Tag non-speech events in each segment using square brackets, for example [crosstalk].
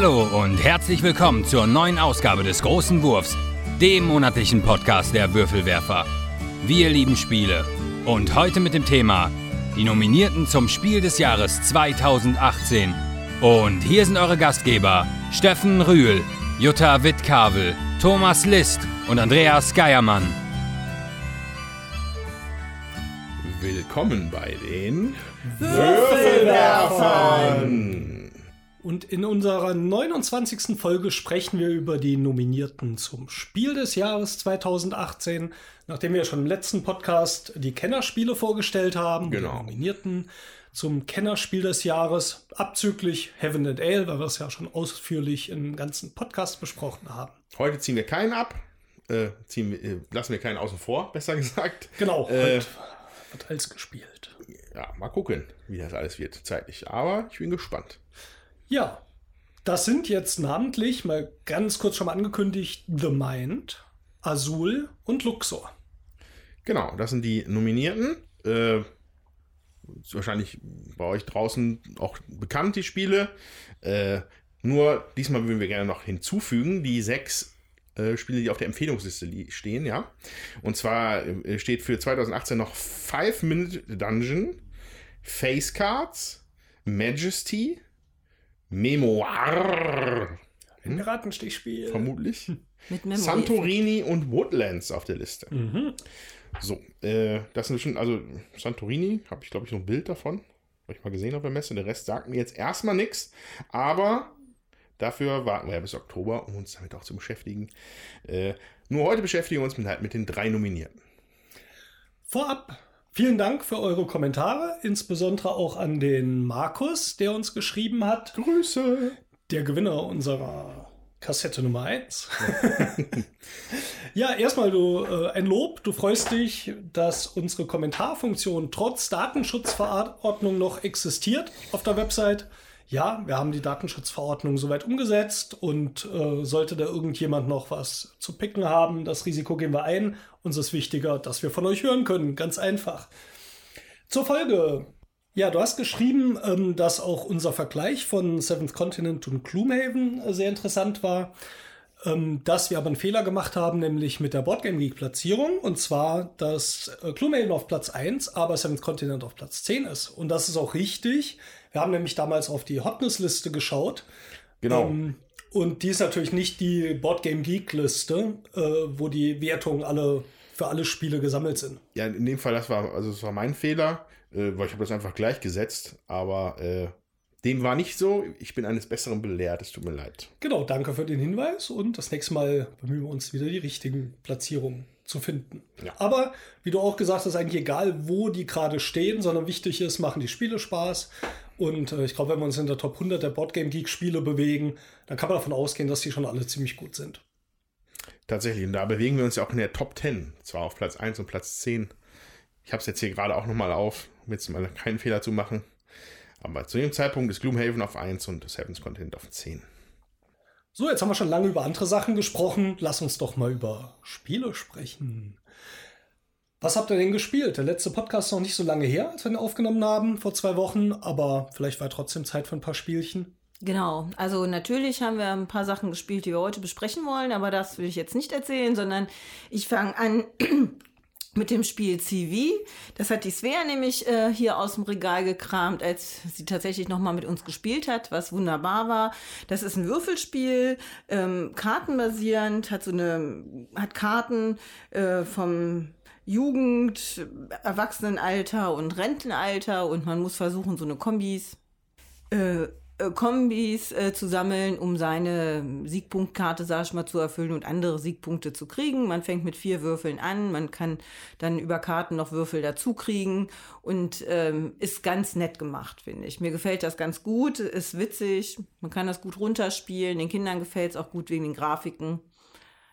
Hallo und herzlich willkommen zur neuen Ausgabe des Großen Wurfs, dem monatlichen Podcast der Würfelwerfer. Wir lieben Spiele und heute mit dem Thema die Nominierten zum Spiel des Jahres 2018. Und hier sind eure Gastgeber Steffen Rühl, Jutta Wittkavel, Thomas List und Andreas Geiermann. Willkommen bei den Würfelwerfern! Und in unserer 29. Folge sprechen wir über die Nominierten zum Spiel des Jahres 2018, nachdem wir schon im letzten Podcast die Kennerspiele vorgestellt haben. Genau. Die Nominierten zum Kennerspiel des Jahres, abzüglich Heaven and Ale, weil wir es ja schon ausführlich im ganzen Podcast besprochen haben. Heute ziehen wir keinen ab. Äh, ziehen äh, lassen wir keinen außen vor, besser gesagt. Genau, Äh, heute wird alles gespielt. ja, mal gucken, wie das alles wird zeitlich. Aber ich bin gespannt. Ja, das sind jetzt namentlich, mal ganz kurz schon mal angekündigt, The Mind, Azul und Luxor. Genau, das sind die Nominierten. Äh, wahrscheinlich bei euch draußen auch bekannt, die Spiele. Äh, nur diesmal würden wir gerne noch hinzufügen, die sechs äh, Spiele, die auf der Empfehlungsliste li- stehen, ja. Und zwar äh, steht für 2018 noch Five Minute Dungeon, Face Cards, Majesty, Memoir, Ein Piratenstichspiel. vermutlich. Mit Memory. Santorini und Woodlands auf der Liste. Mhm. So, äh, das sind schon, also Santorini, habe ich glaube ich noch ein Bild davon. Habe ich mal gesehen auf der Messe. Der Rest sagt mir jetzt erstmal nichts, aber dafür warten wir ja bis Oktober, um uns damit auch zu beschäftigen. Äh, nur heute beschäftigen wir uns mit, halt mit den drei Nominierten. Vorab, vielen Dank für eure Kommentare, insbesondere auch an den Markus, der uns geschrieben hat. Grüße! Der Gewinner unserer Kassette Nummer 1. [laughs] ja, erstmal du, äh, ein Lob. Du freust dich, dass unsere Kommentarfunktion trotz Datenschutzverordnung noch existiert auf der Website. Ja, wir haben die Datenschutzverordnung soweit umgesetzt und äh, sollte da irgendjemand noch was zu picken haben, das Risiko gehen wir ein. Uns ist wichtiger, dass wir von euch hören können. Ganz einfach. Zur Folge. Ja, du hast geschrieben, ähm, dass auch unser Vergleich von Seventh Continent und Gloomhaven äh, sehr interessant war. Ähm, dass wir aber einen Fehler gemacht haben, nämlich mit der Boardgame Geek Platzierung. Und zwar, dass äh, Gloomhaven auf Platz 1, aber Seventh Continent auf Platz 10 ist. Und das ist auch richtig. Wir haben nämlich damals auf die Hotness-Liste geschaut. Genau. Ähm, und die ist natürlich nicht die Boardgame Geek Liste, äh, wo die Wertungen alle für alle Spiele gesammelt sind. Ja, in dem Fall, das war, also das war mein Fehler, äh, weil ich habe das einfach gleichgesetzt, aber äh, dem war nicht so. Ich bin eines Besseren belehrt, es tut mir leid. Genau, danke für den Hinweis und das nächste Mal bemühen wir uns wieder die richtigen Platzierungen zu finden. Ja. Aber wie du auch gesagt hast, eigentlich egal, wo die gerade stehen, sondern wichtig ist, machen die Spiele Spaß. Und äh, ich glaube, wenn wir uns in der Top 100 der Boardgame Geek Spiele bewegen, dann kann man davon ausgehen, dass die schon alle ziemlich gut sind. Tatsächlich, und da bewegen wir uns ja auch in der Top 10. Zwar auf Platz 1 und Platz 10. Ich habe es jetzt hier gerade auch nochmal auf, um jetzt mal keinen Fehler zu machen. Aber zu dem Zeitpunkt ist Gloomhaven auf 1 und das Heavens Content auf 10. So, jetzt haben wir schon lange über andere Sachen gesprochen. Lass uns doch mal über Spiele sprechen. Was habt ihr denn gespielt? Der letzte Podcast ist noch nicht so lange her, als wir ihn aufgenommen haben, vor zwei Wochen, aber vielleicht war trotzdem Zeit für ein paar Spielchen. Genau, also natürlich haben wir ein paar Sachen gespielt, die wir heute besprechen wollen, aber das will ich jetzt nicht erzählen, sondern ich fange an [clears throat] mit dem Spiel CV. Das hat die Svea nämlich äh, hier aus dem Regal gekramt, als sie tatsächlich nochmal mit uns gespielt hat, was wunderbar war. Das ist ein Würfelspiel, ähm, kartenbasierend, hat so eine, hat Karten äh, vom Jugend, Erwachsenenalter und Rentenalter und man muss versuchen, so eine Kombis äh, Kombis äh, zu sammeln, um seine Siegpunktkarte, sag ich mal, zu erfüllen und andere Siegpunkte zu kriegen. Man fängt mit vier Würfeln an, man kann dann über Karten noch Würfel dazu kriegen und ähm, ist ganz nett gemacht, finde ich. Mir gefällt das ganz gut, ist witzig, man kann das gut runterspielen, den Kindern gefällt es auch gut wegen den Grafiken.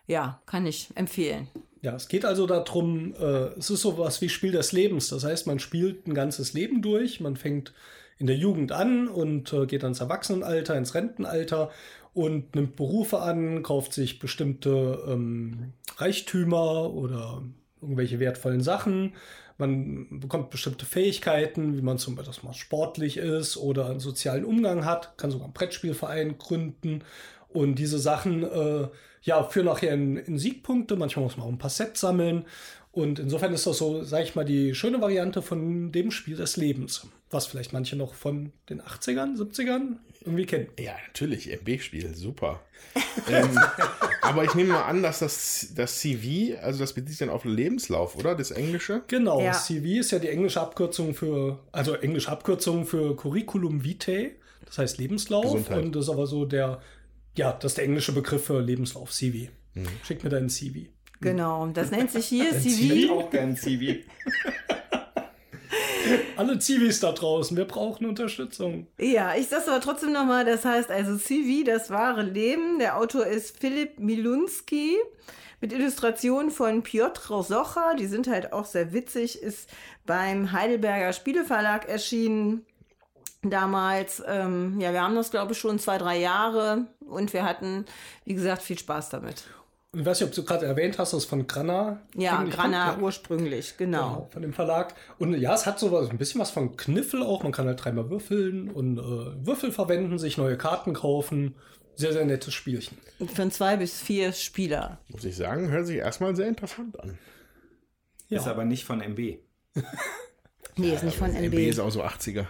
Ja, kann ich empfehlen. Ja, es geht also darum, äh, es ist sowas wie Spiel des Lebens. Das heißt, man spielt ein ganzes Leben durch. Man fängt in der Jugend an und äh, geht ans Erwachsenenalter, ins Rentenalter und nimmt Berufe an, kauft sich bestimmte ähm, Reichtümer oder irgendwelche wertvollen Sachen. Man bekommt bestimmte Fähigkeiten, wie man zum Beispiel, dass man sportlich ist oder einen sozialen Umgang hat, kann sogar einen Brettspielverein gründen. Und diese Sachen äh, ja, führen nachher in, in Siegpunkte. Manchmal muss man auch ein paar Sets sammeln. Und insofern ist das so, sag ich mal, die schöne Variante von dem Spiel des Lebens, was vielleicht manche noch von den 80ern, 70ern irgendwie kennen. Ja, natürlich, MB-Spiel, super. [laughs] ähm, aber ich nehme mal an, dass das, das CV, also das bezieht sich dann auf Lebenslauf, oder? Das Englische? Genau, Ja. CV ist ja die englische Abkürzung für, also englische Abkürzung für Curriculum Vitae, das heißt Lebenslauf. Gesundheit. Und das ist aber so der, ja, das ist der englische Begriff für Lebenslauf, CV. Mhm. Schick mir deinen CV. Genau, das nennt sich hier Ein Ich CV. auch gern CV. Alle CVs da draußen, wir brauchen Unterstützung. Ja, ich sag's aber trotzdem nochmal, das heißt also CV, das wahre Leben. Der Autor ist Philipp Milunski mit Illustrationen von Piotr Rosocha. Die sind halt auch sehr witzig, ist beim Heidelberger Spieleverlag erschienen. Damals, ähm, ja, wir haben das glaube ich schon zwei, drei Jahre und wir hatten, wie gesagt, viel Spaß damit. Und ich weiß nicht, ob du gerade erwähnt hast, das ist von Grana. Ja, Grana kommt, ja. ursprünglich, genau. Genau, von dem Verlag. Und ja, es hat so was, ein bisschen was von Kniffel auch. Man kann halt dreimal würfeln und äh, Würfel verwenden, sich neue Karten kaufen. Sehr, sehr nettes Spielchen. Von zwei bis vier Spieler. Muss ich sagen, hört sich erstmal sehr interessant an. Ja. Ist aber nicht von MB. Nee, ist nicht von MB NB. ist auch so 80er.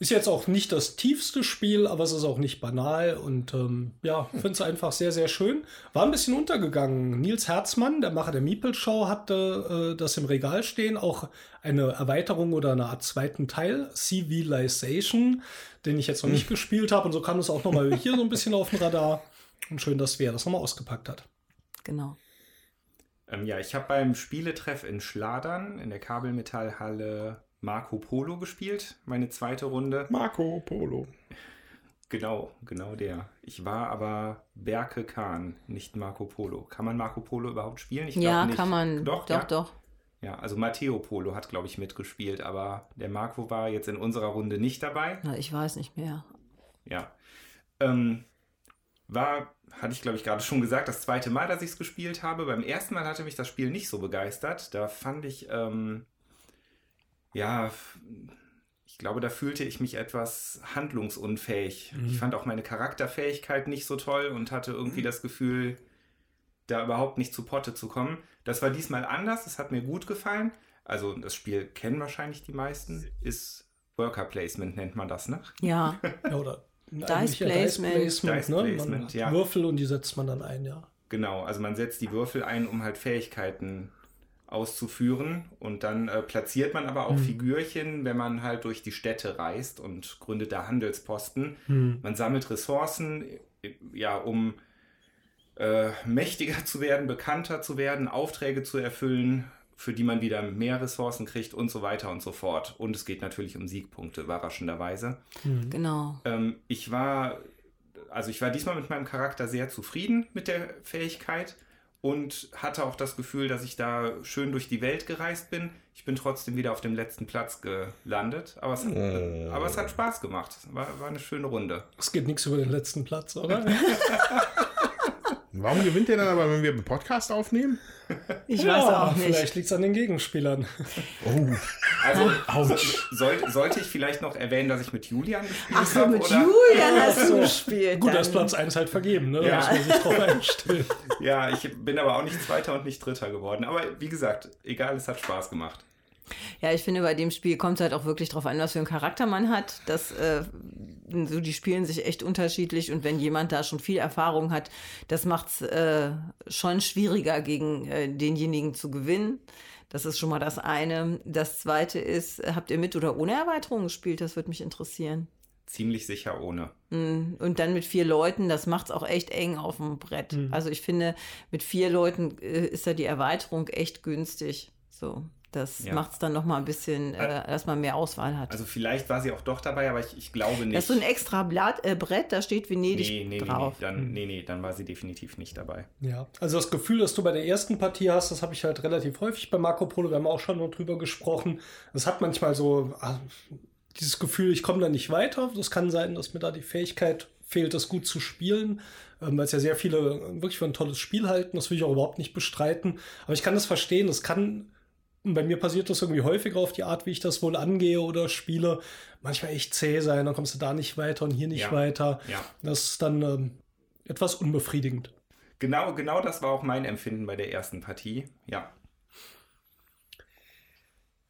Ist jetzt auch nicht das tiefste Spiel, aber es ist auch nicht banal und ähm, ja, finde es einfach sehr, sehr schön. War ein bisschen untergegangen. Nils Herzmann, der Macher der Meeple-Show, hatte äh, das im Regal stehen, auch eine Erweiterung oder eine Art zweiten Teil, Civilization, den ich jetzt noch nicht gespielt habe und so kam es auch nochmal hier so ein bisschen auf den Radar. Und schön, dass wer das nochmal ausgepackt hat. Genau. Ähm, ja, ich habe beim Spieletreff in Schladern in der Kabelmetallhalle Marco Polo gespielt, meine zweite Runde. Marco Polo. Genau, genau der. Ich war aber Berke Kahn, nicht Marco Polo. Kann man Marco Polo überhaupt spielen? Ich Ja, nicht. kann man. Doch, doch, ja? doch. Ja, also Matteo Polo hat, glaube ich, mitgespielt, aber der Marco war jetzt in unserer Runde nicht dabei. Na, ich weiß nicht mehr. Ja. Ähm, war, hatte ich glaube ich gerade schon gesagt, das zweite Mal, dass ich es gespielt habe. Beim ersten Mal hatte mich das Spiel nicht so begeistert. Da fand ich, ähm, ja, ich glaube, da fühlte ich mich etwas handlungsunfähig. Ich fand auch meine Charakterfähigkeit nicht so toll und hatte irgendwie das Gefühl, da überhaupt nicht zu Potte zu kommen. Das war diesmal anders, es hat mir gut gefallen. Also das Spiel kennen wahrscheinlich die meisten, ist Worker Placement nennt man das, ne? Ja, [laughs] Ja, oder Dice Placement. Placement, Dice ne? Man Placement, hat ja. Würfel und die setzt man dann ein, ja. Genau, also man setzt die Würfel ein, um halt Fähigkeiten auszuführen und dann äh, platziert man aber auch Figürchen, wenn man halt durch die Städte reist und gründet da Handelsposten. Man sammelt Ressourcen, äh, ja, um äh, mächtiger zu werden, bekannter zu werden, Aufträge zu erfüllen, für die man wieder mehr Ressourcen kriegt und so weiter und so fort. Und es geht natürlich um Siegpunkte, überraschenderweise. genau. Ähm, ich war, also ich war diesmal mit meinem Charakter sehr zufrieden mit der Fähigkeit und hatte auch das Gefühl, dass ich da schön durch die Welt gereist bin. Ich bin trotzdem wieder auf dem letzten Platz gelandet, aber es, hat, aber es hat Spaß gemacht. War, war eine schöne Runde. Es geht nichts über den letzten Platz, oder? [laughs] Warum gewinnt ihr dann aber, wenn wir einen Podcast aufnehmen? Ich ja, weiß auch nicht. Vielleicht liegt es an den Gegenspielern. Oh, Also Autsch. soll, sollte ich vielleicht noch erwähnen, dass ich mit Julian gespielt Ach so, habe? mit oder? Julian hast du [laughs] gespielt. Gut, dann. da ist Platz 1 halt vergeben, ne? Da Ja. muss man sich drauf einstellen. [laughs] Ja, ich bin aber auch nicht Zweiter und nicht Dritter geworden. Aber wie gesagt, egal, es hat Spaß gemacht. Ja, ich finde, bei dem Spiel kommt es halt auch wirklich drauf an, was für einen Charakter man hat. Das, äh, so, die spielen sich echt unterschiedlich und wenn jemand da schon viel Erfahrung hat, das macht es äh, schon schwieriger, gegen äh, denjenigen zu gewinnen. Das ist schon mal das eine. Das zweite ist, habt ihr mit oder ohne Erweiterung gespielt? Das würde mich interessieren. Ziemlich sicher ohne. Und dann mit vier Leuten, das macht es auch echt eng auf dem Brett. Also ich finde, mit vier Leuten äh, ist da die Erweiterung echt günstig. So, das Ja. macht es dann noch mal ein bisschen, äh, dass man mehr Auswahl hat. Also vielleicht war sie auch doch dabei, aber ich, ich glaube nicht. das ist so ein extra Blatt, äh, Brett, da steht Venedig nee, nee, nee, drauf. nee, dann, nee, nee, dann war sie definitiv nicht dabei. Ja, also das Gefühl, das du bei der ersten Partie hast, das habe ich halt relativ häufig bei Marco Polo. Wir haben auch schon noch drüber gesprochen. Es hat manchmal so ah, dieses Gefühl, ich komme da nicht weiter. Das kann sein, dass mir da die Fähigkeit fehlt es gut zu spielen, ähm, weil es ja sehr viele wirklich für ein tolles Spiel halten. Das will ich auch überhaupt nicht bestreiten. Aber ich kann das verstehen. Es kann, bei mir passiert das irgendwie häufiger auf die Art, wie ich das wohl angehe oder spiele. Manchmal echt zäh sein, dann kommst du da nicht weiter und hier nicht Ja. weiter. Ja. Das ist dann ähm, etwas unbefriedigend. Genau, genau das war auch mein Empfinden bei der ersten Partie. Ja.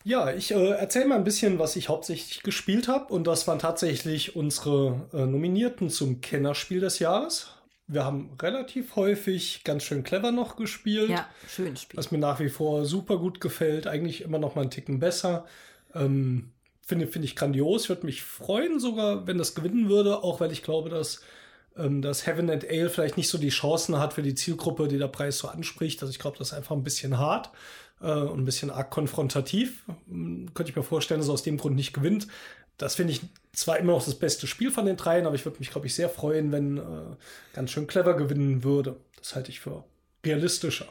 Ja, ich äh, erzähle mal ein bisschen, was ich hauptsächlich gespielt habe. Und das waren tatsächlich unsere äh, Nominierten zum Kennerspiel des Jahres. Wir haben relativ häufig ganz schön clever noch gespielt. Ja, schönes Spiel. Was mir nach wie vor super gut gefällt. Eigentlich immer noch mal einen Ticken besser. Ähm, Finde finde ich grandios. Ich würde mich freuen, sogar, wenn das gewinnen würde. Auch weil ich glaube, dass ähm, das Heaven and Ale vielleicht nicht so die Chancen hat für die Zielgruppe, die der Preis so anspricht. Also ich glaube, das ist einfach ein bisschen hart äh, und ein bisschen arg konfrontativ. Ähm, Könnte ich mir vorstellen, dass er aus dem Grund nicht gewinnt. Das finde ich zwar immer noch das beste Spiel von den dreien, aber ich würde mich, glaube ich, sehr freuen, wenn äh, ganz schön clever gewinnen würde. Das halte ich für realistischer.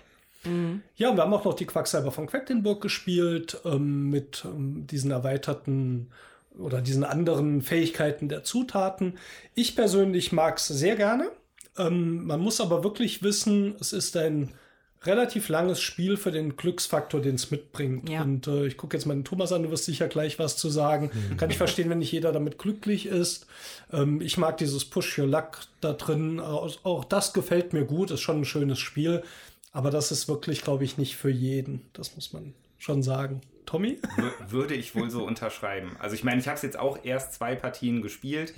Ja, und wir haben auch noch die Quacksalber von Quedlinburg gespielt, ähm, mit ähm, diesen erweiterten oder diesen anderen Fähigkeiten der Zutaten. Ich persönlich mag es sehr gerne. Ähm, man muss aber wirklich wissen, es ist ein relativ langes Spiel für den Glücksfaktor, den es mitbringt. Ja. Und äh, ich gucke jetzt mal den Thomas an, du wirst sicher gleich was zu sagen. Kann ich verstehen, wenn nicht jeder damit glücklich ist. Ähm, ich mag dieses Push Your Luck da drin. Auch, auch das gefällt mir gut, ist schon ein schönes Spiel. Aber das ist wirklich, glaube ich, nicht für jeden. Das muss man schon sagen. Tommy? Wür- Würde ich wohl so unterschreiben. Also ich meine, ich habe es jetzt auch erst zwei Partien gespielt,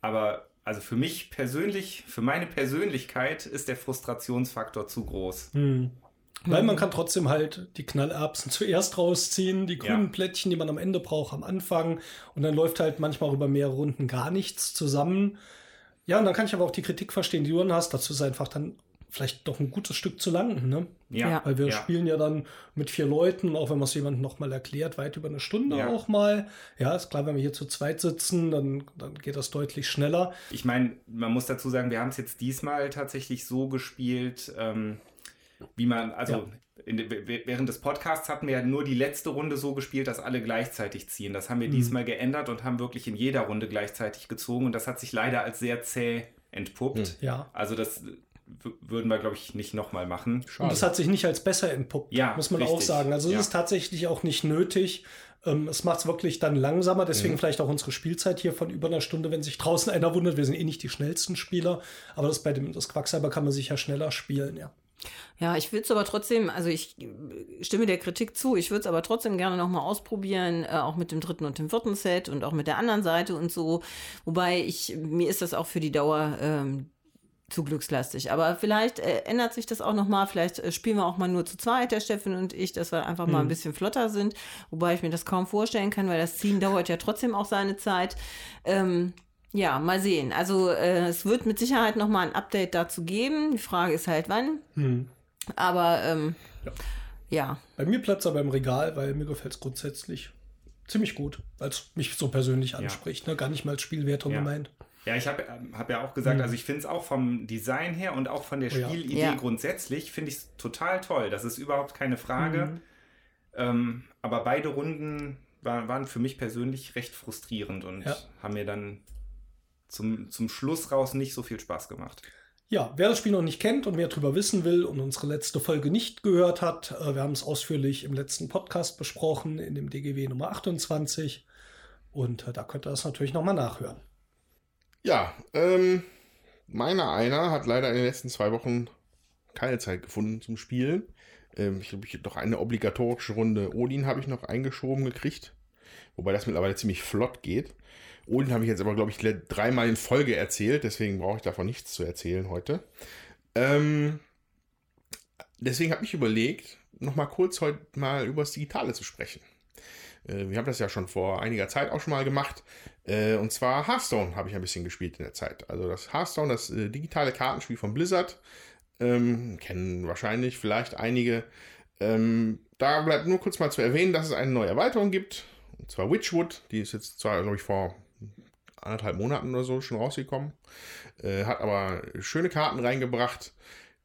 aber also für mich persönlich, für meine Persönlichkeit ist der Frustrationsfaktor zu groß. Weil man kann trotzdem halt die Knallerbsen [laughs] zuerst rausziehen, die grünen Ja. Plättchen, die man am Ende braucht, am Anfang. Und dann läuft halt manchmal über mehrere Runden gar nichts zusammen. Ja, und dann kann ich aber auch die Kritik verstehen, die du dann hast. Dazu ist einfach dann vielleicht doch ein gutes Stück zu lang, ne? Ja. Weil wir ja. spielen ja dann mit vier Leuten, auch wenn man es jemandem nochmal erklärt, weit über eine Stunde Ja. auch mal. Ja, ist klar, wenn wir hier zu zweit sitzen, dann, dann geht das deutlich schneller. Ich meine, man muss dazu sagen, wir haben es jetzt diesmal tatsächlich so gespielt, ähm, wie man, also Ja. in, während des Podcasts hatten wir ja nur die letzte Runde so gespielt, dass alle gleichzeitig ziehen. Das haben wir diesmal geändert und haben wirklich in jeder Runde gleichzeitig gezogen und das hat sich leider als sehr zäh entpuppt. Ja. Also das würden wir, glaube ich, nicht nochmal machen. Und das hat sich nicht als besser entpuppt, Ja, muss man auch richtig. sagen. Also Ja. es ist tatsächlich auch nicht nötig. Ähm, es macht es wirklich dann langsamer, deswegen Mhm. vielleicht auch unsere Spielzeit hier von über einer Stunde, wenn sich draußen einer wundert, wir sind eh nicht die schnellsten Spieler, aber das bei dem das Quacksalber kann man sicher schneller spielen, ja. Ja, ich würde es aber trotzdem, also ich stimme der Kritik zu, ich würde es aber trotzdem gerne nochmal ausprobieren, äh, auch mit dem dritten und dem vierten Set und auch mit der anderen Seite und so. Wobei ich, mir ist das auch für die Dauer ähm, zu glückslastig. Aber vielleicht äh, ändert sich das auch nochmal. Vielleicht äh, spielen wir auch mal nur zu zweit, der Steffen und ich, dass wir einfach mal ein bisschen flotter sind. Wobei ich mir das kaum vorstellen kann, weil das Ziehen dauert ja trotzdem auch seine Zeit. Ähm, ja, mal sehen. Also äh, es wird mit Sicherheit nochmal ein Update dazu geben. Die Frage ist halt, wann. Aber ähm, ja. Bei mir bleibt es aber im Regal, weil mir gefällt es grundsätzlich ziemlich gut, weil es mich so persönlich anspricht, ne? gar nicht mal als Spielwertung Ja. gemeint. Ja, ich habe hab ja auch gesagt, also ich finde es auch vom Design her und auch von der Oh. Spielidee Ja. grundsätzlich finde ich es total toll. Das ist überhaupt keine Frage. Ähm, aber beide Runden war, waren für mich persönlich recht frustrierend und Ja. haben mir dann zum, zum Schluss raus nicht so viel Spaß gemacht. Ja, wer das Spiel noch nicht kennt und mehr darüber wissen will und unsere letzte Folge nicht gehört hat, äh, wir haben es ausführlich im letzten Podcast besprochen, in dem DGW Nummer 28. Und äh, da könnt ihr das natürlich nochmal nachhören. Ja, ähm, meiner einer hat leider in den letzten zwei Wochen keine Zeit gefunden zum Spielen. Ähm, ich habe doch eine obligatorische Runde Odin habe ich noch eingeschoben gekriegt. Wobei das mittlerweile ziemlich flott geht. Odin habe ich jetzt aber, glaube ich, dreimal in Folge erzählt, deswegen brauche ich davon nichts zu erzählen heute. Ähm, deswegen habe ich überlegt, noch mal kurz heute mal über das Digitale zu sprechen. Äh, wir haben das ja schon vor einiger Zeit auch schon mal gemacht. Äh, und zwar Hearthstone habe ich ein bisschen gespielt in der Zeit. Also das Hearthstone, das äh, digitale Kartenspiel von Blizzard, ähm, kennen wahrscheinlich vielleicht einige. Ähm, da bleibt nur kurz mal zu erwähnen, dass es eine neue Erweiterung gibt. Und zwar Witchwood. Die ist jetzt zwar, glaube ich, vor anderthalb Monaten oder so schon rausgekommen. Äh, hat aber schöne Karten reingebracht.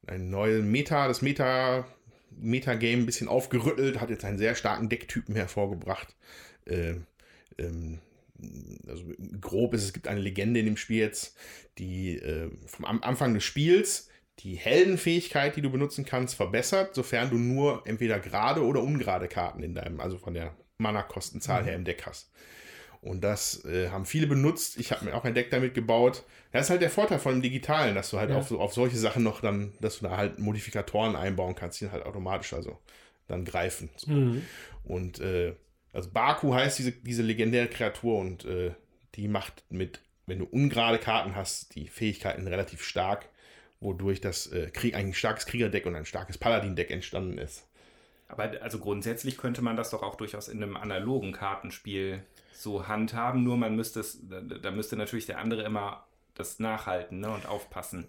Ein neues Meta, das Meta, Metagame ein bisschen aufgerüttelt, hat jetzt einen sehr starken Decktypen hervorgebracht. Äh, ähm, also grob ist, es gibt eine Legende in dem Spiel jetzt, die äh, vom Anfang des Spiels die Heldenfähigkeit, die du benutzen kannst, verbessert, sofern du nur entweder gerade oder ungerade Karten in deinem, also von der Mana-Kostenzahl mhm. her im Deck hast. Und das äh, haben viele benutzt. Ich habe mir auch ein Deck damit gebaut. Das ist halt der Vorteil von dem Digitalen, dass du halt ja. auf, auf solche Sachen noch dann, dass du da halt Modifikatoren einbauen kannst, die halt automatisch also dann greifen. So. Mhm. Und äh, also Baku heißt diese, diese legendäre Kreatur und äh, die macht mit, wenn du ungerade Karten hast, die Fähigkeiten relativ stark, wodurch das äh, Krieg, ein starkes Kriegerdeck und ein starkes Paladin-Deck entstanden ist. Aber also grundsätzlich könnte man das doch auch durchaus in einem analogen Kartenspiel so handhaben, nur man müsste es, da, da müsste natürlich der andere immer das nachhalten ne, und aufpassen.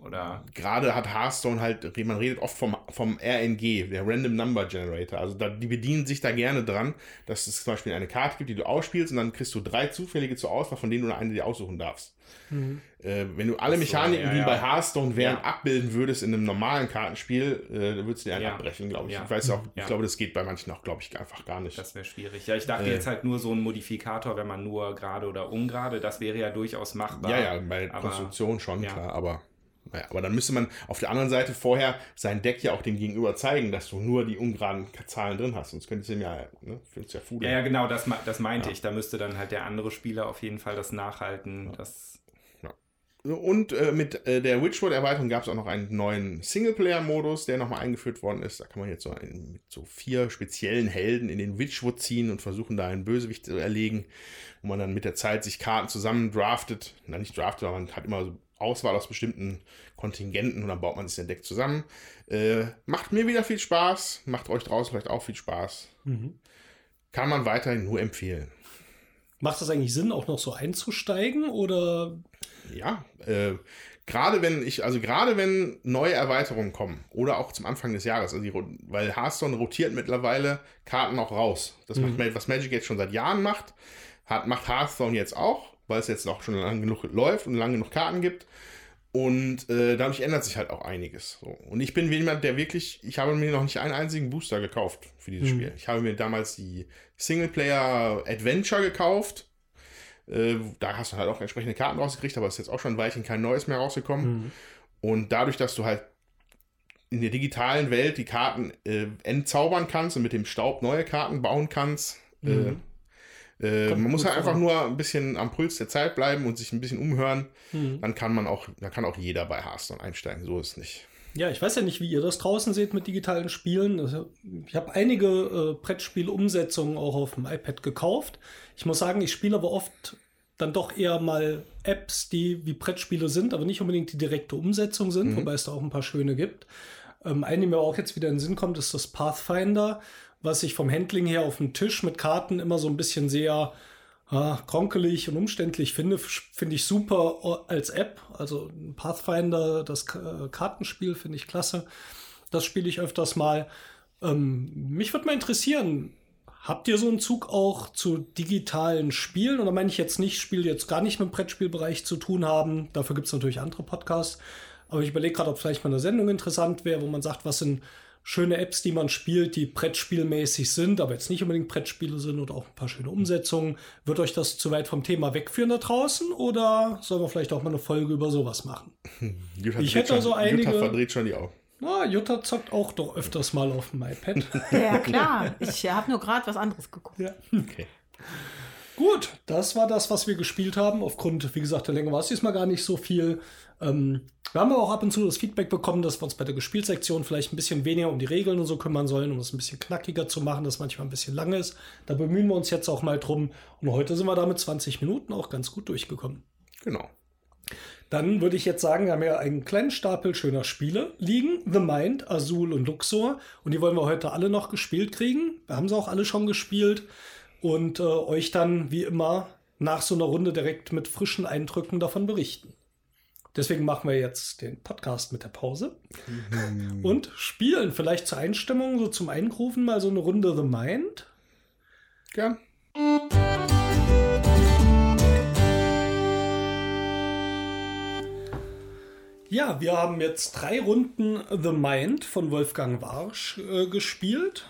Oder Gerade hat Hearthstone halt, man redet oft vom, vom RNG, der Random Number Generator. Also da, die bedienen sich da gerne dran, dass es zum Beispiel eine Karte gibt, die du ausspielst und dann kriegst du drei zufällige zur Auswahl, von denen du eine dir aussuchen darfst. Mhm. Äh, wenn du alle Mechaniken, so, ja, ja. die bei Hearthstone wären, ja. abbilden würdest in einem normalen Kartenspiel, äh, würdest du dir einen abbrechen, glaube ich. Ich weiß auch, ich glaube, das geht bei manchen auch, glaube ich, einfach gar nicht. Das wäre schwierig. Ja, ich dachte äh, jetzt halt nur so ein Modifikator, wenn man nur gerade oder ungerade, das wäre ja durchaus machbar. Ja, ja, bei aber, Konstruktion schon, klar, aber. Naja, aber dann müsste man auf der anderen Seite vorher sein Deck ja auch dem Gegenüber zeigen, dass du nur die ungeraden Zahlen drin hast. Sonst könntest du ihm ja, ne, findest ja Fude. Ja, ja, genau, das, das meinte ich. Da müsste dann halt der andere Spieler auf jeden Fall das nachhalten. Das und äh, mit äh, der Witchwood-Erweiterung gab es auch noch einen neuen Singleplayer-Modus, der nochmal eingeführt worden ist. Da kann man jetzt so einen, mit so vier speziellen Helden in den Witchwood ziehen und versuchen, da einen Bösewicht zu erlegen, wo man dann mit der Zeit sich Karten zusammen draftet. Na, nicht draftet, aber man hat immer so Auswahl aus bestimmten Kontingenten und dann baut man sich sein Deck zusammen. Äh, macht mir wieder viel Spaß, macht euch draußen vielleicht auch viel Spaß. Mhm. Kann man weiterhin nur empfehlen. Macht das eigentlich Sinn, auch noch so einzusteigen oder? Ja, äh, gerade wenn ich, also gerade wenn neue Erweiterungen kommen oder auch zum Anfang des Jahres, also die, weil Hearthstone rotiert mittlerweile Karten auch raus. Das mhm. macht was Magic jetzt schon seit Jahren macht, hat, macht Hearthstone jetzt auch, weil es jetzt auch schon lange genug läuft und lange genug Karten gibt. Und äh, dadurch ändert sich halt auch einiges. So. Und ich bin jemand, der wirklich, ich habe mir noch nicht einen einzigen Booster gekauft für dieses mhm. Spiel. Ich habe mir damals die Singleplayer Adventure gekauft. Äh, da hast du halt auch entsprechende Karten rausgekriegt, aber es ist jetzt auch schon ein Weilchen kein neues mehr rausgekommen. Mhm. Und dadurch, dass du halt in der digitalen Welt die Karten äh, entzaubern kannst und mit dem Staub neue Karten bauen kannst, äh, mhm. Äh, man muss halt einfach nur ein bisschen am Puls der Zeit bleiben und sich ein bisschen umhören. Mhm. Dann kann man auch, dann kann auch jeder bei Hearthstone einsteigen. So ist es nicht. Ja, ich weiß ja nicht, wie ihr das draußen seht mit digitalen Spielen. Ich habe einige äh, Brettspielumsetzungen auch auf dem iPad gekauft. Ich muss sagen, ich spiele aber oft dann doch eher mal Apps, die wie Brettspiele sind, aber nicht unbedingt die direkte Umsetzung sind, mhm. wobei es da auch ein paar schöne gibt. Ähm, eine, die mir auch jetzt wieder in den Sinn kommt, ist das Pathfinder was ich vom Handling her auf dem Tisch mit Karten immer so ein bisschen sehr äh, kronkelig und umständlich finde, finde ich super als App. Also Pathfinder, das äh, Kartenspiel finde ich klasse. Das spiele ich öfters mal. Ähm, mich würde mal interessieren, habt ihr so einen Zug auch zu digitalen Spielen? Oder meine ich jetzt nicht, Spiele jetzt gar nicht mit dem Brettspielbereich zu tun haben. Dafür gibt es natürlich andere Podcasts. Aber ich überlege gerade, ob vielleicht mal eine Sendung interessant wäre, wo man sagt, was sind schöne Apps, die man spielt, die Brettspielmäßig sind, aber jetzt nicht unbedingt Brettspiele sind oder auch ein paar schöne Umsetzungen. Wird euch das zu weit vom Thema wegführen da draußen oder sollen wir vielleicht auch mal eine Folge über sowas machen? Jutta ich hätte schon, so einige. Jutta verdreht schon die Augen. Na, Jutta zockt auch doch öfters mal auf dem iPad. [laughs] Ja, klar. Ich habe nur gerade was anderes geguckt. Ja. Okay. Gut, das war das, was wir gespielt haben. Aufgrund, wie gesagt, der Länge war es diesmal gar nicht so viel. Ähm, wir haben aber auch ab und zu das Feedback bekommen, dass wir uns bei der Gespielsektion vielleicht ein bisschen weniger um die Regeln und so kümmern sollen, um es ein bisschen knackiger zu machen, dass manchmal ein bisschen lang ist. Da bemühen wir uns jetzt auch mal drum. Und heute sind wir da mit 20 Minuten auch ganz gut durchgekommen. Genau. Dann würde ich jetzt sagen, wir haben ja einen kleinen Stapel schöner Spiele liegen. The Mind, Azul und Luxor. Und die wollen wir heute alle noch gespielt kriegen. Wir haben sie auch alle schon gespielt und äh, euch dann wie immer nach so einer Runde direkt mit frischen Eindrücken davon berichten. Deswegen machen wir jetzt den Podcast mit der Pause mhm. und spielen vielleicht zur Einstimmung, so zum Eingrufen mal so eine Runde The Mind. Ja. Ja, wir haben jetzt drei Runden The Mind von Wolfgang Warsch äh, gespielt.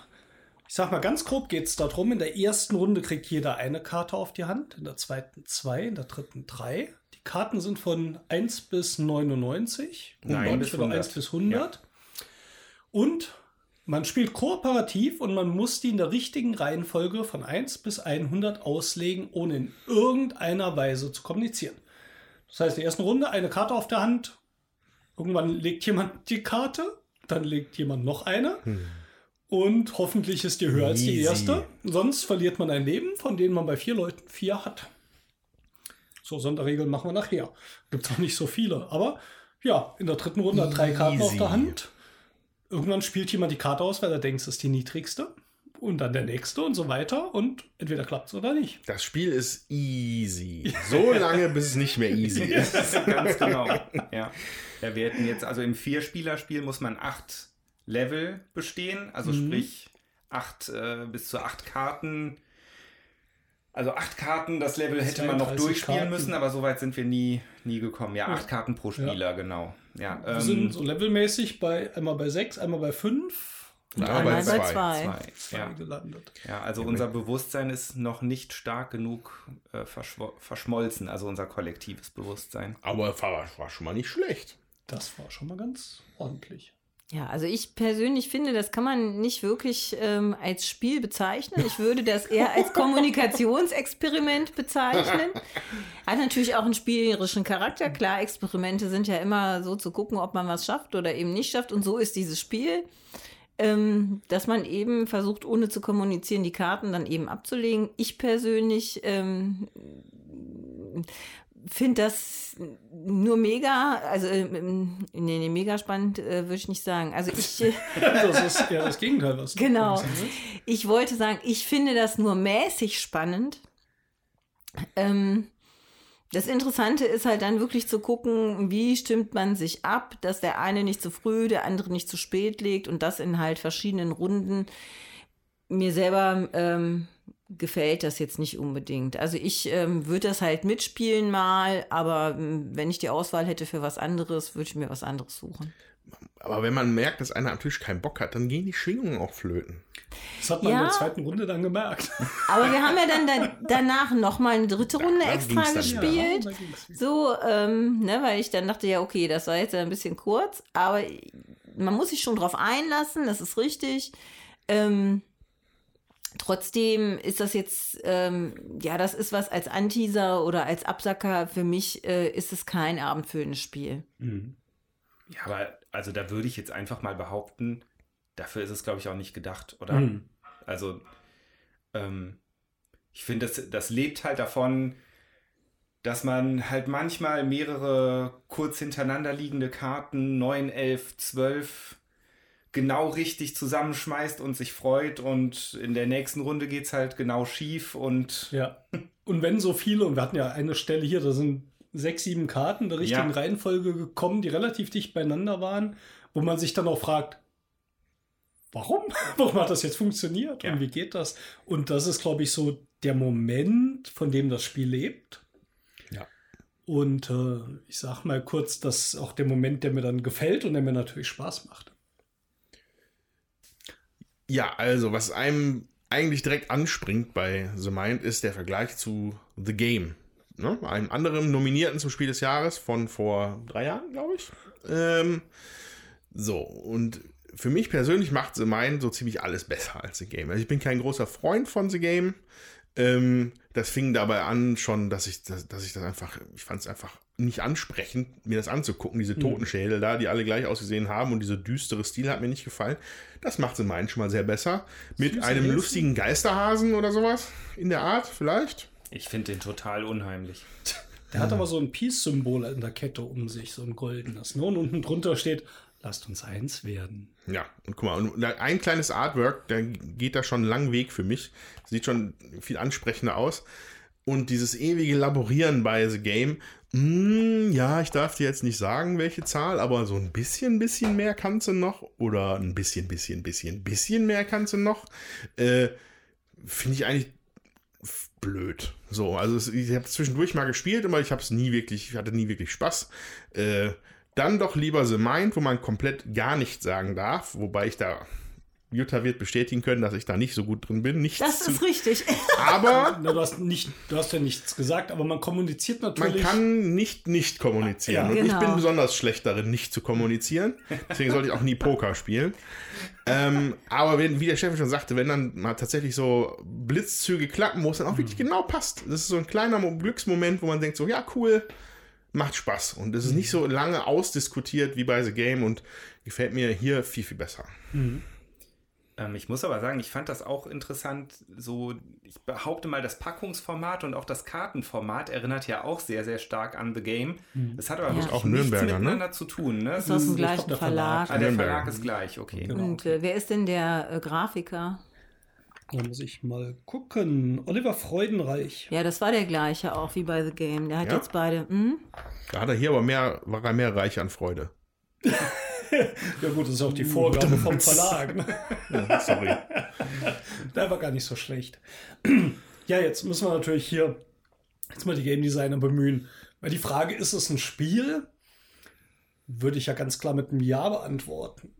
Ich sag mal, ganz grob geht es darum, in der ersten Runde kriegt jeder eine Karte auf die Hand, in der zweiten zwei, in der dritten drei. Die Karten sind von 1 bis 99, Nein, bis oder 100. 1 bis 100. Und man spielt kooperativ und man muss die in der richtigen Reihenfolge von 1 bis 100 auslegen, ohne in irgendeiner Weise zu kommunizieren. Das heißt, in der ersten Runde eine Karte auf der Hand. Irgendwann legt jemand die Karte, dann legt jemand noch eine. Und hoffentlich ist die höher als die Easy. erste. Sonst verliert man ein Leben, von denen man bei vier Leuten vier hat. So Sonderregeln machen wir nachher. Gibt es auch nicht so viele. Aber ja, in der dritten Runde hat drei Karten auf Easy. der Hand. Irgendwann spielt jemand die Karte aus, weil er denkt, es ist die niedrigste. Und dann der nächste und so weiter. Und entweder klappt es oder nicht. Das Spiel ist easy. So lange, bis es nicht mehr easy [laughs] ist. Ganz genau. Ja. ja, wir hätten jetzt, also im Vierspielerspiel muss man acht Level bestehen, also sprich acht äh, bis zu acht Karten. Also acht Karten, das Level hätte man noch 32 durchspielen Karten. müssen, aber so weit sind wir nie, nie gekommen. Ja, Ja. acht Karten pro Spieler, genau. Ja, Wir ähm, sind so levelmäßig bei einmal bei sechs, einmal bei fünf. Und Einmal bei zwei. zwei. zwei. Zwei Ja. gelandet. ja, also unser Bewusstsein ist noch nicht stark genug äh, verschmolzen, also unser kollektives Bewusstsein. Aber war, war schon mal nicht schlecht. Das war schon mal ganz ordentlich. Ja, also ich persönlich finde, das kann man nicht wirklich ähm, als Spiel bezeichnen. Ich würde das eher als Kommunikationsexperiment [laughs] bezeichnen. Hat natürlich auch einen spielerischen Charakter. Klar, Experimente sind ja immer so zu gucken, ob man was schafft oder eben nicht schafft. Und so ist dieses Spiel, ähm, dass man eben versucht, ohne zu kommunizieren, die Karten dann eben abzulegen. Ich persönlich ähm, finde das nur mega, also ähm, nee, nee, mega spannend äh, würde ich nicht sagen. Also ich, äh, [laughs] Das ist ja das Gegenteil, was du Genau. ich wollte sagen, ich finde das nur mäßig spannend. Ähm, das Interessante ist halt dann wirklich zu gucken, wie stimmt man sich ab, dass der eine nicht zu früh, der andere nicht zu spät legt und das in halt verschiedenen Runden. Mir selber ähm, gefällt das jetzt nicht unbedingt. Also ich ähm, würde das halt mitspielen mal, aber ähm, wenn ich die Auswahl hätte für was anderes, würde ich mir was anderes suchen. Aber wenn man merkt, dass einer am Tisch keinen Bock hat, dann gehen die Schwingungen auch flöten. Das hat man in Ja. der zweiten Runde dann gemerkt. [laughs] Aber wir haben ja dann da, danach noch mal eine dritte Runde da extra gespielt. Ja. So, ähm, ne, weil ich dann dachte, ja, okay, das war jetzt ein bisschen kurz, aber man muss sich schon drauf einlassen, das ist richtig. Ähm, trotzdem ist das jetzt, ähm, ja, das ist was als Anteaser oder als Absacker. Für mich äh, ist es kein abendfüllendes Spiel. Ja, aber also da würde ich jetzt einfach mal behaupten, dafür ist es, glaube ich, auch nicht gedacht, oder? Mhm. Also, ähm, ich finde, das, das lebt halt davon, dass man halt manchmal mehrere kurz hintereinander liegende Karten, 9, 11, 12, genau richtig zusammenschmeißt und sich freut und in der nächsten Runde geht es halt genau schief und Ja. Und wenn so viele, und wir hatten ja eine Stelle hier, da sind sechs, sieben Karten in der richtigen Ja. Reihenfolge gekommen, die relativ dicht beieinander waren, wo man sich dann auch fragt, warum? [laughs] Warum hat das jetzt funktioniert? Ja. Und wie geht das? Und das ist, glaube ich, so der Moment, von dem das Spiel lebt. Ja. Und äh, ich sag mal kurz, das ist auch der Moment, der mir dann gefällt und der mir natürlich Spaß macht. Ja, also, was einem eigentlich direkt anspringt bei The Mind, ist der Vergleich zu The Game. Ne? Einem anderen Nominierten zum Spiel des Jahres von vor drei Jahren, glaube ich. Ähm, so, und für mich persönlich macht The Mind so ziemlich alles besser als The Game. Also ich bin kein großer Freund von The Game. Ähm, das fing dabei an schon, dass ich, dass, dass ich das einfach, ich fand es einfach nicht ansprechend, mir das anzugucken, diese Totenschädel da, die alle gleich ausgesehen haben und dieser düstere Stil hat mir nicht gefallen. Das macht The Mind schon mal sehr besser. Mit Süße einem Häschen. lustigen Geisterhasen oder sowas in der Art, vielleicht. ich finde den total unheimlich. Der hat aber so ein Peace-Symbol in der Kette um sich, so ein goldenes. Ne? Und unten drunter steht, lasst uns eins werden. Ja, und guck mal, ein kleines Artwork, da geht da schon einen langen Weg für mich. Sieht schon viel ansprechender aus. Und dieses ewige Laborieren bei The Game, mm, ja, ich darf dir jetzt nicht sagen, welche Zahl, aber so ein bisschen, bisschen mehr kannst du noch. Oder ein bisschen, bisschen, bisschen, bisschen mehr kannst du noch. Äh, Finde ich eigentlich blöd. So, also ich habe zwischendurch mal gespielt, aber ich habe es nie wirklich, ich hatte nie wirklich Spaß. Äh, dann doch lieber The Mind, wo man komplett gar nichts sagen darf, wobei ich da Jutta wird bestätigen können, dass ich da nicht so gut drin bin. Nichts Das zu, ist richtig. [laughs] aber [laughs] Na, du, hast nicht, du hast ja nichts gesagt, aber man kommuniziert man natürlich. kann nicht nicht kommunizieren. Ja, und ich genau. bin besonders schlecht darin, nicht zu kommunizieren. Deswegen sollte ich auch nie Poker spielen. ähm, aber wenn, wie der Chef schon sagte, wenn dann mal tatsächlich so Blitzzüge klappen, wo es dann auch wirklich genau passt. Das ist so ein kleiner Mo- Glücksmoment, wo man denkt so, ja, cool, macht Spaß. Und es ist nicht so lange ausdiskutiert wie bei The Game und gefällt mir hier viel, viel besser. Ähm, ich muss aber sagen, ich fand das auch interessant. So, ich behaupte mal, das Packungsformat und auch das Kartenformat erinnert ja auch sehr, sehr stark an The Game. Es hat aber wirklich auch nichts Nürnberger, ne? miteinander zu tun. Ne? ist aus dem Ich gleichen Verlag. Verlag. Ah, der. Verlag ist gleich, okay. Genau. Und äh, wer ist denn der äh, Grafiker? Da muss ich mal gucken. Oliver Freudenreich. Ja, das war der gleiche auch wie bei The Game. Der hat Ja? jetzt beide. Hm? Da hat er hier aber mehr, war er mehr reich an Freude. [laughs] Ja gut, das ist auch die Vorgabe vom Verlag. Ne? [laughs] Ja, sorry. [laughs] Der war gar nicht so schlecht. [clears throat] Ja, jetzt müssen wir natürlich hier jetzt mal die Game Designer bemühen. Weil die Frage, ist es ein Spiel? Würde ich ja ganz klar mit einem Ja beantworten.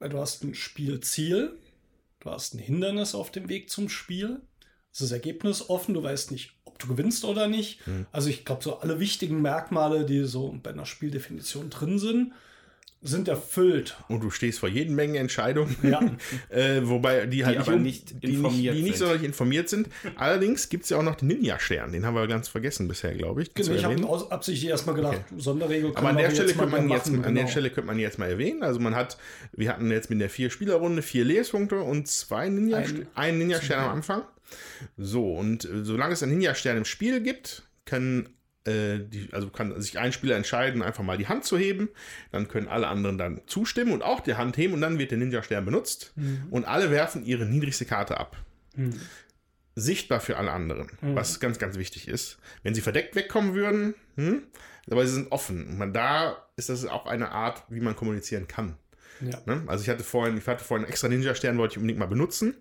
Weil du hast ein Spielziel, du hast ein Hindernis auf dem Weg zum Spiel. Es ist Ergebnis offen, du weißt nicht, ob du gewinnst oder nicht. Also ich glaube, so alle wichtigen Merkmale, die so bei einer Spieldefinition drin sind, sind erfüllt. Und du stehst vor jeden Menge Entscheidungen, Ja. [laughs] äh, wobei die halt aber um- nicht die informiert nicht, die nicht sind. sonderlich informiert sind. Allerdings gibt es ja auch noch den Ninja-Stern, den haben wir ganz vergessen bisher, glaube ich. Genau, ich habe Absichtlich erstmal gedacht, Sonderregel Aber an der Stelle könnte man jetzt, machen, an der genau. Stelle könnte man jetzt mal erwähnen. Also man hat, wir hatten jetzt mit der vier Spielerrunde vier Lebenspunkte und zwei Ninja, Ein- einen Ninja-Stern am Anfang. So und äh, solange es einen Ninja-Stern im Spiel gibt, können die, also kann sich ein Spieler entscheiden, einfach mal die Hand zu heben. Dann können alle anderen dann zustimmen und auch die Hand heben und dann wird der Ninja-Stern benutzt Mhm. und alle werfen ihre niedrigste Karte ab. Sichtbar für alle anderen, Mhm. was ganz, ganz wichtig ist. Wenn sie verdeckt wegkommen würden, hm, aber sie sind offen. Und man, da ist das auch eine Art, wie man kommunizieren kann. Ja. Ne? Also ich hatte vorhin, ich hatte vorhin einen extra Ninja-Stern, wollte ich unbedingt mal benutzen,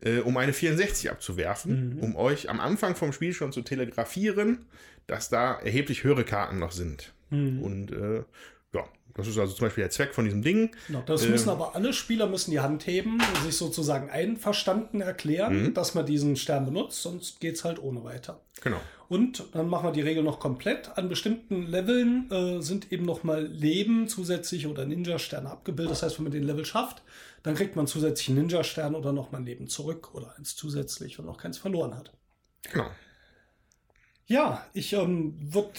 äh, um eine 64 abzuwerfen, um euch am Anfang vom Spiel schon zu telegrafieren, dass da erheblich höhere Karten noch sind. Und äh, ja, das ist also zum Beispiel der Zweck von diesem Ding. Genau, das Ähm. müssen aber alle Spieler müssen die Hand heben und sich sozusagen einverstanden erklären, Mhm. dass man diesen Stern benutzt, sonst geht es halt ohne weiter. Genau. Und dann machen wir die Regel noch komplett. An bestimmten Leveln äh, sind eben nochmal Leben zusätzlich oder Ninja-Sterne abgebildet. Das heißt, wenn man den Level schafft, dann kriegt man zusätzlich einen Ninja-Stern oder nochmal ein Leben zurück oder eins zusätzlich, wenn man noch keins verloren hat. Genau. Ja, ich ähm, würde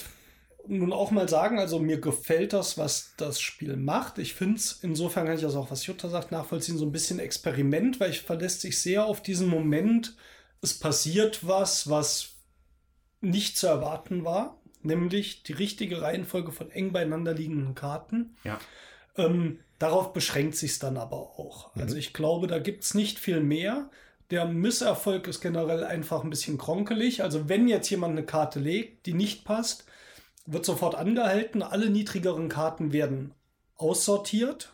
nun auch mal sagen, also mir gefällt das, was das Spiel macht. Ich finde es, insofern kann ich das auch, was Jutta sagt, nachvollziehen, so ein bisschen Experiment, weil ich verlässt sich sehr auf diesen Moment, es passiert was, was nicht zu erwarten war, nämlich die richtige Reihenfolge von eng beieinander liegenden Karten. Ja. Ähm, darauf beschränkt sich dann aber auch. Also ich glaube, da gibt es nicht viel mehr. Der Misserfolg ist generell einfach ein bisschen kronkelig. Also wenn jetzt jemand eine Karte legt, die nicht passt, wird sofort angehalten. Alle niedrigeren Karten werden aussortiert.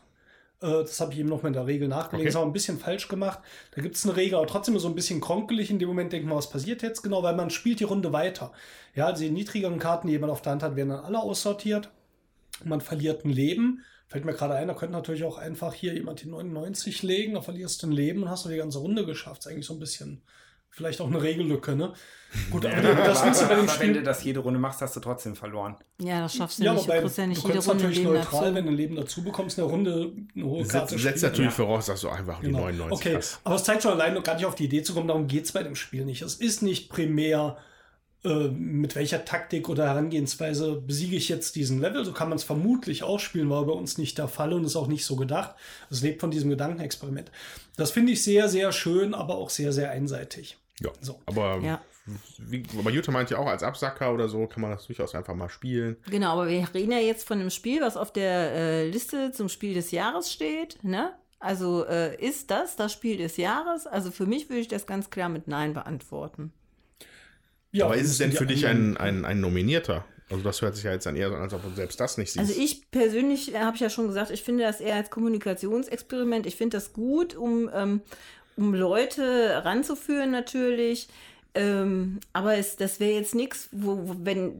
Äh, Das habe ich eben noch mal in der Regel nachgelesen. Okay. Das auch ein bisschen falsch gemacht. Da gibt es eine Regel, aber trotzdem so ein bisschen kronkelig. In dem Moment denkt man, was passiert jetzt genau, weil man spielt die Runde weiter. Ja, also die niedrigeren Karten, die jemand auf der Hand hat, werden dann alle aussortiert. Man verliert ein Leben. Fällt mir gerade ein, da könnte natürlich auch einfach hier jemand die 99 legen, da verlierst du ein Leben und hast du die ganze Runde geschafft. Ist eigentlich so ein bisschen, vielleicht auch eine Regellücke, ne? Gut, aber das aber, willst du bei dem aber wenn du Spiel. das jede Runde machst, hast du trotzdem verloren. Ja, das schaffst du Ja, nicht. wobei, du kriegst ja nicht du jede kannst Runde natürlich Leben neutral, dazu. wenn du ein Leben dazu bekommst, eine Runde eine hohe Karte Setzt, setzt natürlich ja. voraus, dass du einfach die Genau. 99 Okay, hast. aber es zeigt schon allein gar nicht auf die Idee zu kommen, darum geht es bei dem Spiel nicht. Es ist nicht primär, äh, mit welcher Taktik oder Herangehensweise besiege ich jetzt diesen Level. So kann man es vermutlich ausspielen, war bei uns nicht der Fall und ist auch nicht so gedacht. Es lebt von diesem Gedankenexperiment. Das finde ich sehr, sehr schön, aber auch sehr, sehr einseitig. Ja, So. aber, Ja. wie, aber Jutta meint ja auch, als Absacker oder so kann man das durchaus einfach mal spielen. Genau, aber wir reden ja jetzt von einem Spiel, was auf der äh, Liste zum Spiel des Jahres steht, ne? Also äh, ist das das Spiel des Jahres? Also für mich würde ich das ganz klar mit Nein beantworten. Ja, aber ist es denn für dich ein, ein, ein Nominierter? Also das hört sich ja jetzt dann eher so an, als ob du selbst das nicht siehst. Also ich persönlich habe ich ja schon gesagt, ich finde das eher als Kommunikationsexperiment. Ich finde das gut, um, ähm, um Leute ranzuführen natürlich. Ähm, aber es, das wäre jetzt nichts, wo, wo, wenn,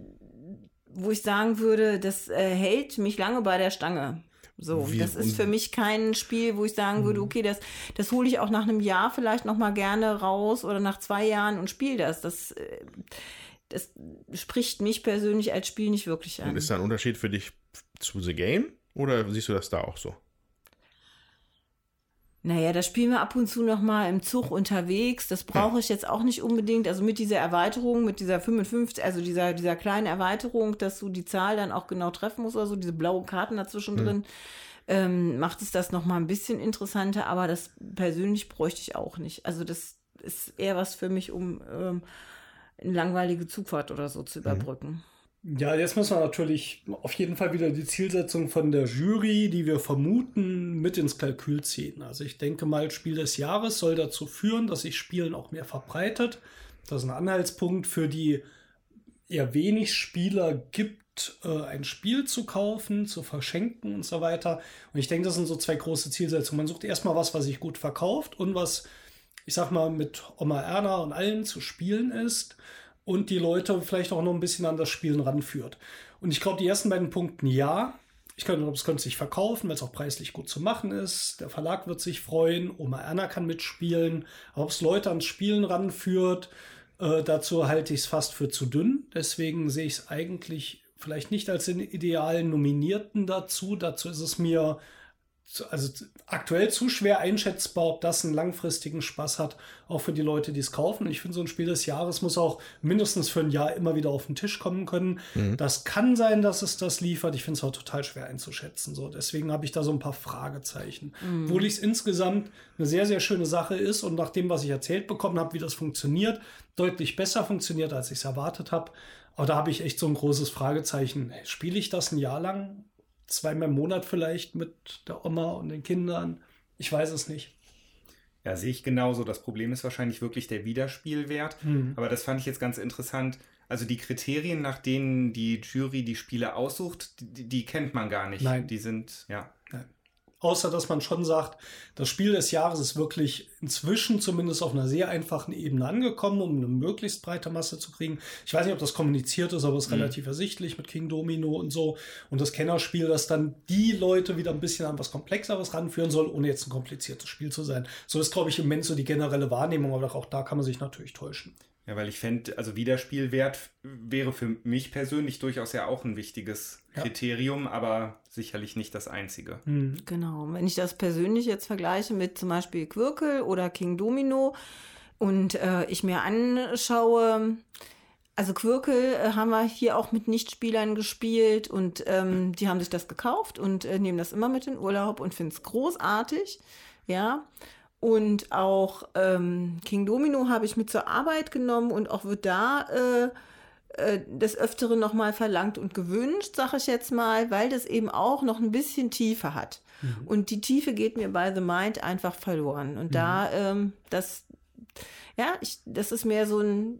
wo ich sagen würde, das äh, hält mich lange bei der Stange. So, Wie- das ist und- für mich kein Spiel, wo ich sagen würde, okay, das, das hole ich auch nach einem Jahr vielleicht noch mal gerne raus oder nach zwei Jahren und spiele das. Das, äh, das spricht mich persönlich als Spiel nicht wirklich Und an. ist da ein Unterschied für dich zu The Game? Oder siehst du das da auch so? Naja, das spielen wir ab und zu noch mal im Zug unterwegs. Das brauche ich jetzt auch nicht unbedingt. Also mit dieser Erweiterung, mit dieser 55, also dieser, dieser kleinen Erweiterung, dass du die Zahl dann auch genau treffen musst oder so, diese blauen Karten dazwischen drin, ähm, macht es das noch mal ein bisschen interessanter. Aber das persönlich bräuchte ich auch nicht. Also das ist eher was für mich, um ähm, eine langweilige Zugfahrt oder so zu überbrücken. Ja, jetzt müssen wir natürlich auf jeden Fall wieder die Zielsetzung von der Jury, die wir vermuten, mit ins Kalkül ziehen. Also ich denke mal, Spiel des Jahres soll dazu führen, dass sich Spielen auch mehr verbreitet. Das ist ein Anhaltspunkt für die eher wenig Spieler gibt, äh, ein Spiel zu kaufen, zu verschenken und so weiter. Und ich denke, das sind so zwei große Zielsetzungen. Man sucht erstmal was, was sich gut verkauft und was, ich sag mal, mit Oma Erna und allen zu spielen ist und die Leute vielleicht auch noch ein bisschen an das Spielen ranführt. Und ich glaube, die ersten beiden Punkten ja. Ich glaube, es könnte sich verkaufen, weil es auch preislich gut zu machen ist. Der Verlag wird sich freuen. Oma Erna kann mitspielen. Ob es Leute ans Spielen ranführt, äh, dazu halte ich es fast für zu dünn. Deswegen sehe ich es eigentlich vielleicht nicht als den idealen Nominierten dazu. Dazu ist es mir also aktuell zu schwer einschätzbar, ob das einen langfristigen Spaß hat, auch für die Leute, die es kaufen. Ich finde, so ein Spiel des Jahres muss auch mindestens für ein Jahr immer wieder auf den Tisch kommen können. Das kann sein, dass es das liefert. Ich finde es auch total schwer einzuschätzen. So, deswegen habe ich da so ein paar Fragezeichen. Obwohl ich es insgesamt eine sehr, sehr schöne Sache ist und nach dem, was ich erzählt bekommen habe, wie das funktioniert, deutlich besser funktioniert, als ich es erwartet habe. Aber da habe ich echt so ein großes Fragezeichen. Spiele ich das ein Jahr lang? Zweimal im Monat vielleicht mit der Oma und den Kindern? Ich weiß es nicht. Ja, sehe ich genauso. Das Problem ist wahrscheinlich wirklich der Wiederspielwert. Aber das fand ich jetzt ganz interessant. Also die Kriterien, nach denen die Jury die Spiele aussucht, die, die kennt man gar nicht. Nein. Die sind, ja. Außer dass man schon sagt, das Spiel des Jahres ist wirklich inzwischen zumindest auf einer sehr einfachen Ebene angekommen, um eine möglichst breite Masse zu kriegen. Ich weiß nicht, ob das kommuniziert ist, aber es ist relativ ersichtlich mit King Domino und so. Und das Kennerspiel, das dann die Leute wieder ein bisschen an was Komplexeres ranführen soll, ohne jetzt ein kompliziertes Spiel zu sein. So ist, glaube ich, im Moment so die generelle Wahrnehmung, aber auch da kann man sich natürlich täuschen. Ja, weil ich fände, also Wiederspielwert wäre für mich persönlich durchaus ja auch ein wichtiges Ja. Kriterium, aber sicherlich nicht das einzige. Genau. Wenn ich das persönlich jetzt vergleiche mit zum Beispiel Quirkel oder King Domino und äh, ich mir anschaue, also Quirkel äh, haben wir hier auch mit Nichtspielern gespielt und ähm, die haben sich das gekauft und äh, nehmen das immer mit in Urlaub und finden es großartig. Ja. Und auch ähm, King Domino habe ich mit zur Arbeit genommen und auch wird da äh, äh, des Öfteren nochmal verlangt und gewünscht, sage ich jetzt mal, weil das eben auch noch ein bisschen Tiefe hat. Und die Tiefe geht mir bei The Mind einfach verloren. Und da, ähm, das, ja, ich, das ist mehr so ein,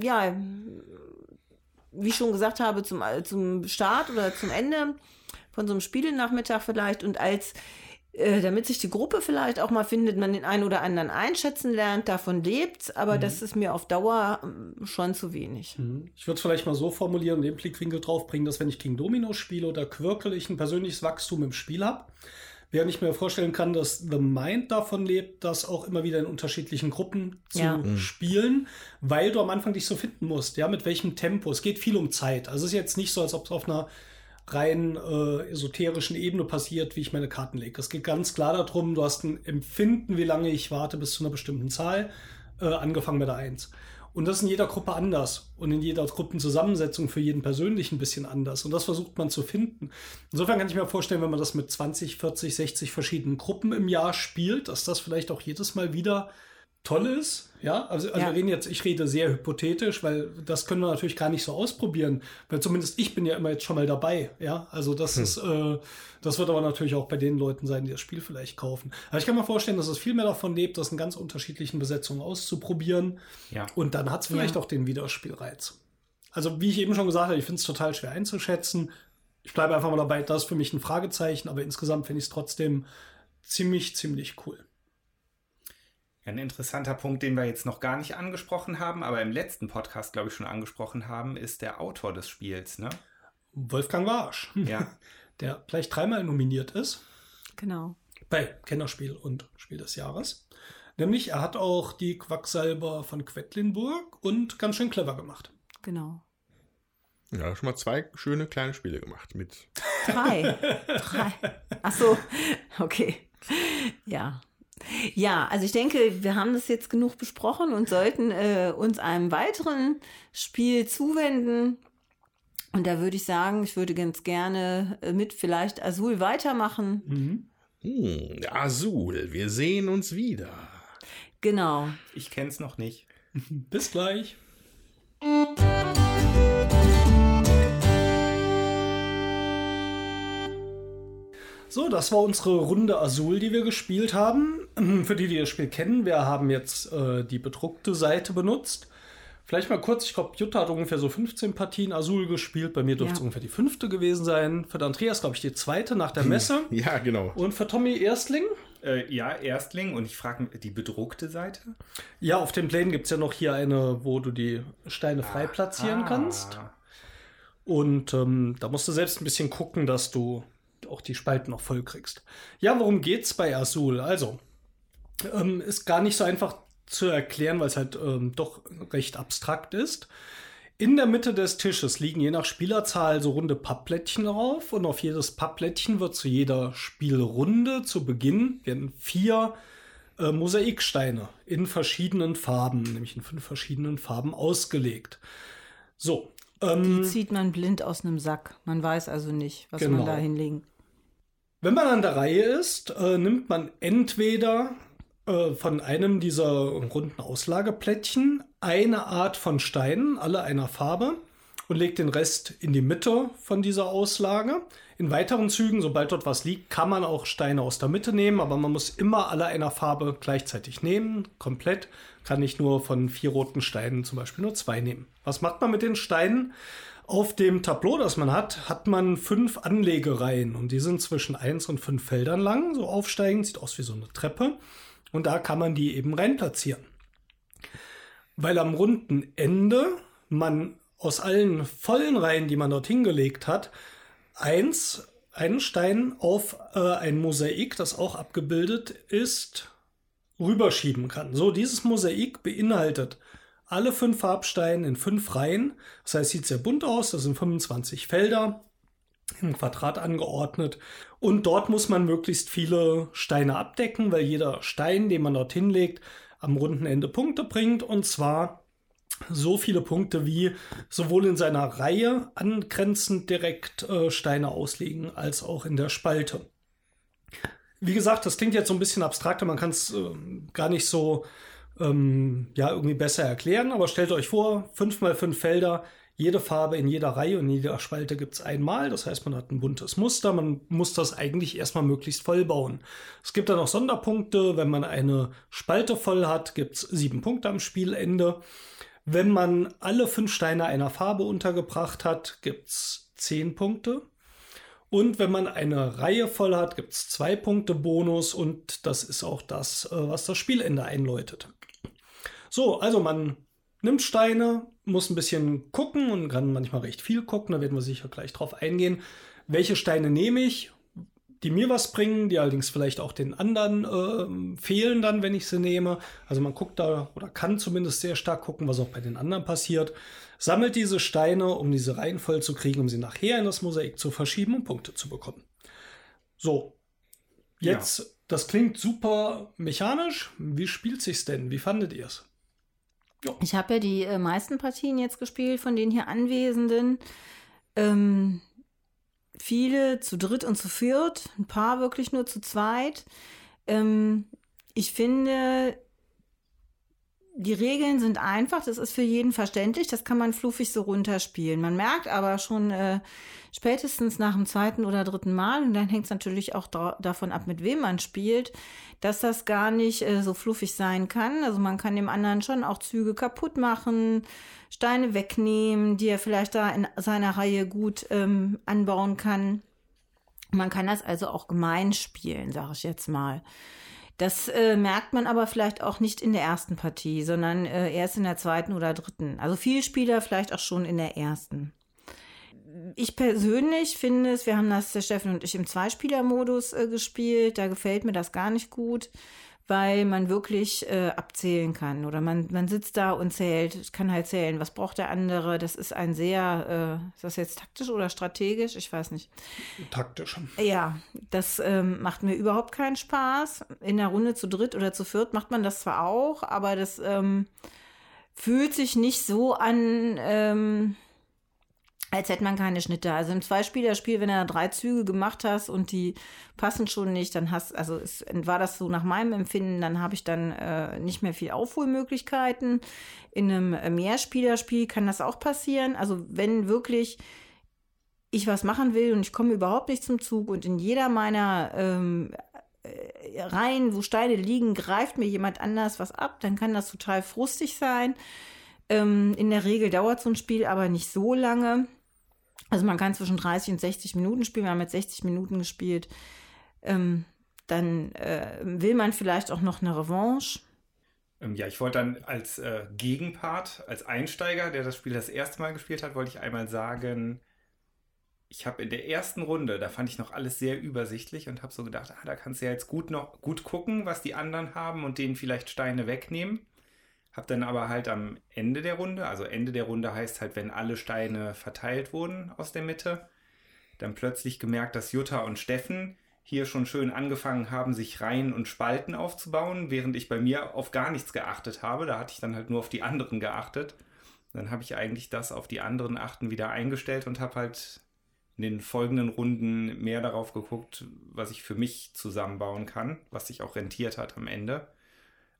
ja, wie ich schon gesagt habe, zum, zum Start oder zum Ende von so einem Spielenachmittag vielleicht und als äh, damit sich die Gruppe vielleicht auch mal findet, man den einen oder anderen einschätzen lernt, davon lebt, aber das ist mir auf Dauer ähm, schon zu wenig. Ich würde es vielleicht mal so formulieren und den Blickwinkel draufbringen, dass wenn ich King Domino spiele oder Quirkel, ich ein persönliches Wachstum im Spiel habe. Während ich mir vorstellen kann, dass The Mind davon lebt, das auch immer wieder in unterschiedlichen Gruppen zu Ja. spielen, weil du am Anfang dich so finden musst, ja, mit welchem Tempo. Es geht viel um Zeit. Also es ist jetzt nicht so, als ob es auf einer rein äh, esoterischen Ebene passiert, wie ich meine Karten lege. Es geht ganz klar darum, du hast ein Empfinden, wie lange ich warte bis zu einer bestimmten Zahl, äh, angefangen mit der 1. Und das ist in jeder Gruppe anders und in jeder Gruppenzusammensetzung für jeden persönlich ein bisschen anders. Und das versucht man zu finden. Insofern kann ich mir vorstellen, wenn man das mit 20, 40, 60 verschiedenen Gruppen im Jahr spielt, dass das vielleicht auch jedes Mal wieder toll ist. Ja, also, also Ja. wir reden jetzt, ich rede sehr hypothetisch, weil das können wir natürlich gar nicht so ausprobieren. Weil zumindest ich bin ja immer jetzt schon mal dabei. Ja, also das ist, äh, das wird aber natürlich auch bei den Leuten sein, die das Spiel vielleicht kaufen. Aber ich kann mir vorstellen, dass es viel mehr davon lebt, das in ganz unterschiedlichen Besetzungen auszuprobieren. Ja. Und dann hat es vielleicht Ja. auch den Wiederspielreiz. Also, wie ich eben schon gesagt habe, ich finde es total schwer einzuschätzen. Ich bleibe einfach mal dabei, das ist für mich ein Fragezeichen, aber insgesamt finde ich es trotzdem ziemlich, ziemlich cool. Ein interessanter Punkt, den wir jetzt noch gar nicht angesprochen haben, aber im letzten Podcast, glaube ich, schon angesprochen haben, ist der Autor des Spiels, ne? Wolfgang Warsch. Ja. [laughs] der gleich dreimal nominiert ist Genau. bei Kennerspiel und Spiel des Jahres. Nämlich, er hat auch die Quacksalber von Quedlinburg und ganz schön clever gemacht. Genau. Ja, schon mal zwei schöne kleine Spiele gemacht mit. Drei. [laughs] Drei. Ach so, okay. Ja. Ja, also ich denke, wir haben das jetzt genug besprochen und sollten äh, uns einem weiteren Spiel zuwenden. Und da würde ich sagen, ich würde ganz gerne äh, mit vielleicht Azul weitermachen. Hm, Azul, wir sehen uns wieder. Genau. Ich kenne es noch nicht. [laughs] Bis gleich. So, das war unsere Runde Azul, die wir gespielt haben. [clears throat] Für die, die das Spiel kennen, wir haben jetzt äh, die bedruckte Seite benutzt. Vielleicht mal kurz, ich glaube, Jutta hat ungefähr so 15 Partien Azul gespielt. Bei mir dürfte es Ja. ungefähr die fünfte gewesen sein. Für den Andreas, glaube ich, die zweite nach der Messe. [laughs] Ja, genau. Und für Tommy Erstling? Äh, ja, Erstling und ich frage die bedruckte Seite. Ja, auf den Plänen gibt es ja noch hier eine, wo du die Steine frei platzieren Ah. kannst. Und ähm, da musst du selbst ein bisschen gucken, dass du auch die Spalten noch voll kriegst. Ja, worum geht's bei Azul? Also, ähm, ist gar nicht so einfach zu erklären, weil es halt ähm, doch recht abstrakt ist. In der Mitte des Tisches liegen je nach Spielerzahl so runde Pappplättchen drauf und auf jedes Pappplättchen wird zu jeder Spielrunde zu Beginn werden vier äh, Mosaiksteine in verschiedenen Farben, nämlich in fünf verschiedenen Farben ausgelegt. So. Ähm, Die zieht man blind aus einem Sack. Man weiß also nicht, was Genau. man da hinlegen. Wenn man an der Reihe ist, äh, nimmt man entweder äh, von einem dieser runden Auslageplättchen eine Art von Steinen, alle einer Farbe, und legt den Rest in die Mitte von dieser Auslage. In weiteren Zügen, sobald dort was liegt, kann man auch Steine aus der Mitte nehmen, aber man muss immer alle einer Farbe gleichzeitig nehmen, komplett. Kann nicht nur von vier roten Steinen zum Beispiel nur zwei nehmen. Was macht man mit den Steinen? Auf dem Tableau, das man hat, hat man fünf Anlegereihen und die sind zwischen eins und fünf Feldern lang, so aufsteigend, sieht aus wie so eine Treppe. Und da kann man die eben rein platzieren. Weil am runden Ende man aus allen vollen Reihen, die man dort hingelegt hat, eins, einen Stein auf äh, ein Mosaik, das auch abgebildet ist, rüberschieben kann. So, dieses Mosaik beinhaltet alle fünf Farbsteine in fünf Reihen. Das heißt, sieht sehr bunt aus. Das sind 25 Felder im Quadrat angeordnet. Und dort muss man möglichst viele Steine abdecken, weil jeder Stein, den man dorthin legt, am runden Ende Punkte bringt. Und zwar so viele Punkte, wie sowohl in seiner Reihe angrenzend direkt äh, Steine auslegen, als auch in der Spalte. Wie gesagt, das klingt jetzt so ein bisschen abstrakter, man kann es äh, gar nicht so ähm, ja, irgendwie besser erklären, aber stellt euch vor, fünf mal fünf Felder, jede Farbe in jeder Reihe und in jeder Spalte gibt es einmal. Das heißt, man hat ein buntes Muster. Man muss das eigentlich erstmal möglichst voll bauen. Es gibt dann noch Sonderpunkte. Wenn man eine Spalte voll hat, gibt es sieben Punkte am Spielende. Wenn man alle fünf Steine einer Farbe untergebracht hat, gibt es zehn Punkte. Und wenn man eine Reihe voll hat, gibt es zwei Punkte Bonus und das ist auch das, äh, was das Spielende einläutet. So, also man nimmt Steine, muss ein bisschen gucken und kann manchmal recht viel gucken, da werden wir sicher gleich drauf eingehen. Welche Steine nehme ich, die mir was bringen, die allerdings vielleicht auch den anderen äh, fehlen dann, wenn ich sie nehme. Also man guckt da oder kann zumindest sehr stark gucken, was auch bei den anderen passiert. Sammelt diese Steine, um diese Reihen voll zu kriegen, um sie nachher in das Mosaik zu verschieben und Punkte zu bekommen. So, jetzt, das klingt super mechanisch. Wie spielt sich's denn? Wie fandet ihr es? Ich habe ja die äh, meisten Partien jetzt gespielt von den hier Anwesenden. Ähm, viele zu dritt und zu viert, ein paar wirklich nur zu zweit. Ähm, ich finde, die Regeln sind einfach, das ist für jeden verständlich, das kann man fluffig so runterspielen. Man merkt aber schon äh, spätestens nach dem zweiten oder dritten Mal, und dann hängt es natürlich auch da davon ab, mit wem man spielt, dass das gar nicht äh, so fluffig sein kann. Also man kann dem anderen schon auch Züge kaputt machen, Steine wegnehmen, die er vielleicht da in seiner Reihe gut ähm, anbauen kann. Man kann das also auch gemein spielen, sage ich jetzt mal. Das äh, merkt man aber vielleicht auch nicht in der ersten Partie, sondern äh, erst in der zweiten oder dritten. Also Vielspieler vielleicht auch schon in der ersten. ich persönlich finde es, wir haben das, der Steffen und ich, im Zweispieler-Modus äh, gespielt. Da gefällt mir das gar nicht gut, weil man wirklich äh, abzählen kann. Oder man, man sitzt da und zählt, kann halt zählen, was braucht der andere. Das ist ein sehr, äh, ist das jetzt taktisch oder strategisch? Ich weiß nicht. Taktisch. Ja, das ähm, macht mir überhaupt keinen Spaß. In der Runde zu dritt oder zu viert macht man das zwar auch, aber das ähm, fühlt sich nicht so an. Ähm, als hätte man keine Schnitte. Also im Zweispielerspiel, wenn du drei Züge gemacht hast und die passen schon nicht, dann hast, also es, war das so nach meinem Empfinden, dann habe ich dann äh, nicht mehr viel Aufholmöglichkeiten. In einem Mehrspielerspiel kann das auch passieren. Also wenn wirklich ich was machen will und ich komme überhaupt nicht zum Zug und in jeder meiner ähm, äh, Reihen, wo Steine liegen, greift mir jemand anders was ab, dann kann das total frustig sein. Ähm, in der Regel dauert so ein Spiel aber nicht so lange. Also man kann zwischen 30 und 60 Minuten spielen. Wir haben jetzt 60 Minuten gespielt. Ähm, dann äh, will man vielleicht auch noch eine Revanche. Ähm, ja, ich wollte dann als äh, Gegenpart, als Einsteiger, der das Spiel das erste Mal gespielt hat, wollte ich einmal sagen, ich habe in der ersten Runde, da fand ich noch alles sehr übersichtlich und habe so gedacht, ah, da kannst du ja jetzt gut noch gut gucken, was die anderen haben und denen vielleicht Steine wegnehmen. Hab dann aber halt am Ende der Runde, also Ende der Runde heißt halt, wenn alle Steine verteilt wurden aus der Mitte, dann plötzlich gemerkt, dass Jutta und Steffen hier schon schön angefangen haben, sich Reihen und Spalten aufzubauen, während ich bei mir auf gar nichts geachtet habe. Da hatte ich dann halt nur auf die anderen geachtet. Dann habe ich eigentlich das auf die anderen achten wieder eingestellt und habe halt in den folgenden Runden mehr darauf geguckt, was ich für mich zusammenbauen kann, was sich auch rentiert hat am Ende.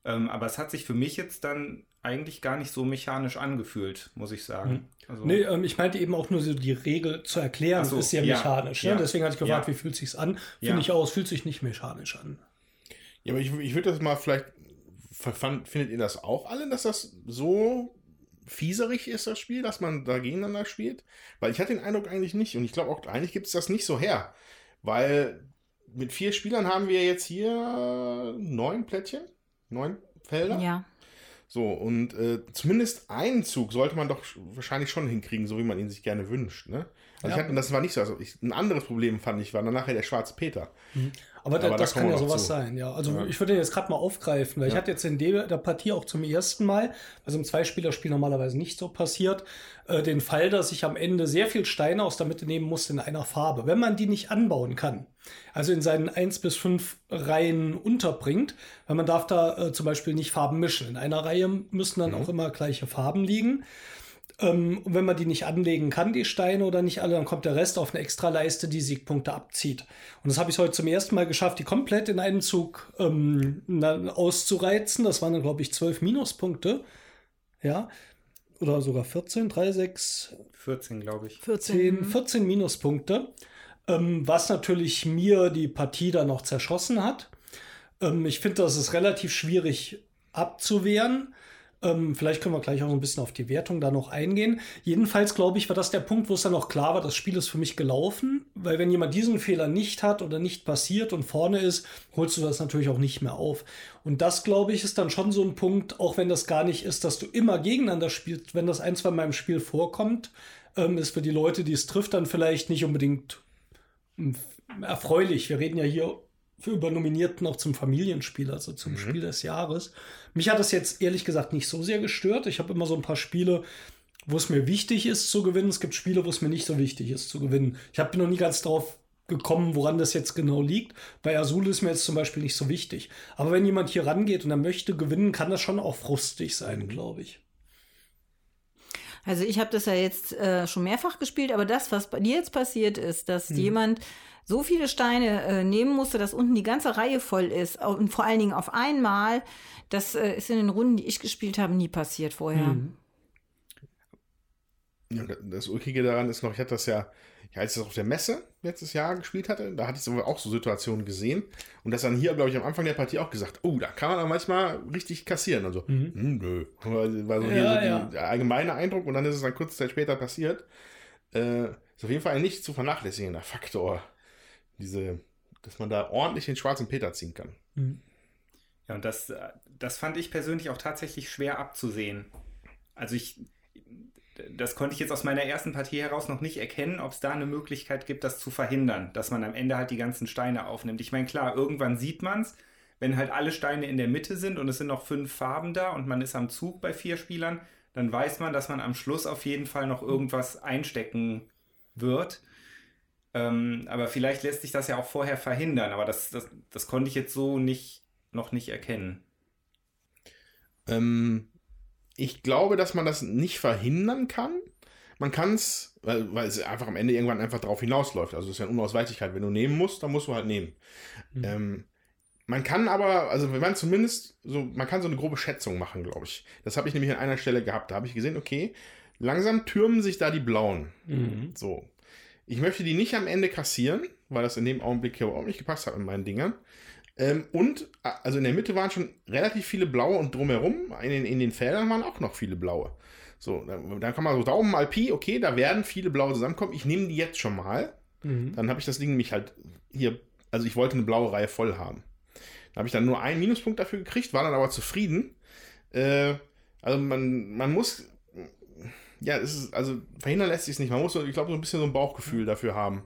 Ähm, aber es hat sich für mich jetzt dann eigentlich gar nicht so mechanisch angefühlt, muss ich sagen. Mhm. Also, nee, ähm, ich meinte eben auch nur so die Regel zu erklären, so, ist sehr ja, mechanisch. Ne? Ja, Deswegen hatte ich gefragt, ja. wie fühlt sich's an? Finde ich auch, es fühlt sich nicht mechanisch an. Ja, aber ich, ich würde das mal vielleicht, findet ihr das auch alle, dass das so fieserig ist, das Spiel, dass man da gegeneinander spielt? Weil ich hatte den Eindruck eigentlich nicht und ich glaube auch, eigentlich gibt es das nicht so her. Weil mit vier Spielern haben wir jetzt hier neun Plättchen neun Felder. Ja. So, und äh, zumindest einen Zug sollte man doch wahrscheinlich schon hinkriegen, so wie man ihn sich gerne wünscht. Ne? Also ja. ich hatte, das war nicht so. Also ich, ein anderes Problem fand ich, war dann nachher der schwarze Peter. Mhm. Aber, da, das kann ja sowas zu. sein, ja. Also ja. ich würde den jetzt gerade mal aufgreifen, weil ja. ich hatte jetzt in der, der Partie auch zum ersten Mal, also im Zweispielerspiel normalerweise nicht so passiert, äh, den Fall, dass ich am Ende sehr viel Steine aus der Mitte nehmen musste in einer Farbe. Wenn man die nicht anbauen kann, also in seinen eins bis fünf Reihen unterbringt, weil man darf da äh, zum Beispiel nicht Farben mischen. In einer Reihe müssen dann mhm. auch immer gleiche Farben liegen. Ähm, und wenn man die nicht anlegen kann, die Steine oder nicht alle, dann kommt der Rest auf eine extra Leiste, die Siegpunkte abzieht. Und das habe ich heute zum ersten Mal geschafft, die komplett in einem Zug ähm, auszureizen. Das waren dann, glaube ich, zwölf Minuspunkte. Ja. Oder sogar 14, 3, 6. 14, glaube ich. 14, 10, 14 Minuspunkte. Ähm, was natürlich mir die Partie dann noch zerschossen hat. Ähm, ich finde, das ist relativ schwierig abzuwehren. Ähm, vielleicht können wir gleich auch so ein bisschen auf die Wertung da noch eingehen. Jedenfalls, glaube ich, war das der Punkt, wo es dann auch klar war, das Spiel ist für mich gelaufen. Weil wenn jemand diesen Fehler nicht hat oder nicht passiert und vorne ist, holst du das natürlich auch nicht mehr auf. Und das, glaube ich, ist dann schon so ein Punkt, auch wenn das gar nicht ist, dass du immer gegeneinander spielst, wenn das ein, zwei Mal im Spiel vorkommt, ähm, ist für die Leute, die es trifft, dann vielleicht nicht unbedingt hm, erfreulich. Wir reden ja hier für über Nominierten auch zum Familienspiel, also zum mhm. Spiel des Jahres. Mich hat das jetzt ehrlich gesagt nicht so sehr gestört. Ich habe immer so ein paar Spiele, wo es mir wichtig ist zu gewinnen. Es gibt Spiele, wo es mir nicht so wichtig ist zu gewinnen. Ich habe noch nie ganz drauf gekommen, woran das jetzt genau liegt. Bei Azul ist mir jetzt zum Beispiel nicht so wichtig. Aber wenn jemand hier rangeht und er möchte gewinnen, kann das schon auch frustig sein, mhm. glaube ich. Also ich habe das ja jetzt äh, schon mehrfach gespielt, aber das, was bei dir jetzt passiert ist, dass mhm. jemand so viele Steine äh, nehmen musste, dass unten die ganze Reihe voll ist und vor allen Dingen auf einmal, das äh, ist in den Runden, die ich gespielt habe, nie passiert vorher. Mhm. Ja, das Ulkige daran ist noch, ich hatte das ja, als ich das auf der Messe letztes Jahr gespielt hatte, da hatte ich auch so Situationen gesehen und das dann hier, glaube ich, am Anfang der Partie auch gesagt, oh, da kann man auch manchmal richtig kassieren. Also, mhm. hm, nö. War so, ja, so ja. der allgemeine Eindruck und dann ist es dann kurze Zeit später passiert. Äh, ist auf jeden Fall ein nicht zu vernachlässigender Faktor diese, dass man da ordentlich den schwarzen Peter ziehen kann. Mhm. Ja, und das, das fand ich persönlich auch tatsächlich schwer abzusehen. Also ich, das konnte ich jetzt aus meiner ersten Partie heraus noch nicht erkennen, ob es da eine Möglichkeit gibt, das zu verhindern, dass man am Ende halt die ganzen Steine aufnimmt. Ich meine, klar, irgendwann sieht man es, wenn halt alle Steine in der Mitte sind und es sind noch fünf Farben da und man ist am Zug bei vier Spielern, dann weiß man, dass man am Schluss auf jeden Fall noch irgendwas einstecken wird. Ähm, aber vielleicht lässt sich das ja auch vorher verhindern, aber das, das, das konnte ich jetzt so nicht, noch nicht erkennen. Ähm, ich glaube, dass man das nicht verhindern kann. Man kann es, weil, weil es einfach am Ende irgendwann einfach darauf hinausläuft. Also es ist ja eine Unausweichlichkeit. Wenn du nehmen musst, dann musst du halt nehmen. Mhm. Ähm, man kann aber, also wenn man zumindest so, man kann so eine grobe Schätzung machen, glaube ich. Das habe ich nämlich an einer Stelle gehabt. Da habe ich gesehen, okay, langsam türmen sich da die blauen. Mhm. So. Ich möchte die nicht am Ende kassieren, weil das in dem Augenblick hier auch nicht gepasst hat mit meinen Dingern. Ähm, und also in der Mitte waren schon relativ viele blaue und drumherum, in den, in den Feldern waren auch noch viele blaue. So, dann, dann kann man so Daumen mal Pi, okay, da werden viele blaue zusammenkommen. Ich nehme die jetzt schon mal. Mhm. Dann habe ich das Ding nämlich halt hier, also ich wollte eine blaue Reihe voll haben. Da habe ich dann nur einen Minuspunkt dafür gekriegt, war dann aber zufrieden. Äh, also man, man muss, ja, es ist, also verhindern lässt sich es nicht. Man muss, so, ich glaube, so ein bisschen so ein Bauchgefühl dafür haben.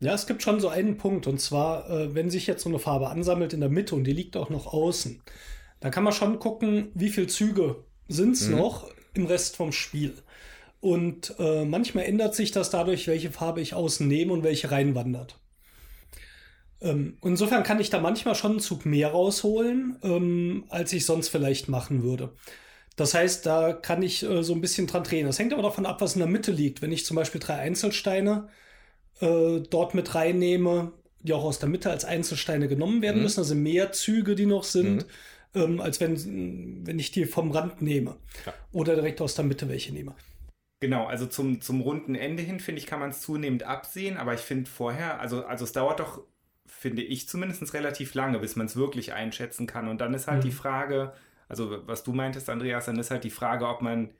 Ja, es gibt schon so einen Punkt, und zwar, äh, wenn sich jetzt so eine Farbe ansammelt in der Mitte und die liegt auch noch außen, da kann man schon gucken, wie viele Züge sind es mhm. noch im Rest vom Spiel. Und äh, manchmal ändert sich das dadurch, welche Farbe ich außen nehme und welche reinwandert. Ähm, insofern kann ich da manchmal schon einen Zug mehr rausholen, ähm, als ich sonst vielleicht machen würde. Das heißt, da kann ich äh, so ein bisschen dran drehen. Das hängt aber davon ab, was in der Mitte liegt. Wenn ich zum Beispiel drei Einzelsteine äh, dort mit reinnehme, die auch aus der Mitte als Einzelsteine genommen werden mhm. müssen, also mehr Züge, die noch sind, mhm. ähm, als wenn, wenn ich die vom Rand nehme ja. oder direkt aus der Mitte welche nehme. Genau, also zum, zum runden Ende hin, finde ich, kann man es zunehmend absehen, aber ich finde vorher, also, also es dauert doch, finde ich zumindest relativ lange, bis man es wirklich einschätzen kann. Und dann ist halt mhm. die Frage, also was du meintest, Andreas, dann ist halt die Frage, ob man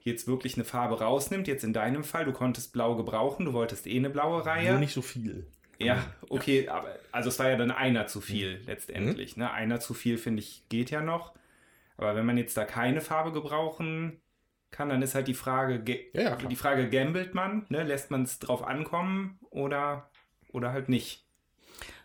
jetzt wirklich eine Farbe rausnimmt. Jetzt in deinem Fall, du konntest blau gebrauchen, du wolltest eh eine blaue Reihe. Nur nicht so viel. Ja, okay, ja. aber also es war ja dann einer zu viel mhm. letztendlich. Ne? Einer zu viel, finde ich, geht ja noch. Aber wenn man jetzt da keine Farbe gebrauchen kann, dann ist halt die Frage, ja, ja, die Frage, gambelt man, ne? lässt man es drauf ankommen oder, oder halt nicht?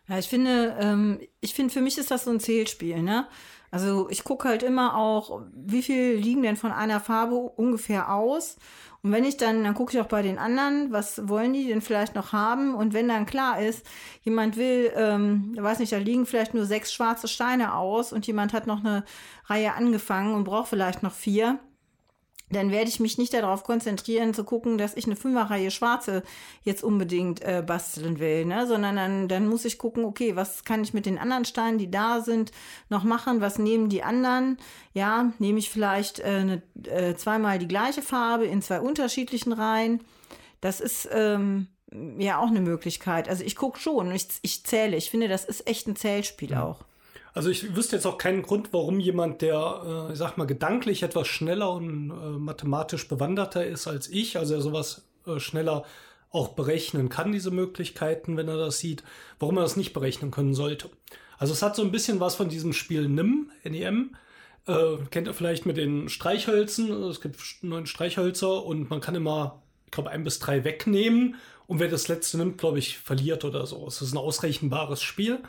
Ja, ich finde, ähm, ich finde, für mich ist das so ein Zählspiel, ne? Also ich gucke halt immer auch, wie viel liegen denn von einer Farbe ungefähr aus. Und wenn ich dann, dann gucke ich auch bei den anderen, was wollen die denn vielleicht noch haben? Und wenn dann klar ist, jemand will, ähm, weiß nicht, da liegen vielleicht nur sechs schwarze Steine aus und jemand hat noch eine Reihe angefangen und braucht vielleicht noch vier, dann werde ich mich nicht darauf konzentrieren, zu gucken, dass ich eine Fünferreihe Schwarze jetzt unbedingt äh, basteln will, ne? sondern dann, dann muss ich gucken, okay, was kann ich mit den anderen Steinen, die da sind, noch machen? Was nehmen die anderen? Ja, nehme ich vielleicht äh, eine, äh, zweimal die gleiche Farbe in zwei unterschiedlichen Reihen. Das ist ähm, ja auch eine Möglichkeit. Also ich gucke schon, ich, ich zähle. Ich finde, das ist echt ein Zählspiel ja. auch. Also ich wüsste jetzt auch keinen Grund, warum jemand, der, äh, ich sag mal, gedanklich etwas schneller und äh, mathematisch bewanderter ist als ich, also er sowas äh, schneller auch berechnen kann, diese Möglichkeiten, wenn er das sieht, warum er das nicht berechnen können sollte. Also es hat so ein bisschen was von diesem Spiel NIM, NEM. Äh, kennt ihr vielleicht mit den Streichhölzen? Es gibt neun Streichhölzer und man kann immer, ich glaube, ein bis drei wegnehmen. Und wer das letzte nimmt, glaube ich, verliert oder so. Es ist ein ausrechenbares Spiel.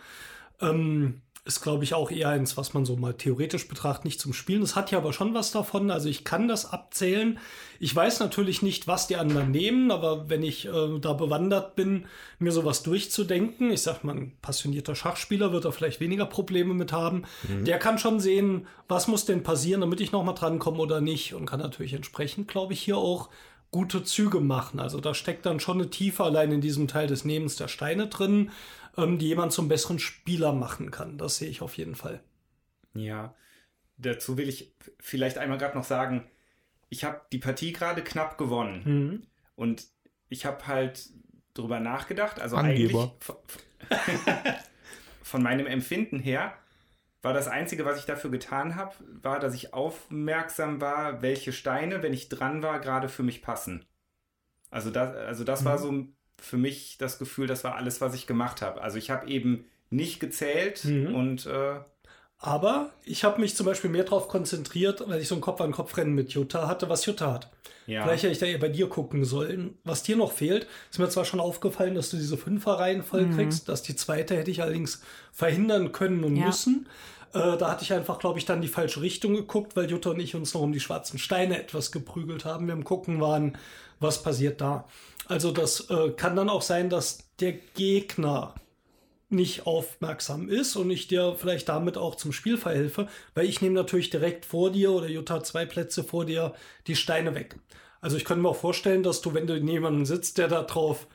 Ähm, ist, glaube ich, auch eher eins, was man so mal theoretisch betrachtet, nicht zum Spielen. Das hat ja aber schon was davon. Also ich kann das abzählen. Ich weiß natürlich nicht, was die anderen nehmen, aber wenn ich äh, da bewandert bin, mir sowas durchzudenken, ich sag mal, ein passionierter Schachspieler wird da vielleicht weniger Probleme mit haben. Mhm. Der kann schon sehen, was muss denn passieren, damit ich nochmal drankomme oder nicht und kann natürlich entsprechend, glaube ich, hier auch gute Züge machen. Also da steckt dann schon eine Tiefe allein in diesem Teil des Nehmens der Steine drin ähm, die jemand zum besseren Spieler machen kann. Das sehe ich auf jeden Fall. Ja, dazu will ich vielleicht einmal gerade noch sagen, ich habe die Partie gerade knapp gewonnen. Mhm. Und ich habe halt drüber nachgedacht, also Angeber. eigentlich [laughs] von meinem Empfinden her war das Einzige, was ich dafür getan habe, war, dass ich aufmerksam war, welche Steine, wenn ich dran war, gerade für mich passen. Also das, also das mhm. war so für mich das Gefühl, das war alles, was ich gemacht habe. Also ich habe eben nicht gezählt mhm. und äh, Aber ich habe mich zum Beispiel mehr darauf konzentriert, weil ich so ein Kopf-an-Kopf-Rennen mit Jutta hatte, was Jutta hat. Ja. Vielleicht hätte ich da eher bei dir gucken sollen. Was dir noch fehlt, ist mir zwar schon aufgefallen, dass du diese Fünferreihen voll kriegst, dass die zweite hätte ich allerdings verhindern können und Ja. müssen. Äh, da hatte ich einfach, glaube ich, dann die falsche Richtung geguckt, weil Jutta und ich uns noch um die schwarzen Steine etwas geprügelt haben. Wir im Gucken waren, was passiert da. Also das äh, kann dann auch sein, dass der Gegner nicht aufmerksam ist und ich dir vielleicht damit auch zum Spiel verhelfe, weil ich nehme natürlich direkt vor dir oder Jutta zwei Plätze vor dir die Steine weg. Also ich könnte mir auch vorstellen, dass du, wenn du neben jemandem sitzt, der darauf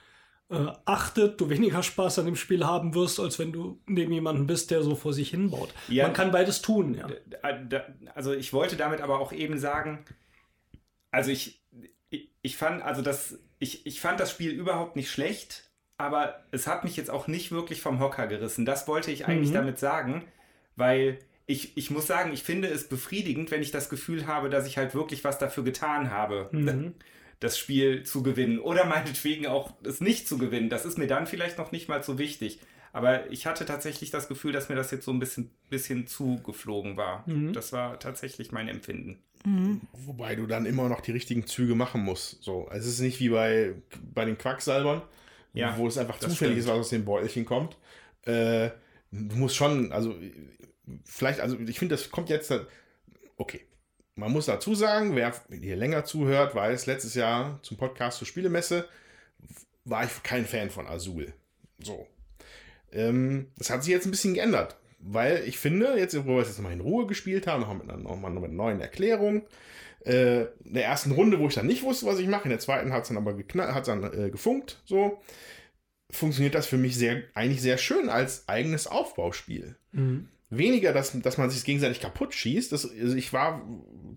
äh, achtet, du weniger Spaß an dem Spiel haben wirst, als wenn du neben jemandem bist, der so vor sich hinbaut. Ja. Man kann beides tun, ja. Da- Also ich wollte damit aber auch eben sagen, also ich, ich, ich fand, also das, ich, ich fand das Spiel überhaupt nicht schlecht, aber es hat mich jetzt auch nicht wirklich vom Hocker gerissen. Das wollte ich eigentlich Mhm. damit sagen, weil ich, ich muss sagen, ich finde es befriedigend, wenn ich das Gefühl habe, dass ich halt wirklich was dafür getan habe, Mhm. das Spiel zu gewinnen oder meinetwegen auch es nicht zu gewinnen. Das ist mir dann vielleicht noch nicht mal so wichtig. Aber ich hatte tatsächlich das Gefühl, dass mir das jetzt so ein bisschen, bisschen zugeflogen war. Mhm. Das war tatsächlich mein Empfinden. Wobei du dann immer noch die richtigen Züge machen musst. So, es ist nicht wie bei, bei den Quacksalbern, Ja, wo es einfach zufällig stimmt. ist, was aus dem Beutelchen kommt. Äh, du musst schon, also vielleicht, also ich finde, das kommt jetzt, okay. Man muss dazu sagen, wer hier länger zuhört, weiß, letztes Jahr zum Podcast zur Spielemesse war ich kein Fan von Azul. So. Ähm, das hat sich jetzt ein bisschen geändert, weil ich finde, jetzt, wo wir es jetzt mal in Ruhe gespielt haben, noch mit noch mit einer neuen Erklärung, äh, in der ersten Runde, wo ich dann nicht wusste, was ich mache, in der zweiten hat es dann aber geknallt, hat dann äh, gefunkt, so, funktioniert das für mich sehr, eigentlich sehr schön als eigenes Aufbauspiel. Mhm. Weniger, dass, dass man sich gegenseitig kaputt schießt. Das, also ich war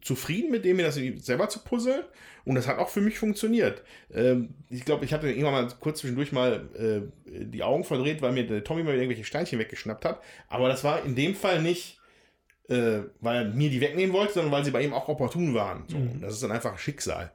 zufrieden mit dem, mir das selber zu puzzeln. Und das hat auch für mich funktioniert. Ähm, ich glaube, ich hatte irgendwann mal kurz zwischendurch mal äh, die Augen verdreht, weil mir der Tommy mal irgendwelche Steinchen weggeschnappt hat. Aber das war in dem Fall nicht, äh, weil er mir die wegnehmen wollte, sondern weil sie bei ihm auch opportun waren. So, Mhm. Das ist dann einfach Schicksal.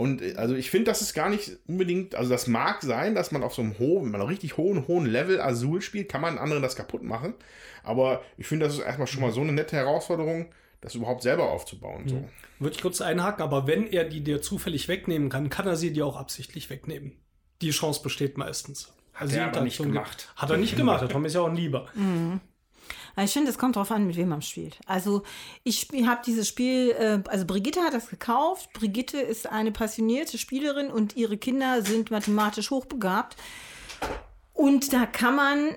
Und äh, also ich finde, das ist gar nicht unbedingt, also das mag sein, dass man auf so einem hohen, wenn man auf richtig hohen, hohen Level Azul spielt, kann man anderen das kaputt machen. Aber ich finde, das ist erstmal schon mal so eine nette Herausforderung, das überhaupt selber aufzubauen. So. Würde ich kurz einhaken, aber wenn er die dir zufällig wegnehmen kann, kann er sie dir auch absichtlich wegnehmen. Die Chance besteht meistens. Also er aber nicht gemacht. Hat er nicht gemacht. Der [laughs] Tom ist ja auch ein Lieber. Also ich finde, es kommt darauf an, mit wem man spielt. Also ich habe dieses Spiel, äh, also Brigitte hat das gekauft. Brigitte ist eine passionierte Spielerin und ihre Kinder sind mathematisch hochbegabt. Und da kann man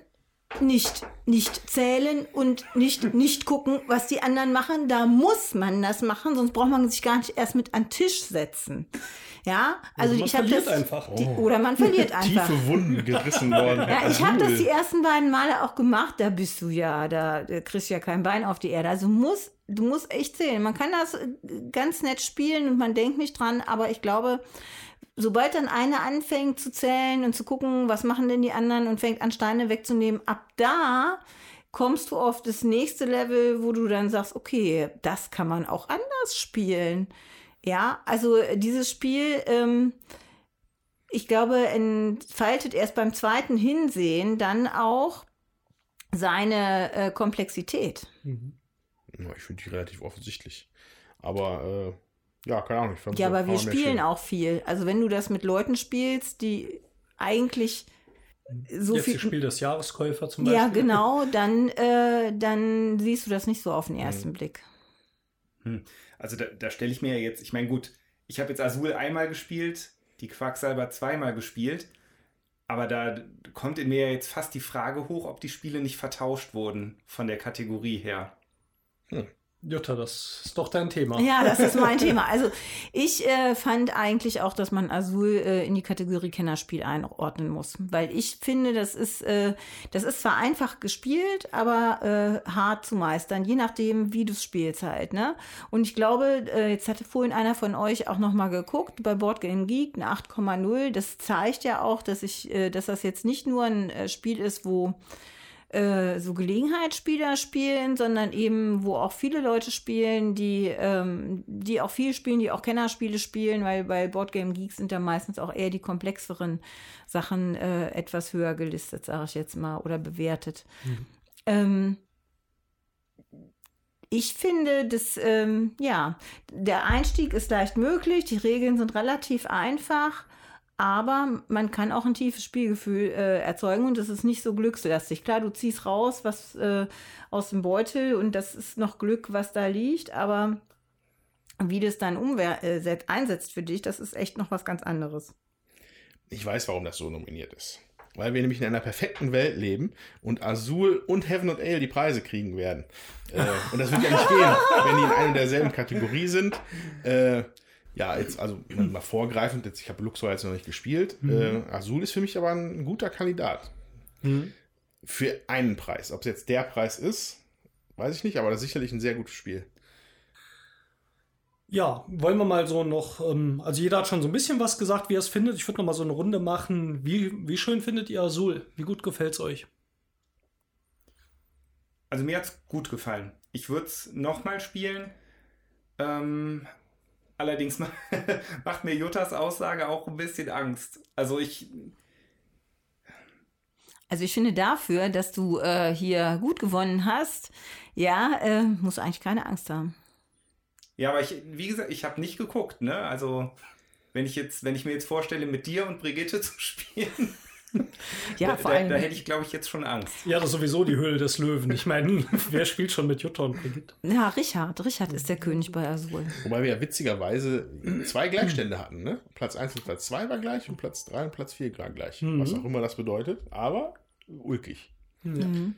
nicht, nicht zählen und nicht, nicht gucken, was die anderen machen. Da muss man das machen, sonst braucht man sich gar nicht erst mit an den Tisch setzen. Ja, also man ich habe verliert das. einfach. Die, oder man verliert [laughs] einfach. Tiefe Wunden gerissen worden. Ja, ich habe das die ersten beiden Male auch gemacht. Da bist du ja, da kriegst du ja kein Bein auf die Erde. Also muss, du musst echt zählen. Man kann das äh, ganz nett spielen und man denkt nicht dran, aber ich glaube, sobald dann einer anfängt zu zählen und zu gucken, was machen denn die anderen und fängt an Steine wegzunehmen, ab da kommst du auf das nächste Level, wo du dann sagst, okay, das kann man auch anders spielen. Ja, also äh, dieses Spiel, ähm, ich glaube, entfaltet erst beim zweiten Hinsehen dann auch seine äh, Komplexität. Ja, ich finde die relativ offensichtlich. Aber äh, ja, keine Ahnung. Ja, aber wir spielen schön. auch viel. Also wenn du das mit Leuten spielst, die eigentlich so Jetzt viel. Spiel des Jahreskäufer zum Beispiel. Ja, genau, dann, äh, dann siehst du das nicht so auf den ersten Mhm. Blick. Hm. Also da, da stelle ich mir ja jetzt, ich meine, gut, ich habe jetzt Azul einmal gespielt, die Quacksalber zweimal gespielt, aber da kommt in mir jetzt fast die Frage hoch, ob die Spiele nicht vertauscht wurden von der Kategorie her. Jutta, das ist doch dein Thema. Ja, das ist mein [laughs] Thema. Also ich äh, fand eigentlich auch, dass man Azul äh, in die Kategorie Kennerspiel einordnen muss, weil ich finde, das ist äh, das ist zwar einfach gespielt, aber äh, hart zu meistern, je nachdem, wie du es spielst halt. Ne? Und ich glaube, äh, jetzt hatte vorhin einer von euch auch noch mal geguckt bei Board Game Geek eine 8,0. Das zeigt ja auch, dass ich, äh, dass das jetzt nicht nur ein äh, Spiel ist, wo äh, so Gelegenheitsspieler spielen, sondern eben, wo auch viele Leute spielen, die, ähm, die auch viel spielen, die auch Kennerspiele spielen, weil bei Boardgame Geeks sind ja meistens auch eher die komplexeren Sachen äh, etwas höher gelistet, sage ich jetzt mal, oder bewertet. Ähm, Ich finde, dass, ähm, ja, der Einstieg ist leicht möglich, die Regeln sind relativ einfach, aber man kann auch ein tiefes Spielgefühl äh, erzeugen und es ist nicht so glückslastig. Klar, du ziehst raus was äh, aus dem Beutel und das ist noch Glück, was da liegt, aber wie das dann umwer äh, einsetzt für dich, das ist echt noch was ganz anderes. Ich weiß, warum das so nominiert ist. Weil wir nämlich in einer perfekten Welt leben und Azul und Heaven and Ale die Preise kriegen werden. Äh, und das wird ja nicht gehen, wenn die in einer derselben Kategorie sind. Äh, ja, jetzt, also mal vorgreifend, jetzt, ich habe Luxor jetzt noch nicht gespielt. Mhm. Äh, Azul ist für mich aber ein guter Kandidat. Mhm. Für einen Preis. Ob es jetzt der Preis ist, weiß ich nicht, aber das ist sicherlich ein sehr gutes Spiel. Ja, wollen wir mal so noch, ähm, also jeder hat schon so ein bisschen was gesagt, wie er es findet. Ich würde noch mal so eine Runde machen. Wie, wie schön findet ihr Azul? Wie gut gefällt es euch? Also mir hat es gut gefallen. Ich würde es nochmal spielen. Ähm, allerdings [laughs] macht mir Juttas Aussage auch ein bisschen Angst. Also ich... Also ich finde dafür, dass du äh, hier gut gewonnen hast, ja, äh, musst du eigentlich keine Angst haben. Ja, aber ich, wie gesagt, ich habe nicht geguckt, ne? Also, wenn ich jetzt, wenn ich mir jetzt vorstelle, mit dir und Brigitte [laughs] zu spielen. [laughs] Ja, vor allem. Da, da hätte ich, glaube ich, jetzt schon Angst. Ja, das ist sowieso die Höhle des Löwen. Ich meine, [laughs] wer spielt schon mit Jutta und Brigitte? Ja, Richard. Richard ist der König bei Azul. Wobei wir ja witzigerweise zwei Gleichstände hatten, ne? Platz 1 und Platz 2 war gleich und Platz 3 und Platz 4 war gleich. Mhm. Was auch immer das bedeutet, aber ulkig. Ja. Mhm.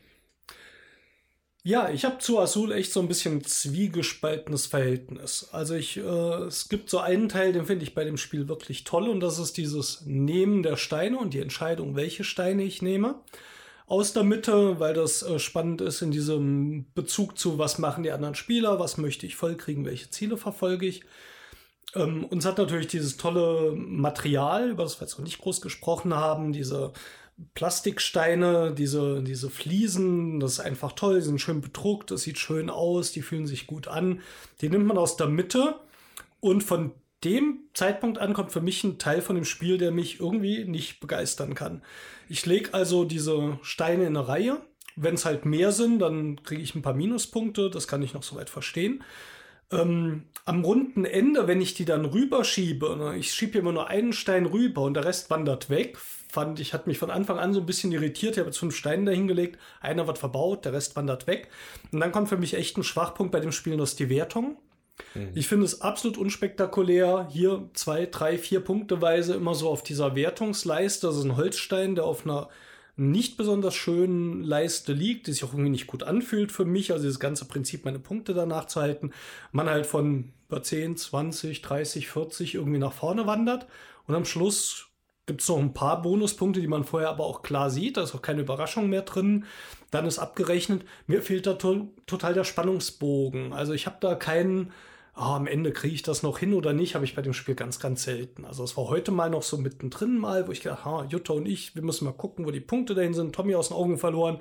Ja, ich habe zu Azul echt so ein bisschen zwiegespaltenes Verhältnis. Also ich, äh, es gibt so einen Teil, den finde ich bei dem Spiel wirklich toll und das ist dieses Nehmen der Steine und die Entscheidung, welche Steine ich nehme. Aus der Mitte, weil das äh, spannend ist in diesem Bezug zu, was machen die anderen Spieler, was möchte ich vollkriegen, welche Ziele verfolge ich. Ähm, uns hat natürlich dieses tolle Material, über das wir jetzt noch nicht groß gesprochen haben, diese Plastiksteine, diese, diese Fliesen, das ist einfach toll, die sind schön bedruckt, das sieht schön aus, die fühlen sich gut an. Die nimmt man aus der Mitte und von dem Zeitpunkt an kommt für mich ein Teil von dem Spiel, der mich irgendwie nicht begeistern kann. Ich lege also diese Steine in eine Reihe. Wenn es halt mehr sind, dann kriege ich ein paar Minuspunkte, das kann ich noch soweit verstehen. Ähm, am runden Ende, wenn ich die dann rüberschiebe, ne, ich schiebe immer nur einen Stein rüber und der Rest wandert weg, fand ich, hat mich von Anfang an so ein bisschen irritiert. Ich habe jetzt fünf Steine dahingelegt, einer wird verbaut, der Rest wandert weg. Und dann kommt für mich echt ein Schwachpunkt bei dem Spiel, das ist die Wertung. Mhm. Ich finde es absolut unspektakulär, hier zwei, drei, vier Punkteweise immer so auf dieser Wertungsleiste. Das ist ein Holzstein, der auf einer nicht besonders schönen Leiste liegt, die sich auch irgendwie nicht gut anfühlt für mich. Also das ganze Prinzip, meine Punkte danach zu halten. Man halt von über 10, 20, 30, 40 irgendwie nach vorne wandert und am Schluss gibt es noch ein paar Bonuspunkte, die man vorher aber auch klar sieht. Da ist auch keine Überraschung mehr drin. Dann ist abgerechnet. Mir fehlt da to total der Spannungsbogen. Also ich habe da keinen, oh, am Ende kriege ich das noch hin oder nicht, habe ich bei dem Spiel ganz, ganz selten. Also es war heute mal noch so mittendrin mal, wo ich gedacht, ha, Jutta und ich, wir müssen mal gucken, wo die Punkte dahin sind. Tommy aus den Augen verloren.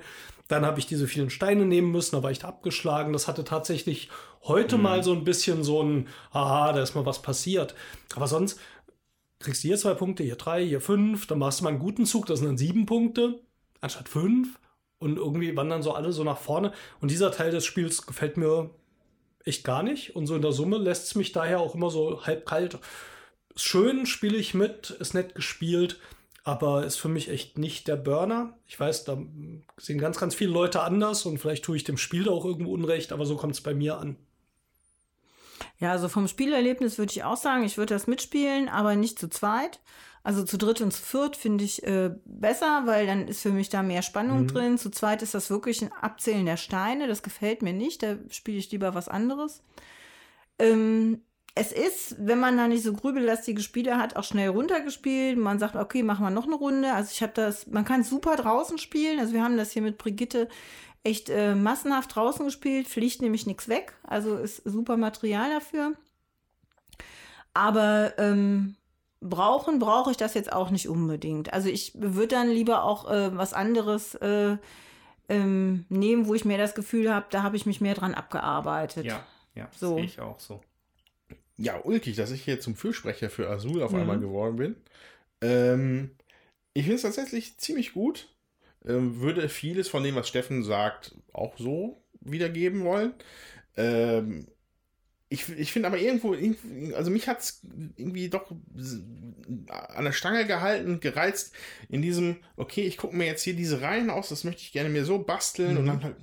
Dann habe ich diese vielen Steine nehmen müssen, da war ich da abgeschlagen. Das hatte tatsächlich heute mhm. mal so ein bisschen so ein, aha, da ist mal was passiert. Aber sonst kriegst du hier zwei Punkte, hier drei, hier fünf, dann machst du mal einen guten Zug, das sind dann sieben Punkte, anstatt fünf. Und irgendwie wandern so alle so nach vorne. Und dieser Teil des Spiels gefällt mir echt gar nicht. Und so in der Summe lässt es mich daher auch immer so halb kalt. Schön spiele ich mit, ist nett gespielt, aber ist für mich echt nicht der Burner. Ich weiß, da sehen ganz, ganz viele Leute anders und vielleicht tue ich dem Spiel da auch irgendwo Unrecht, aber so kommt es bei mir an. Ja, also vom Spielerlebnis würde ich auch sagen, ich würde das mitspielen, aber nicht zu zweit. Also zu dritt und zu viert finde ich äh, besser, weil dann ist für mich da mehr Spannung mhm. drin. Zu zweit ist das wirklich ein Abzählen der Steine. Das gefällt mir nicht. Da spiele ich lieber was anderes. Ähm, es ist, wenn man da nicht so grübellastige Spiele hat, auch schnell runtergespielt. Man sagt, okay, machen wir noch eine Runde. Also ich habe das, man kann super draußen spielen. Also wir haben das hier mit Brigitte echt äh, massenhaft draußen gespielt, fliegt nämlich nichts weg, also ist super Material dafür. Aber ähm, brauchen brauche ich das jetzt auch nicht unbedingt. Also ich würde dann lieber auch äh, was anderes äh, ähm, nehmen, wo ich mehr das Gefühl habe, da habe ich mich mehr dran abgearbeitet. Ja, ja, so. sehe ich auch so. Ja, ulkig, dass ich hier zum Fürsprecher für Azul auf mhm. einmal geworden bin. Ähm, ich finde es tatsächlich ziemlich gut. Ähm, würde vieles von dem, was Steffen sagt, auch so wiedergeben wollen. Ähm, ich, ich finde aber irgendwo, also mich hat es irgendwie doch an der Stange gehalten, gereizt in diesem, okay, ich gucke mir jetzt hier diese Reihen aus, das möchte ich gerne mir so basteln mhm. und dann halt,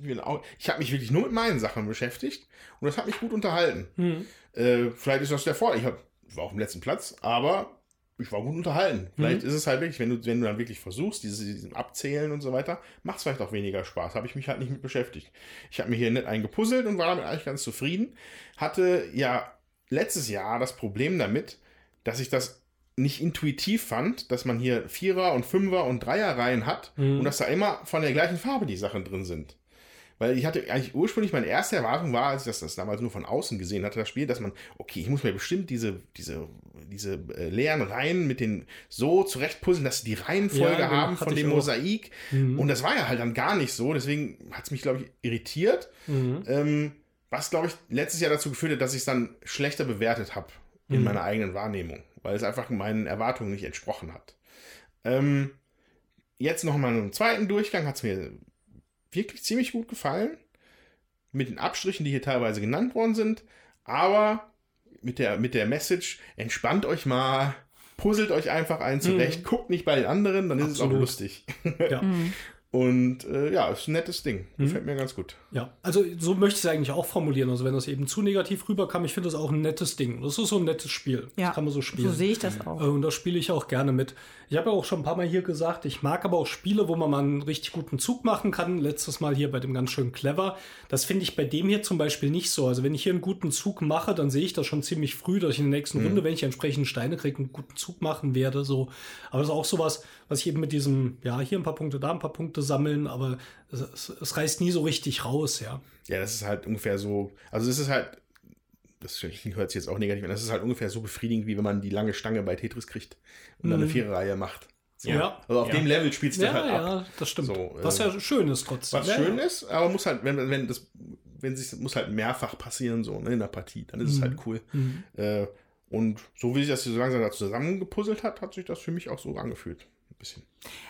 ich habe mich wirklich nur mit meinen Sachen beschäftigt und das hat mich gut unterhalten. Mhm. Äh, vielleicht ist das der Vorteil, ich hab, war auf dem letzten Platz, aber ich war gut unterhalten. Vielleicht mhm. ist es halt wirklich, wenn du, wenn du dann wirklich versuchst, dieses, dieses Abzählen und so weiter, macht es vielleicht auch weniger Spaß. Habe ich mich halt nicht mit beschäftigt. Ich habe mir hier nicht eingepuzzelt und war damit eigentlich ganz zufrieden. Hatte ja letztes Jahr das Problem damit, dass ich das nicht intuitiv fand, dass man hier Vierer- und Fünfer- und Dreier-Reihen hat mhm. und dass da immer von der gleichen Farbe die Sachen drin sind. Weil ich hatte eigentlich ursprünglich meine erste Erwartung war, als ich das, das damals nur von außen gesehen hatte, das Spiel, dass man, okay, ich muss mir bestimmt diese, diese, diese äh, leeren Reihen mit den so zurechtpuzzeln, dass sie die Reihenfolge ja, genau, haben von dem Mosaik. Mhm. Und das war ja halt dann gar nicht so. Deswegen hat es mich, glaube ich, irritiert. Mhm. Ähm, was, glaube ich, letztes Jahr dazu geführt hat, dass ich es dann schlechter bewertet habe in mhm. meiner eigenen Wahrnehmung, weil es einfach meinen Erwartungen nicht entsprochen hat. Ähm, jetzt noch mal einen zweiten Durchgang hat es mir wirklich ziemlich gut gefallen. Mit den Abstrichen, die hier teilweise genannt worden sind. Aber mit der, mit der Message, entspannt euch mal, puzzelt euch einfach ein zurecht, mhm. guckt nicht bei den anderen, dann Absolut. ist es auch lustig. Ja. [laughs] Mhm. Und äh, ja, ist ein nettes Ding. Mhm. Gefällt mir ganz gut. Ja, also so möchte ich es eigentlich auch formulieren. Also wenn das eben zu negativ rüberkam, ich finde das auch ein nettes Ding. Das ist so ein nettes Spiel. Ja, das kann man so spielen. So sehe ich das auch. Äh, und das spiele ich auch gerne mit. Ich habe ja auch schon ein paar Mal hier gesagt, ich mag aber auch Spiele, wo man mal einen richtig guten Zug machen kann. Letztes Mal hier bei dem ganz schön clever. Das finde ich bei dem hier zum Beispiel nicht so. Also wenn ich hier einen guten Zug mache, dann sehe ich das schon ziemlich früh, dass ich in der nächsten mhm. Runde, wenn ich entsprechend Steine kriege, einen guten Zug machen werde. So. Aber das ist auch sowas, was ich eben mit diesem, ja, hier ein paar Punkte, da ein paar Punkte sammeln, aber es, es, reißt nie so richtig raus, ja. Ja, das ist halt ungefähr so, also es ist halt, das hört sich jetzt auch negativ an, das ist halt ungefähr so befriedigend, wie wenn man die lange Stange bei Tetris kriegt und dann eine mhm. Viererreihe macht. So. Ja. Also auf ja. dem Level spielst du ja, halt ab. Ja, das stimmt. So, was ja äh, schön ist trotzdem. Was schön ist, aber muss halt, wenn, wenn das, wenn sich, muss halt mehrfach passieren, so, ne, in der Partie, dann ist mhm. es halt cool. Mhm. Äh, und so wie sich das so langsam da zusammengepuzzelt hat, hat sich das für mich auch so angefühlt bisschen.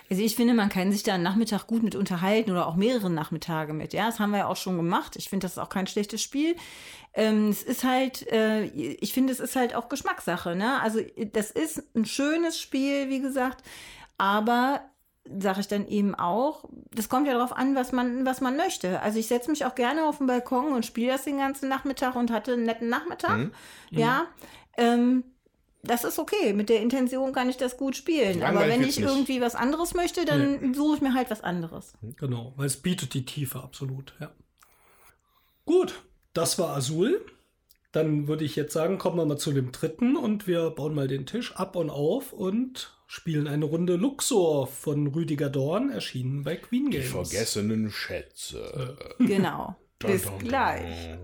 Also ich finde, man kann sich da einen Nachmittag gut mit unterhalten oder auch mehrere Nachmittage mit. Ja, das haben wir ja auch schon gemacht. Ich finde, das ist auch kein schlechtes Spiel. Ähm, es ist halt, äh, ich finde, es ist halt auch Geschmackssache. Ne? Also das ist ein schönes Spiel, wie gesagt, aber sage ich dann eben auch, das kommt ja darauf an, was man, was man möchte. Also ich setze mich auch gerne auf den Balkon und spiele das den ganzen Nachmittag und hatte einen netten Nachmittag. Mhm. Ja. Ähm, das ist okay. Mit der Intention kann ich das gut spielen. Langweilig Aber wenn ich nicht. irgendwie was anderes möchte, dann nee. suche ich mir halt was anderes. Genau, weil es bietet die Tiefe absolut, ja. Gut, das war Azul. Dann würde ich jetzt sagen, kommen wir mal zu dem dritten und wir bauen mal den Tisch ab und auf und spielen eine Runde Luxor von Rüdiger Dorn, erschienen bei Queen Games. Die vergessenen Schätze. Genau. Bis gleich.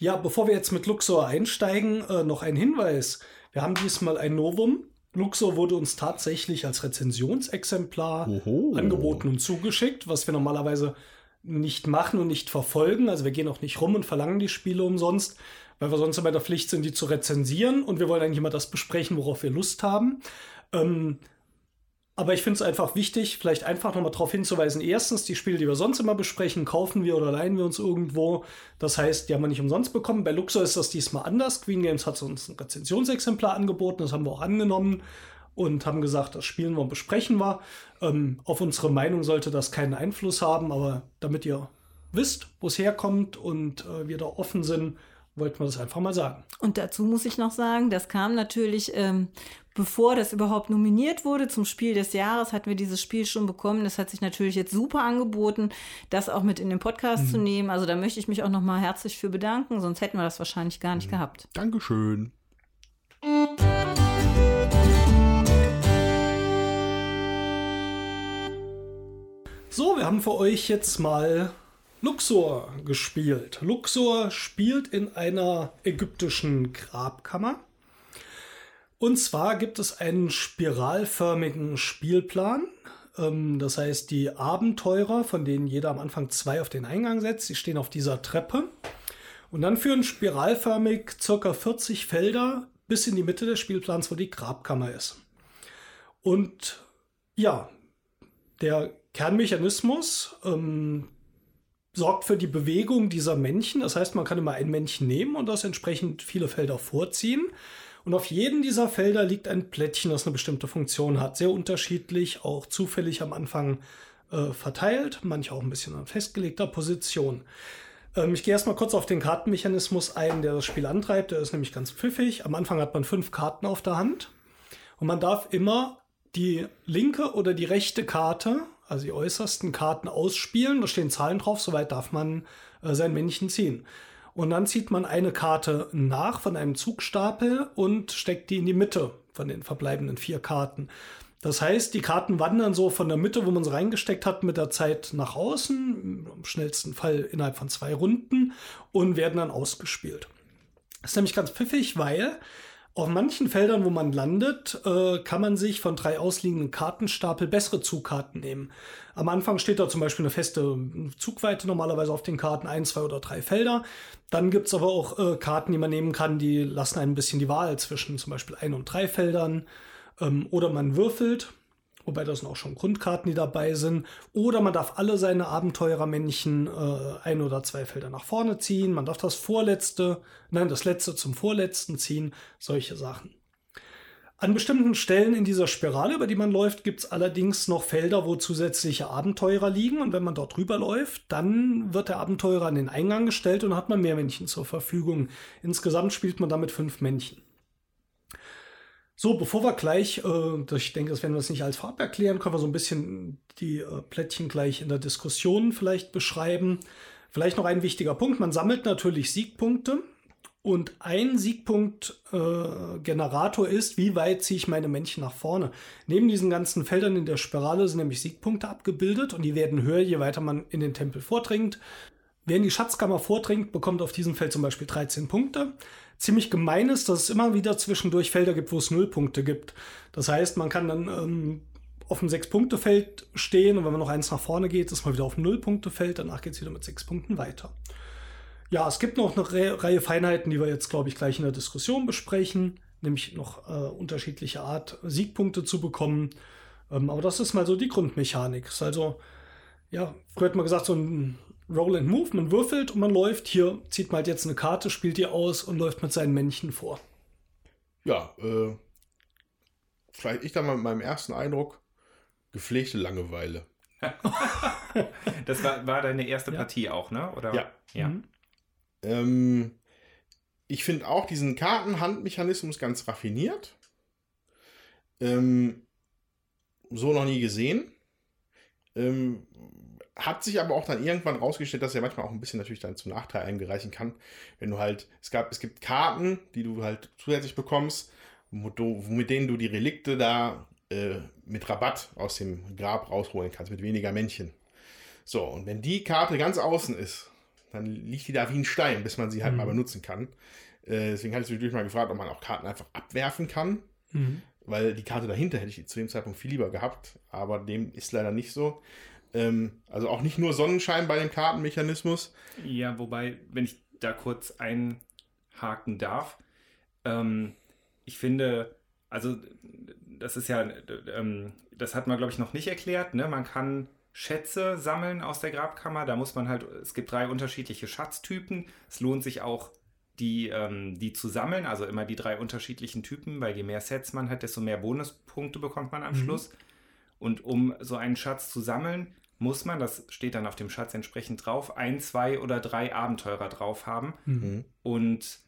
Ja, bevor wir jetzt mit Luxor einsteigen, äh, noch ein Hinweis. Wir haben diesmal ein Novum. Luxor wurde uns tatsächlich als Rezensionsexemplar Oho. angeboten und zugeschickt, was wir normalerweise nicht machen und nicht verfolgen. Also wir gehen auch nicht rum und verlangen die Spiele umsonst, weil wir sonst immer der Pflicht sind, die zu rezensieren und wir wollen eigentlich immer das besprechen, worauf wir Lust haben. Ähm, aber ich finde es einfach wichtig, vielleicht einfach nochmal darauf hinzuweisen. Erstens, die Spiele, die wir sonst immer besprechen, kaufen wir oder leihen wir uns irgendwo. Das heißt, die haben wir nicht umsonst bekommen. Bei Luxor ist das diesmal anders. Queen Games hat uns ein Rezensionsexemplar angeboten, das haben wir auch angenommen und haben gesagt, das spielen wir und besprechen wir. Ähm, auf unsere Meinung sollte das keinen Einfluss haben, aber damit ihr wisst, wo es herkommt und äh, wir da offen sind, wollten wir das einfach mal sagen. Und dazu muss ich noch sagen, das kam natürlich ähm, bevor das überhaupt nominiert wurde zum Spiel des Jahres, hatten wir dieses Spiel schon bekommen. Das hat sich natürlich jetzt super angeboten, das auch mit in den Podcast mhm. zu nehmen. Also da möchte ich mich auch nochmal herzlich für bedanken, sonst hätten wir das wahrscheinlich gar nicht mhm. gehabt. Dankeschön. So, wir haben für euch jetzt mal Luxor gespielt. Luxor spielt in einer ägyptischen Grabkammer. Und zwar gibt es einen spiralförmigen Spielplan. Ähm, das heißt, die Abenteurer, von denen jeder am Anfang zwei auf den Eingang setzt, die stehen auf dieser Treppe. Und dann führen spiralförmig circa 40 Felder bis in die Mitte des Spielplans, wo die Grabkammer ist. Und ja, der Kernmechanismus, ähm, sorgt für die Bewegung dieser Männchen. Das heißt, man kann immer ein Männchen nehmen und das entsprechend viele Felder vorziehen. Und auf jedem dieser Felder liegt ein Plättchen, das eine bestimmte Funktion hat. Sehr unterschiedlich, auch zufällig am Anfang äh, verteilt, manche auch ein bisschen an festgelegter Position. Ähm, ich gehe erstmal kurz auf den Kartenmechanismus ein, der das Spiel antreibt. Der ist nämlich ganz pfiffig. Am Anfang hat man fünf Karten auf der Hand und man darf immer die linke oder die rechte Karte, also die äußersten Karten ausspielen. Da stehen Zahlen drauf, soweit darf man äh, sein Männchen ziehen. Und dann zieht man eine Karte nach von einem Zugstapel und steckt die in die Mitte von den verbleibenden vier Karten. Das heißt, die Karten wandern so von der Mitte, wo man sie reingesteckt hat, mit der Zeit nach außen, im schnellsten Fall innerhalb von zwei Runden und werden dann ausgespielt. Das ist nämlich ganz pfiffig, weil auf manchen Feldern, wo man landet, äh, kann man sich von drei ausliegenden Kartenstapel bessere Zugkarten nehmen. Am Anfang steht da zum Beispiel eine feste Zugweite normalerweise auf den Karten, ein, zwei oder drei Felder. Dann gibt's aber auch äh, Karten, die man nehmen kann, die lassen ein bisschen die Wahl zwischen zum Beispiel ein und drei Feldern. Ähm, oder man würfelt wobei das sind auch schon Grundkarten, die dabei sind. Oder man darf alle seine Abenteurermännchen äh, ein oder zwei Felder nach vorne ziehen. Man darf das vorletzte, nein, das letzte zum vorletzten ziehen. Solche Sachen. An bestimmten Stellen in dieser Spirale, über die man läuft, gibt es allerdings noch Felder, wo zusätzliche Abenteurer liegen. Und wenn man dort drüber läuft, dann wird der Abenteurer an den Eingang gestellt und hat man mehr Männchen zur Verfügung. Insgesamt spielt man damit fünf Männchen. So, bevor wir gleich, äh, ich denke, das werden wir es nicht als vorab erklären, können wir so ein bisschen die äh, Plättchen gleich in der Diskussion vielleicht beschreiben. Vielleicht noch ein wichtiger Punkt. Man sammelt natürlich Siegpunkte. Und ein Siegpunkt-Generator äh, ist, wie weit ziehe ich meine Männchen nach vorne. Neben diesen ganzen Feldern in der Spirale sind nämlich Siegpunkte abgebildet und die werden höher, je weiter man in den Tempel vordringt. Wer in die Schatzkammer vordringt, bekommt auf diesem Feld zum Beispiel 13 Punkte ziemlich gemein ist, dass es immer wieder zwischendurch Felder gibt, wo es Nullpunkte gibt. Das heißt, man kann dann ähm, auf dem Sechs-Punkte-Feld stehen und wenn man noch eins nach vorne geht, ist man wieder auf dem Null-Punkte-Feld. Danach geht es wieder mit sechs Punkten weiter. Ja, es gibt noch eine Re Reihe Feinheiten, die wir jetzt, glaube ich, gleich in der Diskussion besprechen, nämlich noch äh, unterschiedliche Art, Siegpunkte zu bekommen. Ähm, aber das ist mal so die Grundmechanik. Ist also, ja, früher hat man gesagt, so ein Roll and Move, man würfelt und man läuft. Hier zieht man halt jetzt eine Karte, spielt die aus und läuft mit seinen Männchen vor. Ja, äh, vielleicht ich da mal mit meinem ersten Eindruck, gepflegte Langeweile. [laughs] das war, war deine erste Ja. Partie auch, ne? Oder? Ja. ja. Mhm. Ähm, ich finde auch diesen Kartenhandmechanismus ganz raffiniert. Ähm, so noch nie gesehen. Ähm, hat sich aber auch dann irgendwann rausgestellt, dass er manchmal auch ein bisschen natürlich dann zum Nachteil eingereichen kann. Wenn du halt, es gab, es gibt Karten, die du halt zusätzlich bekommst, wo du, mit denen du die Relikte da äh, mit Rabatt aus dem Grab rausholen kannst, mit weniger Männchen. So, und wenn die Karte ganz außen ist, dann liegt die da wie ein Stein, bis man sie halt Mhm. mal benutzen kann. Äh, deswegen hatte ich zwischendurch mal gefragt, ob man auch Karten einfach abwerfen kann, Mhm. weil die Karte dahinter hätte ich zu dem Zeitpunkt viel lieber gehabt, aber dem ist leider nicht so. Ähm, also auch nicht nur Sonnenschein bei dem Kartenmechanismus. Ja, wobei, wenn ich da kurz einhaken darf, ähm, ich finde, also das ist ja, ähm, das hat man, glaube ich, noch nicht erklärt. Ne? Man kann Schätze sammeln aus der Grabkammer. Da muss man halt, es gibt drei unterschiedliche Schatztypen. Es lohnt sich auch, die, ähm, die zu sammeln, also immer die drei unterschiedlichen Typen, weil je mehr Sets man hat, desto mehr Bonuspunkte bekommt man am Mhm. Schluss. Und um so einen Schatz zu sammeln, muss man, das steht dann auf dem Schatz entsprechend drauf, ein, zwei oder drei Abenteurer drauf haben. Mhm. Und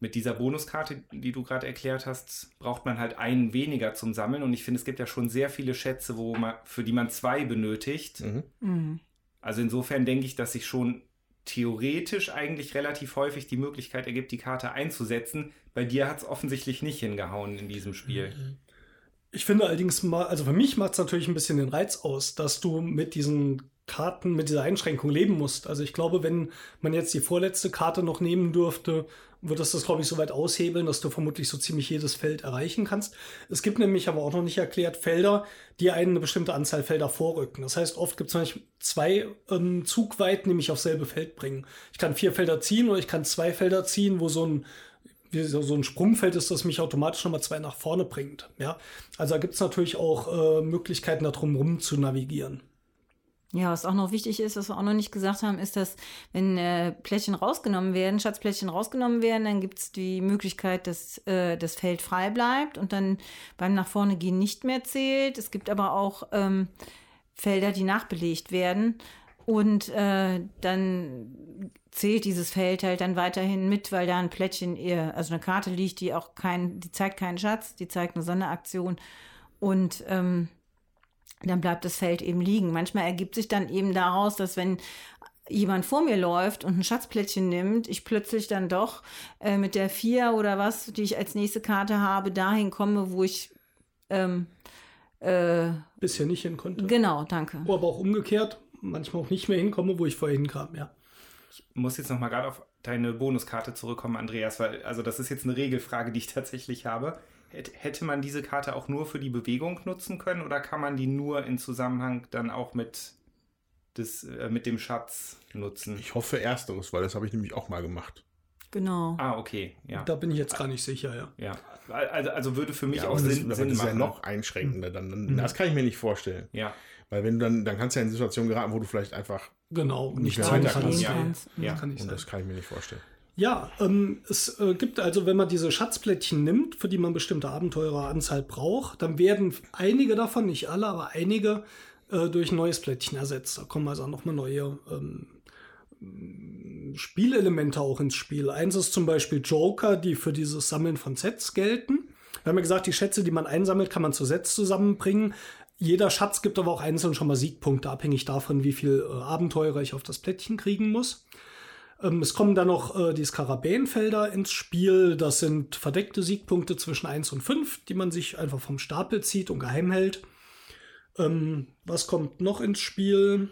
mit dieser Bonuskarte, die du gerade erklärt hast, braucht man halt einen weniger zum Sammeln. Und ich finde, es gibt ja schon sehr viele Schätze, wo man, für die man zwei benötigt. Mhm. Mhm. Also insofern denke ich, dass sich schon theoretisch eigentlich relativ häufig die Möglichkeit ergibt, die Karte einzusetzen. Bei dir hat es offensichtlich nicht hingehauen in diesem Spiel. Ich finde allerdings mal, also für mich macht es natürlich ein bisschen den Reiz aus, dass du mit diesen Karten, mit dieser Einschränkung leben musst. Also ich glaube, wenn man jetzt die vorletzte Karte noch nehmen dürfte, wird es das, glaube ich, so weit aushebeln, dass du vermutlich so ziemlich jedes Feld erreichen kannst. Es gibt nämlich aber auch noch nicht erklärt Felder, die einen eine bestimmte Anzahl Felder vorrücken. Das heißt, oft gibt es nämlich zwei ähm, Zugweiten, die mich aufs selbe Feld bringen. Ich kann vier Felder ziehen oder ich kann zwei Felder ziehen, wo so ein so ein Sprungfeld ist, das mich automatisch nochmal zwei nach vorne bringt. Ja, also da gibt es natürlich auch äh, Möglichkeiten, da drum rum zu navigieren. Ja, was auch noch wichtig ist, was wir auch noch nicht gesagt haben, ist, dass wenn äh, Plättchen rausgenommen werden, Schatzplättchen rausgenommen werden, dann gibt es die Möglichkeit, dass äh, das Feld frei bleibt und dann beim nach vorne gehen nicht mehr zählt. Es gibt aber auch ähm, Felder, die nachbelegt werden und äh, dann zählt dieses Feld halt dann weiterhin mit, weil da ein Plättchen, eher, also eine Karte liegt, die auch kein, die zeigt keinen Schatz, die zeigt eine Sonderaktion und ähm, dann bleibt das Feld eben liegen. Manchmal ergibt sich dann eben daraus, dass wenn jemand vor mir läuft und ein Schatzplättchen nimmt, ich plötzlich dann doch äh, mit der vier oder was, die ich als nächste Karte habe, dahin komme, wo ich ähm, äh, bisher nicht hin konnte. Genau, danke. Aber auch umgekehrt, manchmal auch nicht mehr hinkomme, wo ich vorher hinkam, ja. Ich muss jetzt noch mal gerade auf deine Bonuskarte zurückkommen, Andreas, weil also das ist jetzt eine Regelfrage, die ich tatsächlich habe. Hätte man diese Karte auch nur für die Bewegung nutzen können oder kann man die nur in Zusammenhang dann auch mit, des, äh, mit dem Schatz nutzen? Ich hoffe ersteres, weil das habe ich nämlich auch mal gemacht. Genau. Ah, okay, ja. Da bin ich jetzt gar nicht sicher, ja. Ja, also, also würde für mich ja, auch Sinn, das, Sinn das machen. ist ja noch einschränkender. Dann, dann, mhm. Das kann ich mir nicht vorstellen. Ja. Weil wenn du dann, dann kannst du ja in Situationen geraten, wo du vielleicht einfach genau nicht mehr weiter kannst. Ja, ja. Das kann ich Und das kann ich mir nicht vorstellen. Ja, ähm, es äh, gibt also, wenn man diese Schatzplättchen nimmt, für die man bestimmte Abenteureranzahl braucht, dann werden einige davon, nicht alle, aber einige äh, durch ein neues Plättchen ersetzt. Da kommen also auch nochmal neue ähm, Spielelemente auch ins Spiel. Eins ist zum Beispiel Joker, die für dieses Sammeln von Sets gelten. Wir haben ja gesagt, die Schätze, die man einsammelt, kann man zu Sets zusammenbringen. Jeder Schatz gibt aber auch einzeln schon mal Siegpunkte, abhängig davon, wie viel äh, Abenteurer ich auf das Plättchen kriegen muss. Ähm, es kommen dann noch äh, die Skarabäenfelder ins Spiel. Das sind verdeckte Siegpunkte zwischen 1 und 5, die man sich einfach vom Stapel zieht und geheim hält. Ähm, was kommt noch ins Spiel?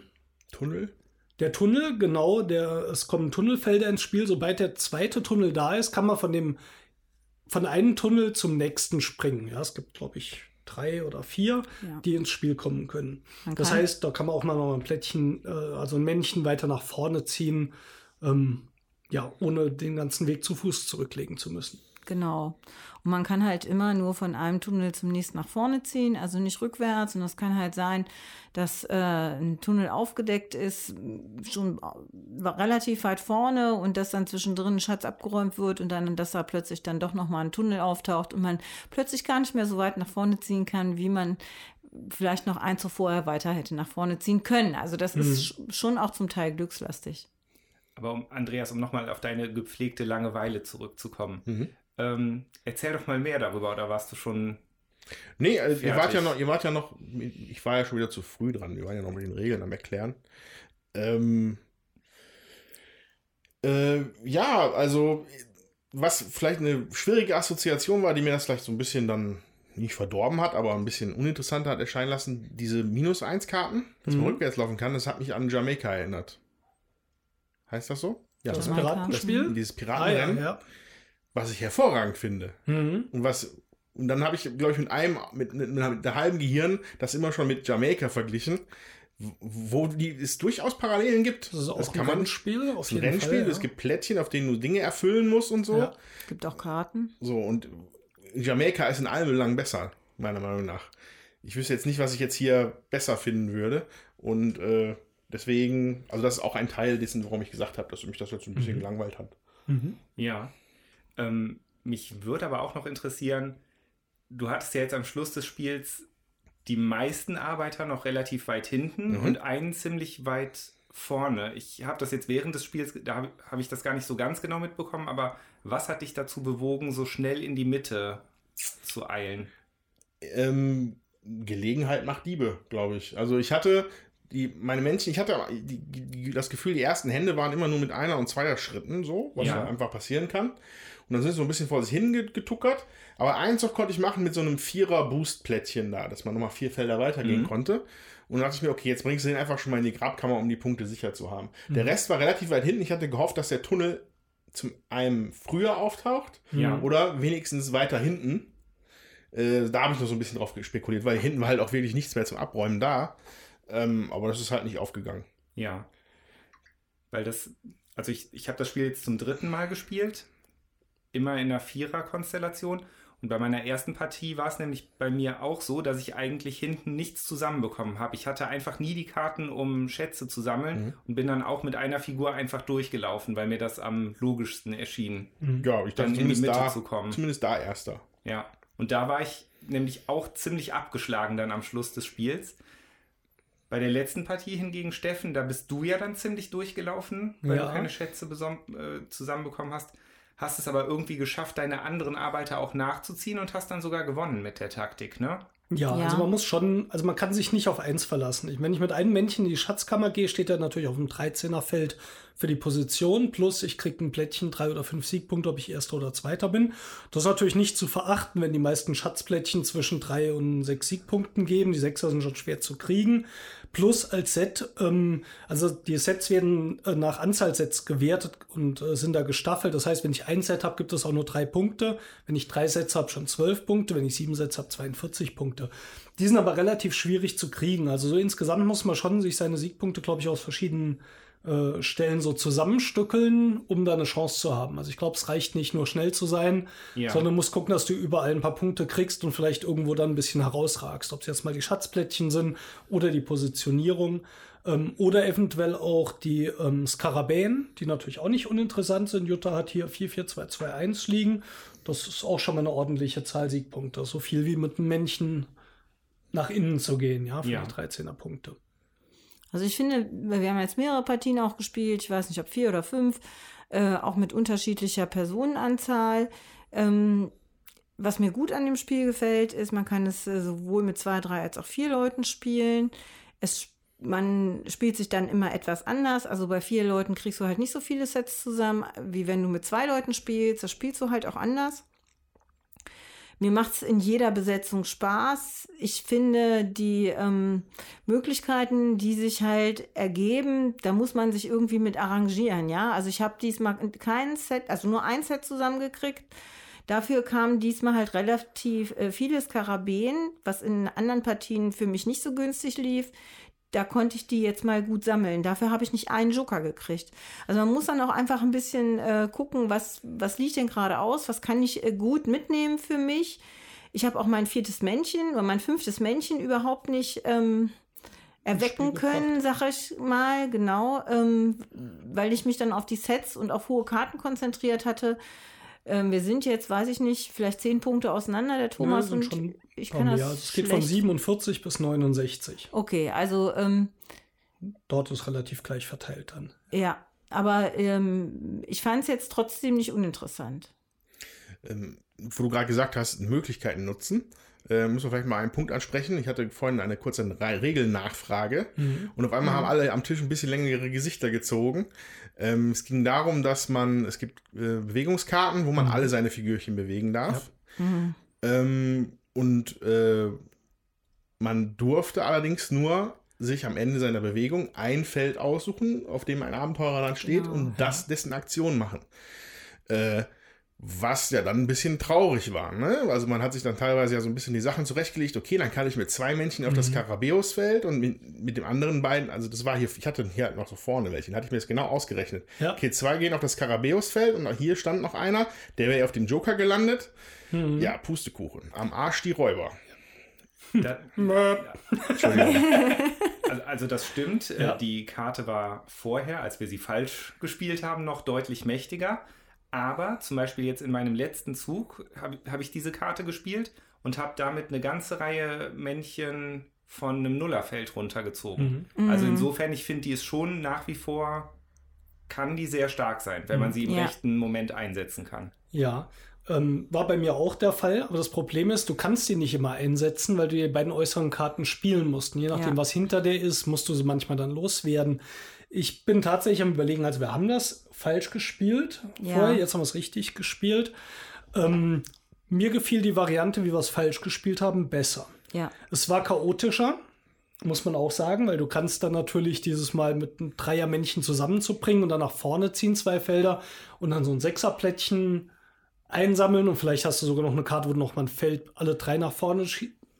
Tunnel? Der Tunnel, genau, der, es kommen Tunnelfelder ins Spiel. Sobald der zweite Tunnel da ist, kann man von dem von einem Tunnel zum nächsten springen. Ja, es gibt, glaube ich, drei oder vier, Ja. die ins Spiel kommen können. Man Das heißt, da kann man auch mal noch ein Plättchen, äh, also ein Männchen weiter nach vorne ziehen, ähm, ja, ohne den ganzen Weg zu Fuß zurücklegen zu müssen. Genau. Und man kann halt immer nur von einem Tunnel zum nächsten nach vorne ziehen, also nicht rückwärts. Und es kann halt sein, dass äh, ein Tunnel aufgedeckt ist, schon relativ weit vorne und dass dann zwischendrin ein Schatz abgeräumt wird und dann, dass da plötzlich dann doch nochmal ein Tunnel auftaucht und man plötzlich gar nicht mehr so weit nach vorne ziehen kann, wie man vielleicht noch eins vorher weiter hätte nach vorne ziehen können. Also das ist sch- schon auch zum Teil glückslastig. Aber um, Andreas, um nochmal auf deine gepflegte Langeweile zurückzukommen. Mhm. Ähm, erzähl doch mal mehr darüber, oder warst du schon. Nee, also ihr wart ja noch, ihr wart ja noch, ich war ja schon wieder zu früh dran. Wir waren ja noch mit den Regeln am Erklären. Ähm, äh, ja, also, was vielleicht eine schwierige Assoziation war, die mir das vielleicht so ein bisschen dann nicht verdorben hat, aber ein bisschen uninteressanter hat erscheinen lassen, diese Minus-1-Karten, dass man Mhm. rückwärts laufen kann, das hat mich an Jamaika erinnert. Heißt das so? Ja, Das? Jamaika. Piratenspiel? dieses Ah, ja, Piratenrennen, ja. Was ich hervorragend finde. Mhm. Und was und dann habe ich, glaube ich, mit einem, mit, mit, mit der halben Gehirn das immer schon mit Jamaika verglichen, wo die, es durchaus Parallelen gibt. Das ist auch das ein kann man Rennspiel, auf ist ein jeden Rennspiel, Fall. es gibt Plättchen, auf denen du Dinge erfüllen musst und so. Ja. Es gibt auch Karten. So, und Jamaika ist in allem Belangen besser, meiner Meinung nach. Ich wüsste jetzt nicht, was ich jetzt hier besser finden würde. Und äh, deswegen, also das ist auch ein Teil dessen, warum ich gesagt habe, dass mich das jetzt ein bisschen Mhm. gelangweilt hat. Mhm. Ja. Ähm, mich würde aber auch noch interessieren, du hattest ja jetzt am Schluss des Spiels die meisten Arbeiter noch relativ weit hinten Mhm. und einen ziemlich weit vorne. Ich habe das jetzt während des Spiels, da habe hab ich das gar nicht so ganz genau mitbekommen, aber was hat dich dazu bewogen, so schnell in die Mitte zu eilen? ähm, Gelegenheit macht Diebe, glaube ich. Also ich hatte die, meine Männchen, ich hatte die, die, das Gefühl, die ersten Hände waren immer nur mit einer und zweier Schritten so, was Ja. ja. einfach passieren kann. Und dann sind sie so ein bisschen vor sich hingetuckert. Aber eins noch konnte ich machen mit so einem Vierer-Boost-Plättchen da, dass man nochmal vier Felder weitergehen Mhm. konnte. Und dann dachte ich mir, okay, jetzt bringst du den einfach schon mal in die Grabkammer, um die Punkte sicher zu haben. Der Rest war relativ weit hinten. Ich hatte gehofft, dass der Tunnel zum einem früher auftaucht Ja. oder wenigstens weiter hinten. Äh, da habe ich noch so ein bisschen drauf spekuliert, weil hinten war halt auch wirklich nichts mehr zum Abräumen da. Ähm, aber das ist halt nicht aufgegangen. Ja. Weil das, also ich, ich habe das Spiel jetzt zum dritten Mal gespielt. Immer in einer Vierer-Konstellation. Und bei meiner ersten Partie war es nämlich bei mir auch so, dass ich eigentlich hinten nichts zusammenbekommen habe. Ich hatte einfach nie die Karten, um Schätze zu sammeln Mhm. und bin dann auch mit einer Figur einfach durchgelaufen, weil mir das am logischsten erschien. Ja, ich dachte Dann in die zumindest Mitte da, zu kommen. zumindest da erster. Ja, und da war ich nämlich auch ziemlich abgeschlagen dann am Schluss des Spiels. Bei der letzten Partie hingegen, Steffen, da bist du ja dann ziemlich durchgelaufen, weil Ja. du keine Schätze äh, zusammenbekommen hast. Hast es aber irgendwie geschafft, deine anderen Arbeiter auch nachzuziehen und hast dann sogar gewonnen mit der Taktik, ne? Ja, Ja. also man muss schon, also man kann sich nicht auf eins verlassen. Ich, wenn ich mit einem Männchen in die Schatzkammer gehe, steht er natürlich auf dem 13er Feld für die Position, plus ich kriege ein Plättchen, drei oder fünf Siegpunkte, ob ich Erster oder Zweiter bin. Das ist natürlich nicht zu verachten, wenn die meisten Schatzplättchen zwischen drei und sechs Siegpunkten geben. Die Sechser sind schon schwer zu kriegen. Plus als Set, ähm, also die Sets werden äh, nach Anzahl Sets gewertet und äh, sind da gestaffelt. Das heißt, wenn ich ein Set habe, gibt es auch nur drei Punkte. Wenn ich drei Sets habe, schon zwölf Punkte. Wenn ich sieben Sets habe, 42 Punkte. Die sind aber relativ schwierig zu kriegen. Also so insgesamt muss man schon sich seine Siegpunkte, glaube ich, aus verschiedenen äh, Stellen so zusammenstückeln, um da eine Chance zu haben. Also ich glaube, es reicht nicht nur schnell zu sein, Ja. sondern musst gucken, dass du überall ein paar Punkte kriegst und vielleicht irgendwo dann ein bisschen herausragst. Ob es jetzt mal die Schatzplättchen sind oder die Positionierung ähm, oder eventuell auch die ähm, Skarabäen, die natürlich auch nicht uninteressant sind. Jutta hat hier 44221 liegen. Das ist auch schon mal eine ordentliche Zahl Siegpunkte. So viel wie mit einem Männchen nach innen zu gehen, ja, für Ja. die 13er Punkte. Also ich finde, wir haben jetzt mehrere Partien auch gespielt, ich weiß nicht, ob vier oder fünf, äh, auch mit unterschiedlicher Personenanzahl. Ähm, was mir gut an dem Spiel gefällt, ist, man kann es äh, sowohl mit zwei, drei als auch vier Leuten spielen. Es, man spielt sich dann immer etwas anders. Also bei vier Leuten kriegst du halt nicht so viele Sets zusammen, wie wenn du mit zwei Leuten spielst. Das spielst du halt auch anders. Mir macht es in jeder Besetzung Spaß. Ich finde die ähm, Möglichkeiten, die sich halt ergeben, da muss man sich irgendwie mit arrangieren, ja. Also ich habe diesmal kein Set, also nur ein Set zusammengekriegt. Dafür kam diesmal halt relativ äh, viele Skarabäen, was in anderen Partien für mich nicht so günstig lief. Da konnte ich die jetzt mal gut sammeln. Dafür habe ich nicht einen Joker gekriegt. Also man muss dann auch einfach ein bisschen äh, gucken, was, was liegt denn gerade aus, was kann ich äh, gut mitnehmen für mich. Ich habe auch mein viertes Männchen oder mein fünftes Männchen überhaupt nicht ähm, erwecken können, sag ich mal, genau, ähm, weil ich mich dann auf die Sets und auf hohe Karten konzentriert hatte. Ähm, wir sind jetzt, weiß ich nicht, vielleicht zehn Punkte auseinander, der Thomas sind und schon ich kann mir, das also es geht von schlecht- 47 bis 69. Okay, also ähm, Dort ist relativ gleich verteilt dann. ja, aber ähm, ich fand es jetzt trotzdem nicht uninteressant. ähm, wo du gerade gesagt hast, Möglichkeiten nutzen, äh, müssen wir vielleicht mal einen Punkt ansprechen. Ich hatte vorhin eine kurze Re- Regelnachfrage und auf einmal haben alle am Tisch ein bisschen längere Gesichter gezogen. Ähm, es ging darum, dass man, es gibt äh, Bewegungskarten, wo man alle seine Figürchen bewegen darf. Ähm, und äh, man durfte allerdings nur sich am Ende seiner Bewegung ein Feld aussuchen, auf dem ein Abenteurer dann steht Genau, und das dessen Aktion machen. Äh, was ja dann ein bisschen traurig war. Ne? Also man hat sich dann teilweise ja so ein bisschen die Sachen zurechtgelegt. Okay, dann kann ich mit zwei Männchen auf das Karabeusfeld und mit, mit dem anderen beiden, also das war hier, ich hatte hier halt noch so vorne welche, da hatte ich mir das genau ausgerechnet. Ja. Okay, zwei gehen auf das Karabeusfeld und hier stand noch einer, der wäre auf den Joker gelandet. Ja, Pustekuchen. Am Arsch die Räuber. Da, [laughs] Entschuldigung. [laughs] also, also das stimmt. Äh, Ja. Die Karte war vorher, als wir sie falsch gespielt haben, noch deutlich mächtiger. Aber zum Beispiel jetzt in meinem letzten Zug habe hab ich diese Karte gespielt und habe damit eine ganze Reihe Männchen von einem Nullerfeld runtergezogen. Also insofern, ich finde, die ist schon nach wie vor, kann die sehr stark sein, wenn man sie im Ja. rechten Moment einsetzen kann. Ja, ähm, war bei mir auch der Fall. Aber das Problem ist, du kannst die nicht immer einsetzen, weil du die beiden äußeren Karten spielen musst. Und je nachdem, Ja. was hinter der ist, musst du sie manchmal dann loswerden. Ich bin tatsächlich am überlegen, also wir haben das falsch gespielt Ja. vorher, jetzt haben wir es richtig gespielt. Ähm, mir gefiel die Variante, wie wir es falsch gespielt haben, besser. Ja. Es war chaotischer, muss man auch sagen, weil du kannst dann natürlich dieses Mal mit einem Dreiermännchen zusammenzubringen und dann nach vorne ziehen zwei Felder und dann so ein Sechserplättchen einsammeln und vielleicht hast du sogar noch eine Karte, wo du noch mal ein Feld alle drei nach vorne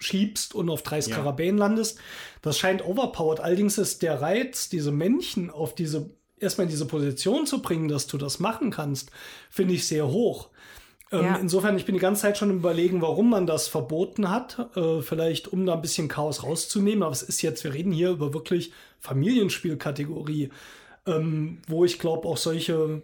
schiebst und auf drei Skarabäen landest. Das scheint overpowered. Allerdings ist der Reiz, diese Männchen auf diese, erstmal in diese Position zu bringen, dass du das machen kannst, finde ich sehr hoch. Ähm, Ja. Insofern, ich bin die ganze Zeit schon im überlegen, warum man das verboten hat. Äh, vielleicht, um da ein bisschen Chaos rauszunehmen. Aber es ist jetzt, wir reden hier über wirklich Familienspielkategorie, ähm, wo ich glaube, auch solche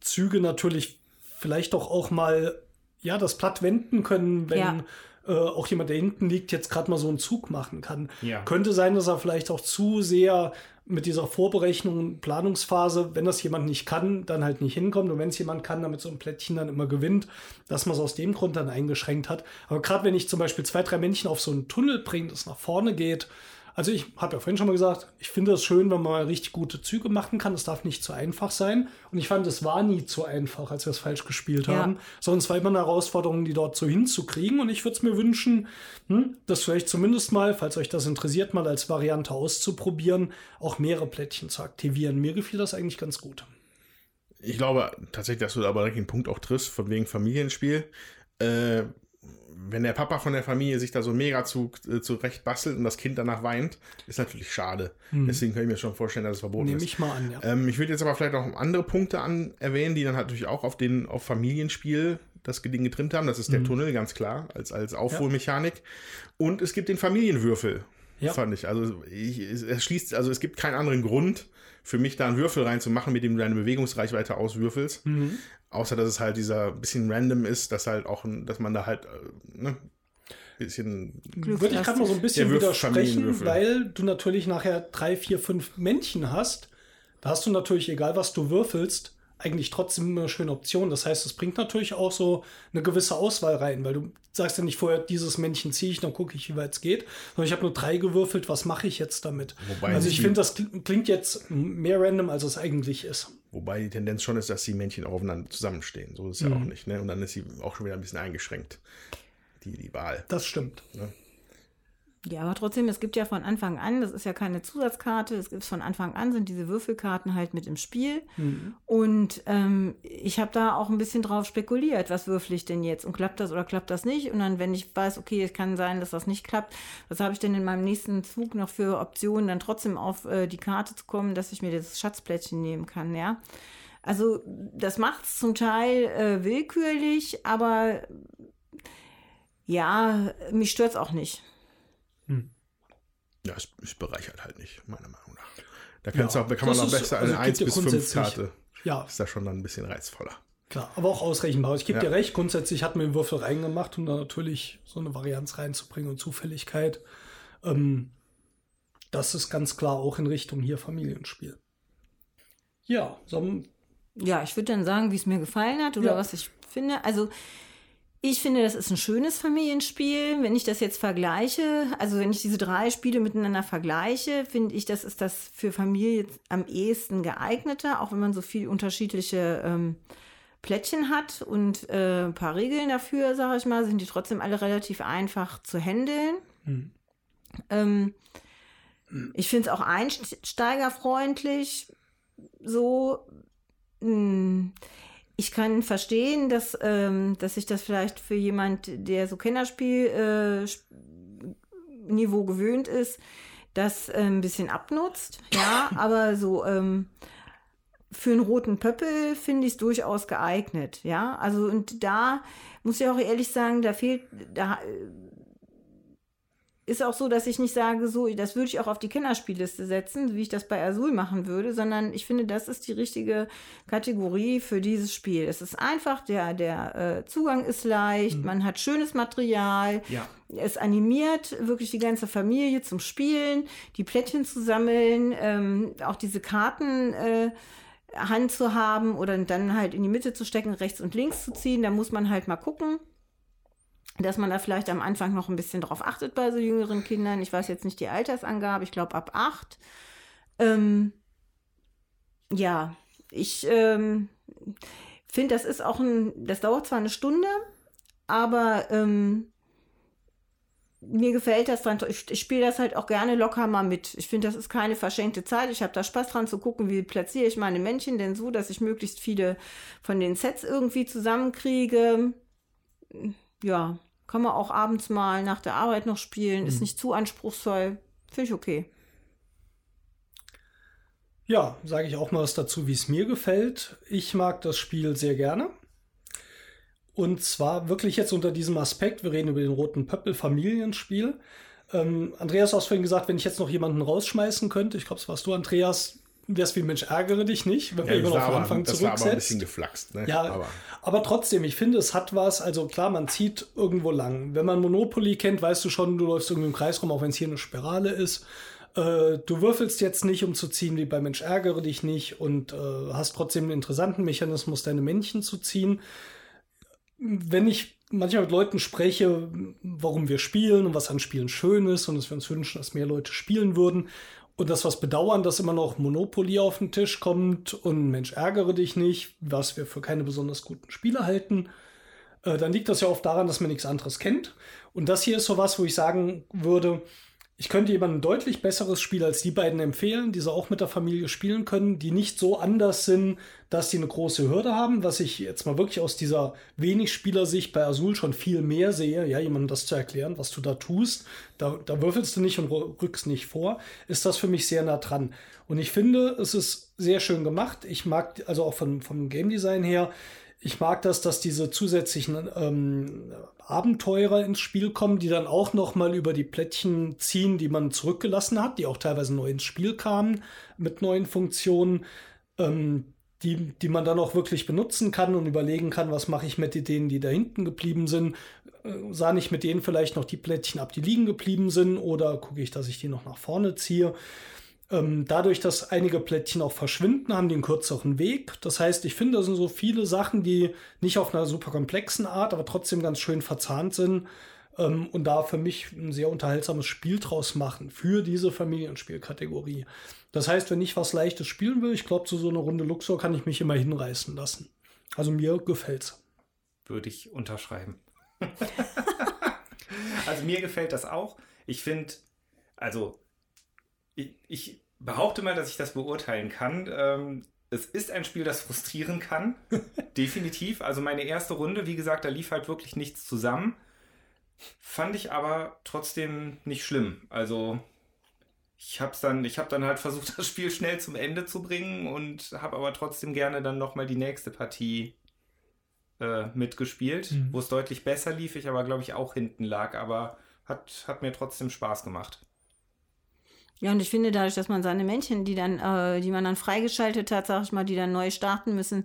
Züge natürlich vielleicht doch auch mal ja, das platt wenden können, wenn Ja. Äh, auch jemand, der hinten liegt, jetzt gerade mal so einen Zug machen kann. Ja. Könnte sein, dass er vielleicht auch zu sehr mit dieser Vorberechnung Planungsphase, wenn das jemand nicht kann, dann halt nicht hinkommt. Und wenn es jemand kann, damit so ein Plättchen dann immer gewinnt, dass man es aus dem Grund dann eingeschränkt hat. Aber gerade wenn ich zum Beispiel zwei, drei Männchen auf so einen Tunnel bringe, das nach vorne geht, also ich habe ja vorhin schon mal gesagt, ich finde es schön, wenn man mal richtig gute Züge machen kann. Es darf nicht zu einfach sein. Und ich fand, es war nie zu einfach, als wir es falsch gespielt Ja. haben. Sondern es war immer eine Herausforderung, die dort so hinzukriegen. Und ich würde es mir wünschen, hm, das vielleicht zumindest mal, falls euch das interessiert, mal als Variante auszuprobieren, auch mehrere Plättchen zu aktivieren. Mir gefiel das eigentlich ganz gut. Ich glaube tatsächlich, dass du da aber direkt den Punkt auch triffst, von wegen Familienspiel. Äh, wenn der Papa von der Familie sich da so mega zu, äh, zurecht bastelt und das Kind danach weint, ist natürlich schade. Deswegen kann ich mir schon vorstellen, dass es verboten Nehme ist. ich mal an, ja. Ähm, ich würde jetzt aber vielleicht noch andere Punkte an erwähnen, die dann halt natürlich auch auf den auf Familienspiel das Ding getrimmt haben. Das ist der Mhm. Tunnel, ganz klar, als, als Aufholmechanik. Und es gibt den Familienwürfel, Ja. fand ich. Also ich, es schließt, also es gibt keinen anderen Grund für mich, da einen Würfel reinzumachen, mit dem du deine Bewegungsreichweite auswürfelst. Mhm. Außer dass es halt dieser bisschen random ist, dass halt auch, ein- dass man da halt äh, ne, bisschen Würde ich gerade mal so ein bisschen widersprechen, weil du natürlich nachher drei, vier, fünf Männchen hast. Da hast du natürlich, egal was du würfelst, eigentlich trotzdem eine schöne Option. Das heißt, es bringt natürlich auch so eine gewisse Auswahl rein, weil du sagst ja nicht vorher, dieses Männchen ziehe ich, dann gucke ich, wie weit es geht. Sondern ich habe nur drei gewürfelt, was mache ich jetzt damit? Wobei also ich finde, das kl- klingt jetzt mehr random, als es eigentlich ist. Wobei die Tendenz schon ist, dass die Männchen auch aufeinander zusammenstehen. So ist es ja auch nicht. Ne? Und dann ist sie auch schon wieder ein bisschen eingeschränkt, die, die Wahl. Das stimmt. Ja, aber trotzdem, es gibt ja von Anfang an, das ist ja keine Zusatzkarte, es gibt von Anfang an, sind diese Würfelkarten halt mit im Spiel. Und ähm, ich habe da auch ein bisschen drauf spekuliert, was würfel ich denn jetzt und klappt das oder klappt das nicht? Und dann, wenn ich weiß, okay, es kann sein, dass das nicht klappt, was habe ich denn in meinem nächsten Zug noch für Optionen, dann trotzdem auf äh, die Karte zu kommen, dass ich mir das Schatzplättchen nehmen kann, ja? Also das macht es zum Teil äh, willkürlich, aber ja, mich stört es auch nicht. Ja, es, es bereichert halt nicht, meiner Meinung nach. Da, kannst Ja, du auch, da kann man ist- besser also eine gibt 1 ja bis 5 grundsätzlich- Karte. Ja, Ist da schon dann ein bisschen reizvoller. Klar, aber auch ausrechenbar. Ich gebe Ja. dir recht, grundsätzlich hat mir den Würfel reingemacht, um da natürlich so eine Varianz reinzubringen und Zufälligkeit. Ähm, das ist ganz klar auch in Richtung hier Familienspiel. Ja, so, Ja, ich würde dann sagen, wie es mir gefallen hat oder Ja. was ich finde. Also ich finde, das ist ein schönes Familienspiel. Wenn ich das jetzt vergleiche, also wenn ich diese drei Spiele miteinander vergleiche, finde ich, das ist das für Familie am ehesten geeignete, auch wenn man so viel unterschiedliche ähm, Plättchen hat und äh, ein paar Regeln dafür, sage ich mal, sind die trotzdem alle relativ einfach zu handeln. Ähm, ich finde es auch einsteigerfreundlich. So, mh, ich kann verstehen, dass, ähm, dass sich das vielleicht für jemand, der so Kennerspiel-Niveau äh, gewöhnt ist, das äh, ein bisschen abnutzt. Ja, [laughs] aber so ähm, für einen roten Pöppel finde ich es durchaus geeignet. Ja, also und da muss ich auch ehrlich sagen, da fehlt, da äh, ist auch so, dass ich nicht sage, so, das würde ich auch auf die Kennerspielliste setzen, wie ich das bei Azul machen würde, sondern ich finde, das ist die richtige Kategorie für dieses Spiel. Es ist einfach, der, der äh, Zugang ist leicht, man hat schönes Material, Ja. es animiert wirklich die ganze Familie zum Spielen, die Plättchen zu sammeln, ähm, auch diese Karten äh, Hand zu haben oder dann halt in die Mitte zu stecken, rechts und links zu ziehen. Da muss man halt mal gucken dass man da vielleicht am Anfang noch ein bisschen drauf achtet bei so jüngeren Kindern. Ich weiß jetzt nicht die Altersangabe, ich glaube ab acht. Ähm, ja, ich ähm, finde, das ist auch ein, das dauert zwar eine Stunde, aber ähm, mir gefällt das dran. Ich, ich spiele das halt auch gerne locker mal mit. Ich finde, das ist keine verschenkte Zeit. Ich habe da Spaß dran zu gucken, wie platziere ich meine Männchen denn so, dass ich möglichst viele von den Sets irgendwie zusammenkriege ja, kann man auch abends mal nach der Arbeit noch spielen. Ist nicht zu anspruchsvoll. Finde ich okay. ja, sage ich auch mal was dazu, wie es mir gefällt. Ich mag das Spiel sehr gerne. Und zwar wirklich jetzt unter diesem Aspekt, wir reden über den roten Pöppel Familienspiel. Ähm, Andreas, du hast vorhin gesagt, wenn ich jetzt noch jemanden rausschmeißen könnte, ich glaube, es warst du, Andreas, wär's wie Mensch, ärgere dich nicht, wenn Ja, wir immer noch am Anfang das war aber ein bisschen geflaxt. Ne? Ja, aber aber, trotzdem, ich finde, es hat was. Also klar, man zieht irgendwo lang. Wenn man Monopoly kennt, weißt du schon, du läufst irgendwie im Kreis rum, auch wenn es hier eine Spirale ist. Äh, du würfelst jetzt nicht, um zu ziehen, wie bei Mensch ärgere dich nicht und äh, hast trotzdem einen interessanten Mechanismus, deine Männchen zu ziehen. Wenn ich manchmal mit Leuten spreche, warum wir spielen und was an Spielen schön ist und dass wir uns wünschen, dass mehr Leute spielen würden und das was bedauern, dass immer noch Monopoly auf den Tisch kommt und Mensch ärgere dich nicht, was wir für keine besonders guten Spiele halten, äh, dann liegt das ja oft daran, dass man nichts anderes kennt. Und das hier ist so was, wo ich sagen würde, ich könnte jemandem ein deutlich besseres Spiel als die beiden empfehlen, die sie auch mit der Familie spielen können, die nicht so anders sind, dass sie eine große Hürde haben, was ich jetzt mal wirklich aus dieser wenig Spielersicht bei Azul schon viel mehr sehe, ja, jemandem das zu erklären, was du da tust, da, da würfelst du nicht und rückst nicht vor, ist das für mich sehr nah dran. Und ich finde, es ist sehr schön gemacht. Ich mag, also auch vom, vom Game Design her, ich mag das, dass diese zusätzlichen ähm, Abenteurer ins Spiel kommen, die dann auch noch mal über die Plättchen ziehen, die man zurückgelassen hat, die auch teilweise neu ins Spiel kamen mit neuen Funktionen, ähm, die, die man dann auch wirklich benutzen kann und überlegen kann, was mache ich mit denen, die da hinten geblieben sind. Äh, sah nicht mit denen vielleicht noch die Plättchen ab, die liegen geblieben sind, oder gucke ich, dass ich die noch nach vorne ziehe. Ähm, dadurch, dass einige Plättchen auch verschwinden, haben die einen kürzeren Weg. Das heißt, ich finde, das sind so viele Sachen, die nicht auf einer super komplexen Art, aber trotzdem ganz schön verzahnt sind ähm, und da für mich ein sehr unterhaltsames Spiel draus machen für diese Familienspielkategorie. Das heißt, wenn ich was Leichtes spielen will, ich glaube, zu so einer Runde Luxor kann ich mich immer hinreißen lassen. Also mir gefällt's. Würde ich unterschreiben. [laughs] also mir gefällt das auch. Ich finde, also ich, ich behaupte mal, dass ich das beurteilen kann. Ähm, es ist ein Spiel, das frustrieren kann. [laughs] Definitiv. Also meine erste Runde, wie gesagt, da lief halt wirklich nichts zusammen. Fand ich aber trotzdem nicht schlimm. Also ich habe dann, ich habe dann halt versucht, [laughs] das Spiel schnell zum Ende zu bringen und habe aber trotzdem gerne dann nochmal die nächste Partie äh, mitgespielt, Mhm. wo es deutlich besser lief, ich aber glaube ich auch hinten lag, aber hat, hat mir trotzdem Spaß gemacht. Ja, und ich finde dadurch, dass man seine Männchen, die dann, äh, die man dann freigeschaltet hat, sag ich mal, die dann neu starten müssen,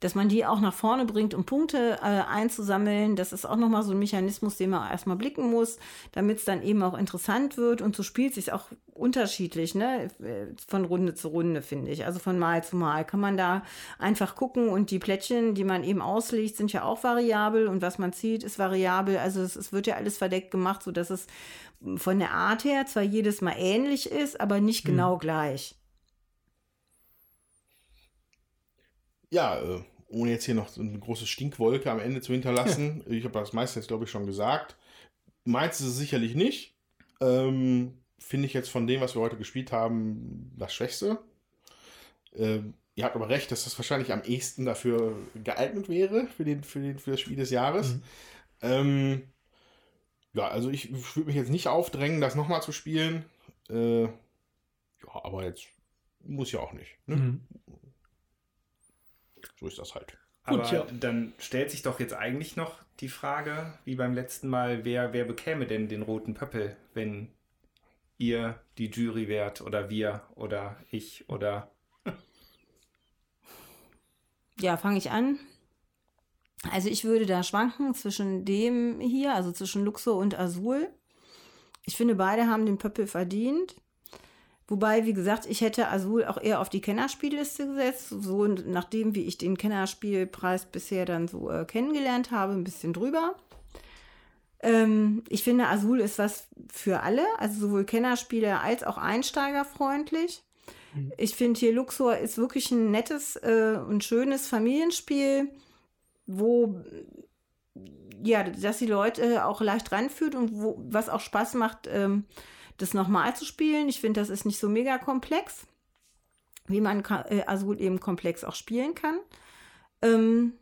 dass man die auch nach vorne bringt, um Punkte äh, einzusammeln. Das ist auch nochmal so ein Mechanismus, den man erstmal blicken muss, damit es dann eben auch interessant wird. Und so spielt sich auch unterschiedlich, ne? Äh, Von Runde zu Runde, finde ich. Also von Mal zu Mal kann man da einfach gucken und die Plättchen, die man eben auslegt, sind ja auch variabel und was man zieht, ist variabel. Also es, es wird ja alles verdeckt gemacht, sodass es von der Art her zwar jedes Mal ähnlich ist, aber nicht genau gleich. ja, äh, ohne jetzt hier noch so eine große Stinkwolke am Ende zu hinterlassen, [laughs] ich habe das meiste jetzt, glaube ich, schon gesagt. Meins ist es sicherlich nicht. Ähm, Finde ich jetzt von dem, was wir heute gespielt haben, das Schwächste. Ähm, ihr habt aber recht, dass das wahrscheinlich am ehesten dafür geeignet wäre, für, den, für, den, für das Spiel des Jahres. Mhm. Ähm, ja, also ich würde mich jetzt nicht aufdrängen, das nochmal zu spielen. Äh, ja, aber jetzt muss ja auch nicht. Ne? Mhm. So ist das halt. Gut, Aber ja. dann stellt sich doch jetzt eigentlich noch die Frage, wie beim letzten Mal, wer, wer bekäme denn den roten Pöppel, wenn ihr die Jury wärt oder wir oder ich oder [laughs] Ja, fange ich an. Also ich würde da schwanken zwischen dem hier, also zwischen Luxor und Azul. Ich finde, beide haben den Pöppel verdient. Wobei, wie gesagt, ich hätte Azul auch eher auf die Kennerspielliste gesetzt, so nachdem, wie ich den Kennerspielpreis bisher dann so äh, kennengelernt habe, ein bisschen drüber. Ähm, ich finde, Azul ist was für alle, also sowohl Kennerspieler als auch einsteigerfreundlich. Ich finde hier Luxor ist wirklich ein nettes äh, und schönes Familienspiel, wo ja, dass die Leute auch leicht ranführt und wo, was auch Spaß macht, ähm, das nochmal zu spielen. Ich finde, das ist nicht so mega komplex, wie man äh, Azul eben komplex auch spielen kann. Ähm,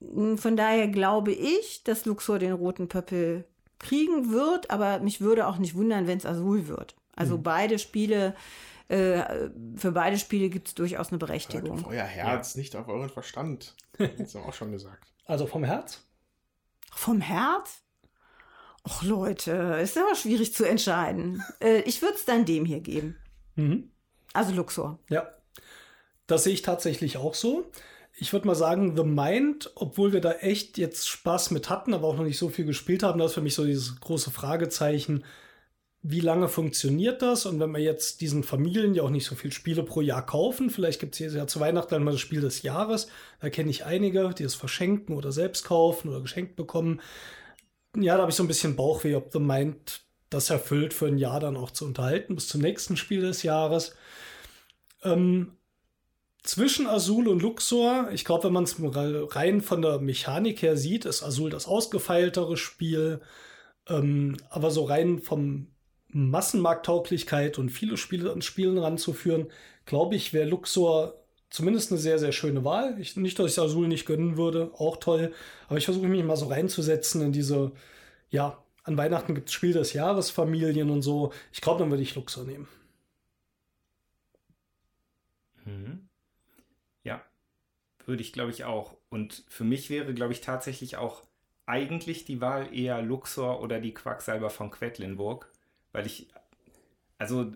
von daher glaube ich, dass Luxor den roten Pöppel kriegen wird, aber mich würde auch nicht wundern, wenn es Azul wird. Also beide Spiele äh, für beide Spiele gibt es durchaus eine Hört Berechtigung. auf euer Herz, nicht auf euren Verstand. Das haben wir auch schon gesagt. Also vom Herz? Vom Herz? Och Leute, ist aber schwierig zu entscheiden. [laughs] äh, ich würde es dann dem hier geben. Mhm. Also Luxor. Ja, das sehe ich tatsächlich auch so. Ich würde mal sagen, The Mind, obwohl wir da echt jetzt Spaß mit hatten, aber auch noch nicht so viel gespielt haben, das ist für mich so dieses große Fragezeichen. Wie lange funktioniert das? Und wenn wir jetzt diesen Familien, die auch nicht so viele Spiele pro Jahr kaufen, vielleicht gibt es jedes Jahr zu Weihnachten dann mal das Spiel des Jahres. Da kenne ich einige, die es verschenken oder selbst kaufen oder geschenkt bekommen. Ja, da habe ich so ein bisschen Bauchweh, ob The Mind das erfüllt, für ein Jahr dann auch zu unterhalten, bis zum nächsten Spiel des Jahres. Ähm, zwischen Azul und Luxor, ich glaube, wenn man es rein von der Mechanik her sieht, ist Azul das ausgefeiltere Spiel. Ähm, aber so rein vom Massenmarkttauglichkeit und viele Spiele an Spielen ranzuführen, glaube ich, wäre Luxor zumindest eine sehr, sehr schöne Wahl. Ich, nicht, dass ich Azul nicht gönnen würde, auch toll. Aber ich versuche mich mal so reinzusetzen in diese, ja, an Weihnachten gibt es Spiel des Jahres, Familien und so. Ich glaube, dann würde ich Luxor nehmen. Mhm. Würde ich glaube ich auch. Und für mich wäre, glaube ich, tatsächlich auch eigentlich die Wahl eher Luxor oder die Quacksalber von Quedlinburg, weil ich, also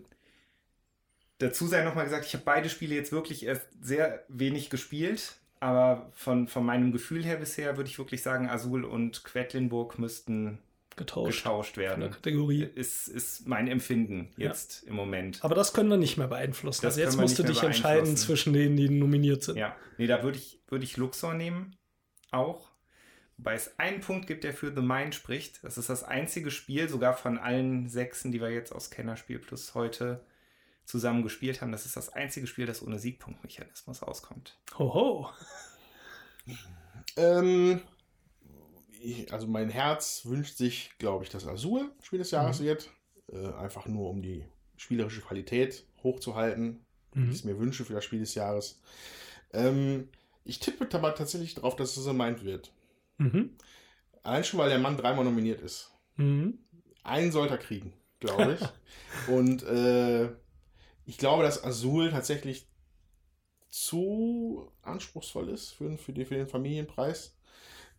dazu sei nochmal gesagt, ich habe beide Spiele jetzt wirklich erst sehr wenig gespielt, aber von, von meinem Gefühl her bisher würde ich wirklich sagen, Azul und Quedlinburg müssten Getauscht. getauscht Von der werden. Kategorie. Ist, ist mein Empfinden jetzt im Moment. Aber das können wir nicht mehr beeinflussen. Das also jetzt musst du dich entscheiden zwischen denen, die nominiert sind. Ja, nee, da würde ich, würde ich Luxor nehmen. Auch. Wobei es einen Punkt gibt, der für The Mind spricht. Das ist das einzige Spiel, sogar von allen sechsen, die wir jetzt aus Kennerspiel Plus heute zusammen gespielt haben. Das ist das einzige Spiel, das ohne Siegpunktmechanismus auskommt. Hoho. Ähm, ich, also mein Herz wünscht sich, glaube ich, dass Azul Spiel des Jahres wird. Äh, einfach nur, um die spielerische Qualität hochzuhalten, die ich Mhm. mir wünsche für das Spiel des Jahres. Ähm, ich tippe aber tatsächlich darauf, dass es meint wird. Mhm. Allein schon, weil der Mann dreimal nominiert ist. Mhm. Einen sollte er kriegen, glaube ich. [laughs] Und äh, ich glaube, dass Azul tatsächlich zu anspruchsvoll ist für, für, den, für den Familienpreis.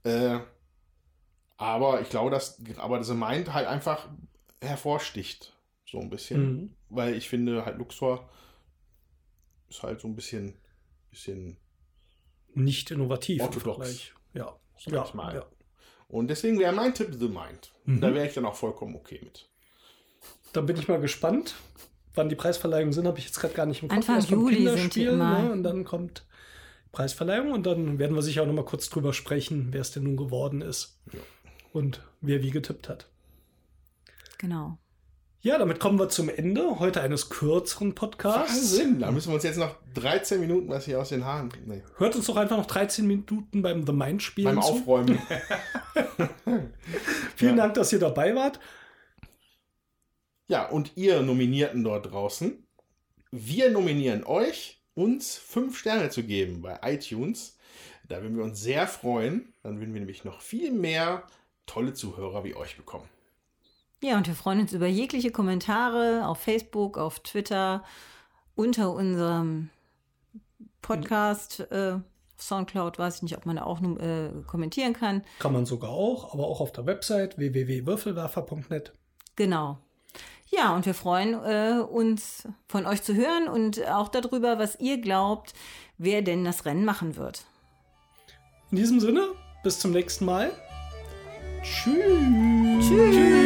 Äh, aber ich glaube, dass aber das meint halt einfach hervorsticht. So ein bisschen. Mhm. Weil ich finde, halt Luxor ist halt so ein bisschen, bisschen Nicht innovativ im Orthodox. Vergleich. Ja. sag Ja, ich mal. ja. Und deswegen wäre mein Tipp The Mind. Mhm. Da wäre ich dann auch vollkommen okay mit. Dann bin ich mal gespannt, wann die Preisverleihungen sind, habe ich jetzt gerade gar nicht im Kopf. Anfang Juli sind die Kinderspiel, immer. Ne? Und dann kommt Preisverleihung und dann werden wir sicher auch noch mal kurz drüber sprechen, wer es denn nun geworden ist. Ja. Und wer wie getippt hat. Genau. Ja, damit kommen wir zum Ende heute eines kürzeren Podcasts. Wahnsinn! Da müssen wir uns jetzt noch 13 Minuten was hier aus den Haaren. Nee. Hört uns doch einfach noch 13 Minuten beim The Mind spielen Beim zu. Aufräumen. [laughs] [laughs] Vielen Ja. Dank, dass ihr dabei wart. Ja, und ihr Nominierten dort draußen, wir nominieren euch, uns fünf Sterne zu geben bei iTunes. Da würden wir uns sehr freuen. Dann würden wir nämlich noch viel mehr tolle Zuhörer wie euch bekommen. Ja, und wir freuen uns über jegliche Kommentare auf Facebook, auf Twitter, unter unserem Podcast. Äh, Soundcloud weiß ich nicht, ob man da auch nur, äh, kommentieren kann. Kann man sogar auch, aber auch auf der Website www.würfelwerfer.net. Genau. Ja, und wir freuen äh, uns von euch zu hören und auch darüber, was ihr glaubt, wer denn das Rennen machen wird. In diesem Sinne, bis zum nächsten Mal. Tschüss. Tschüss.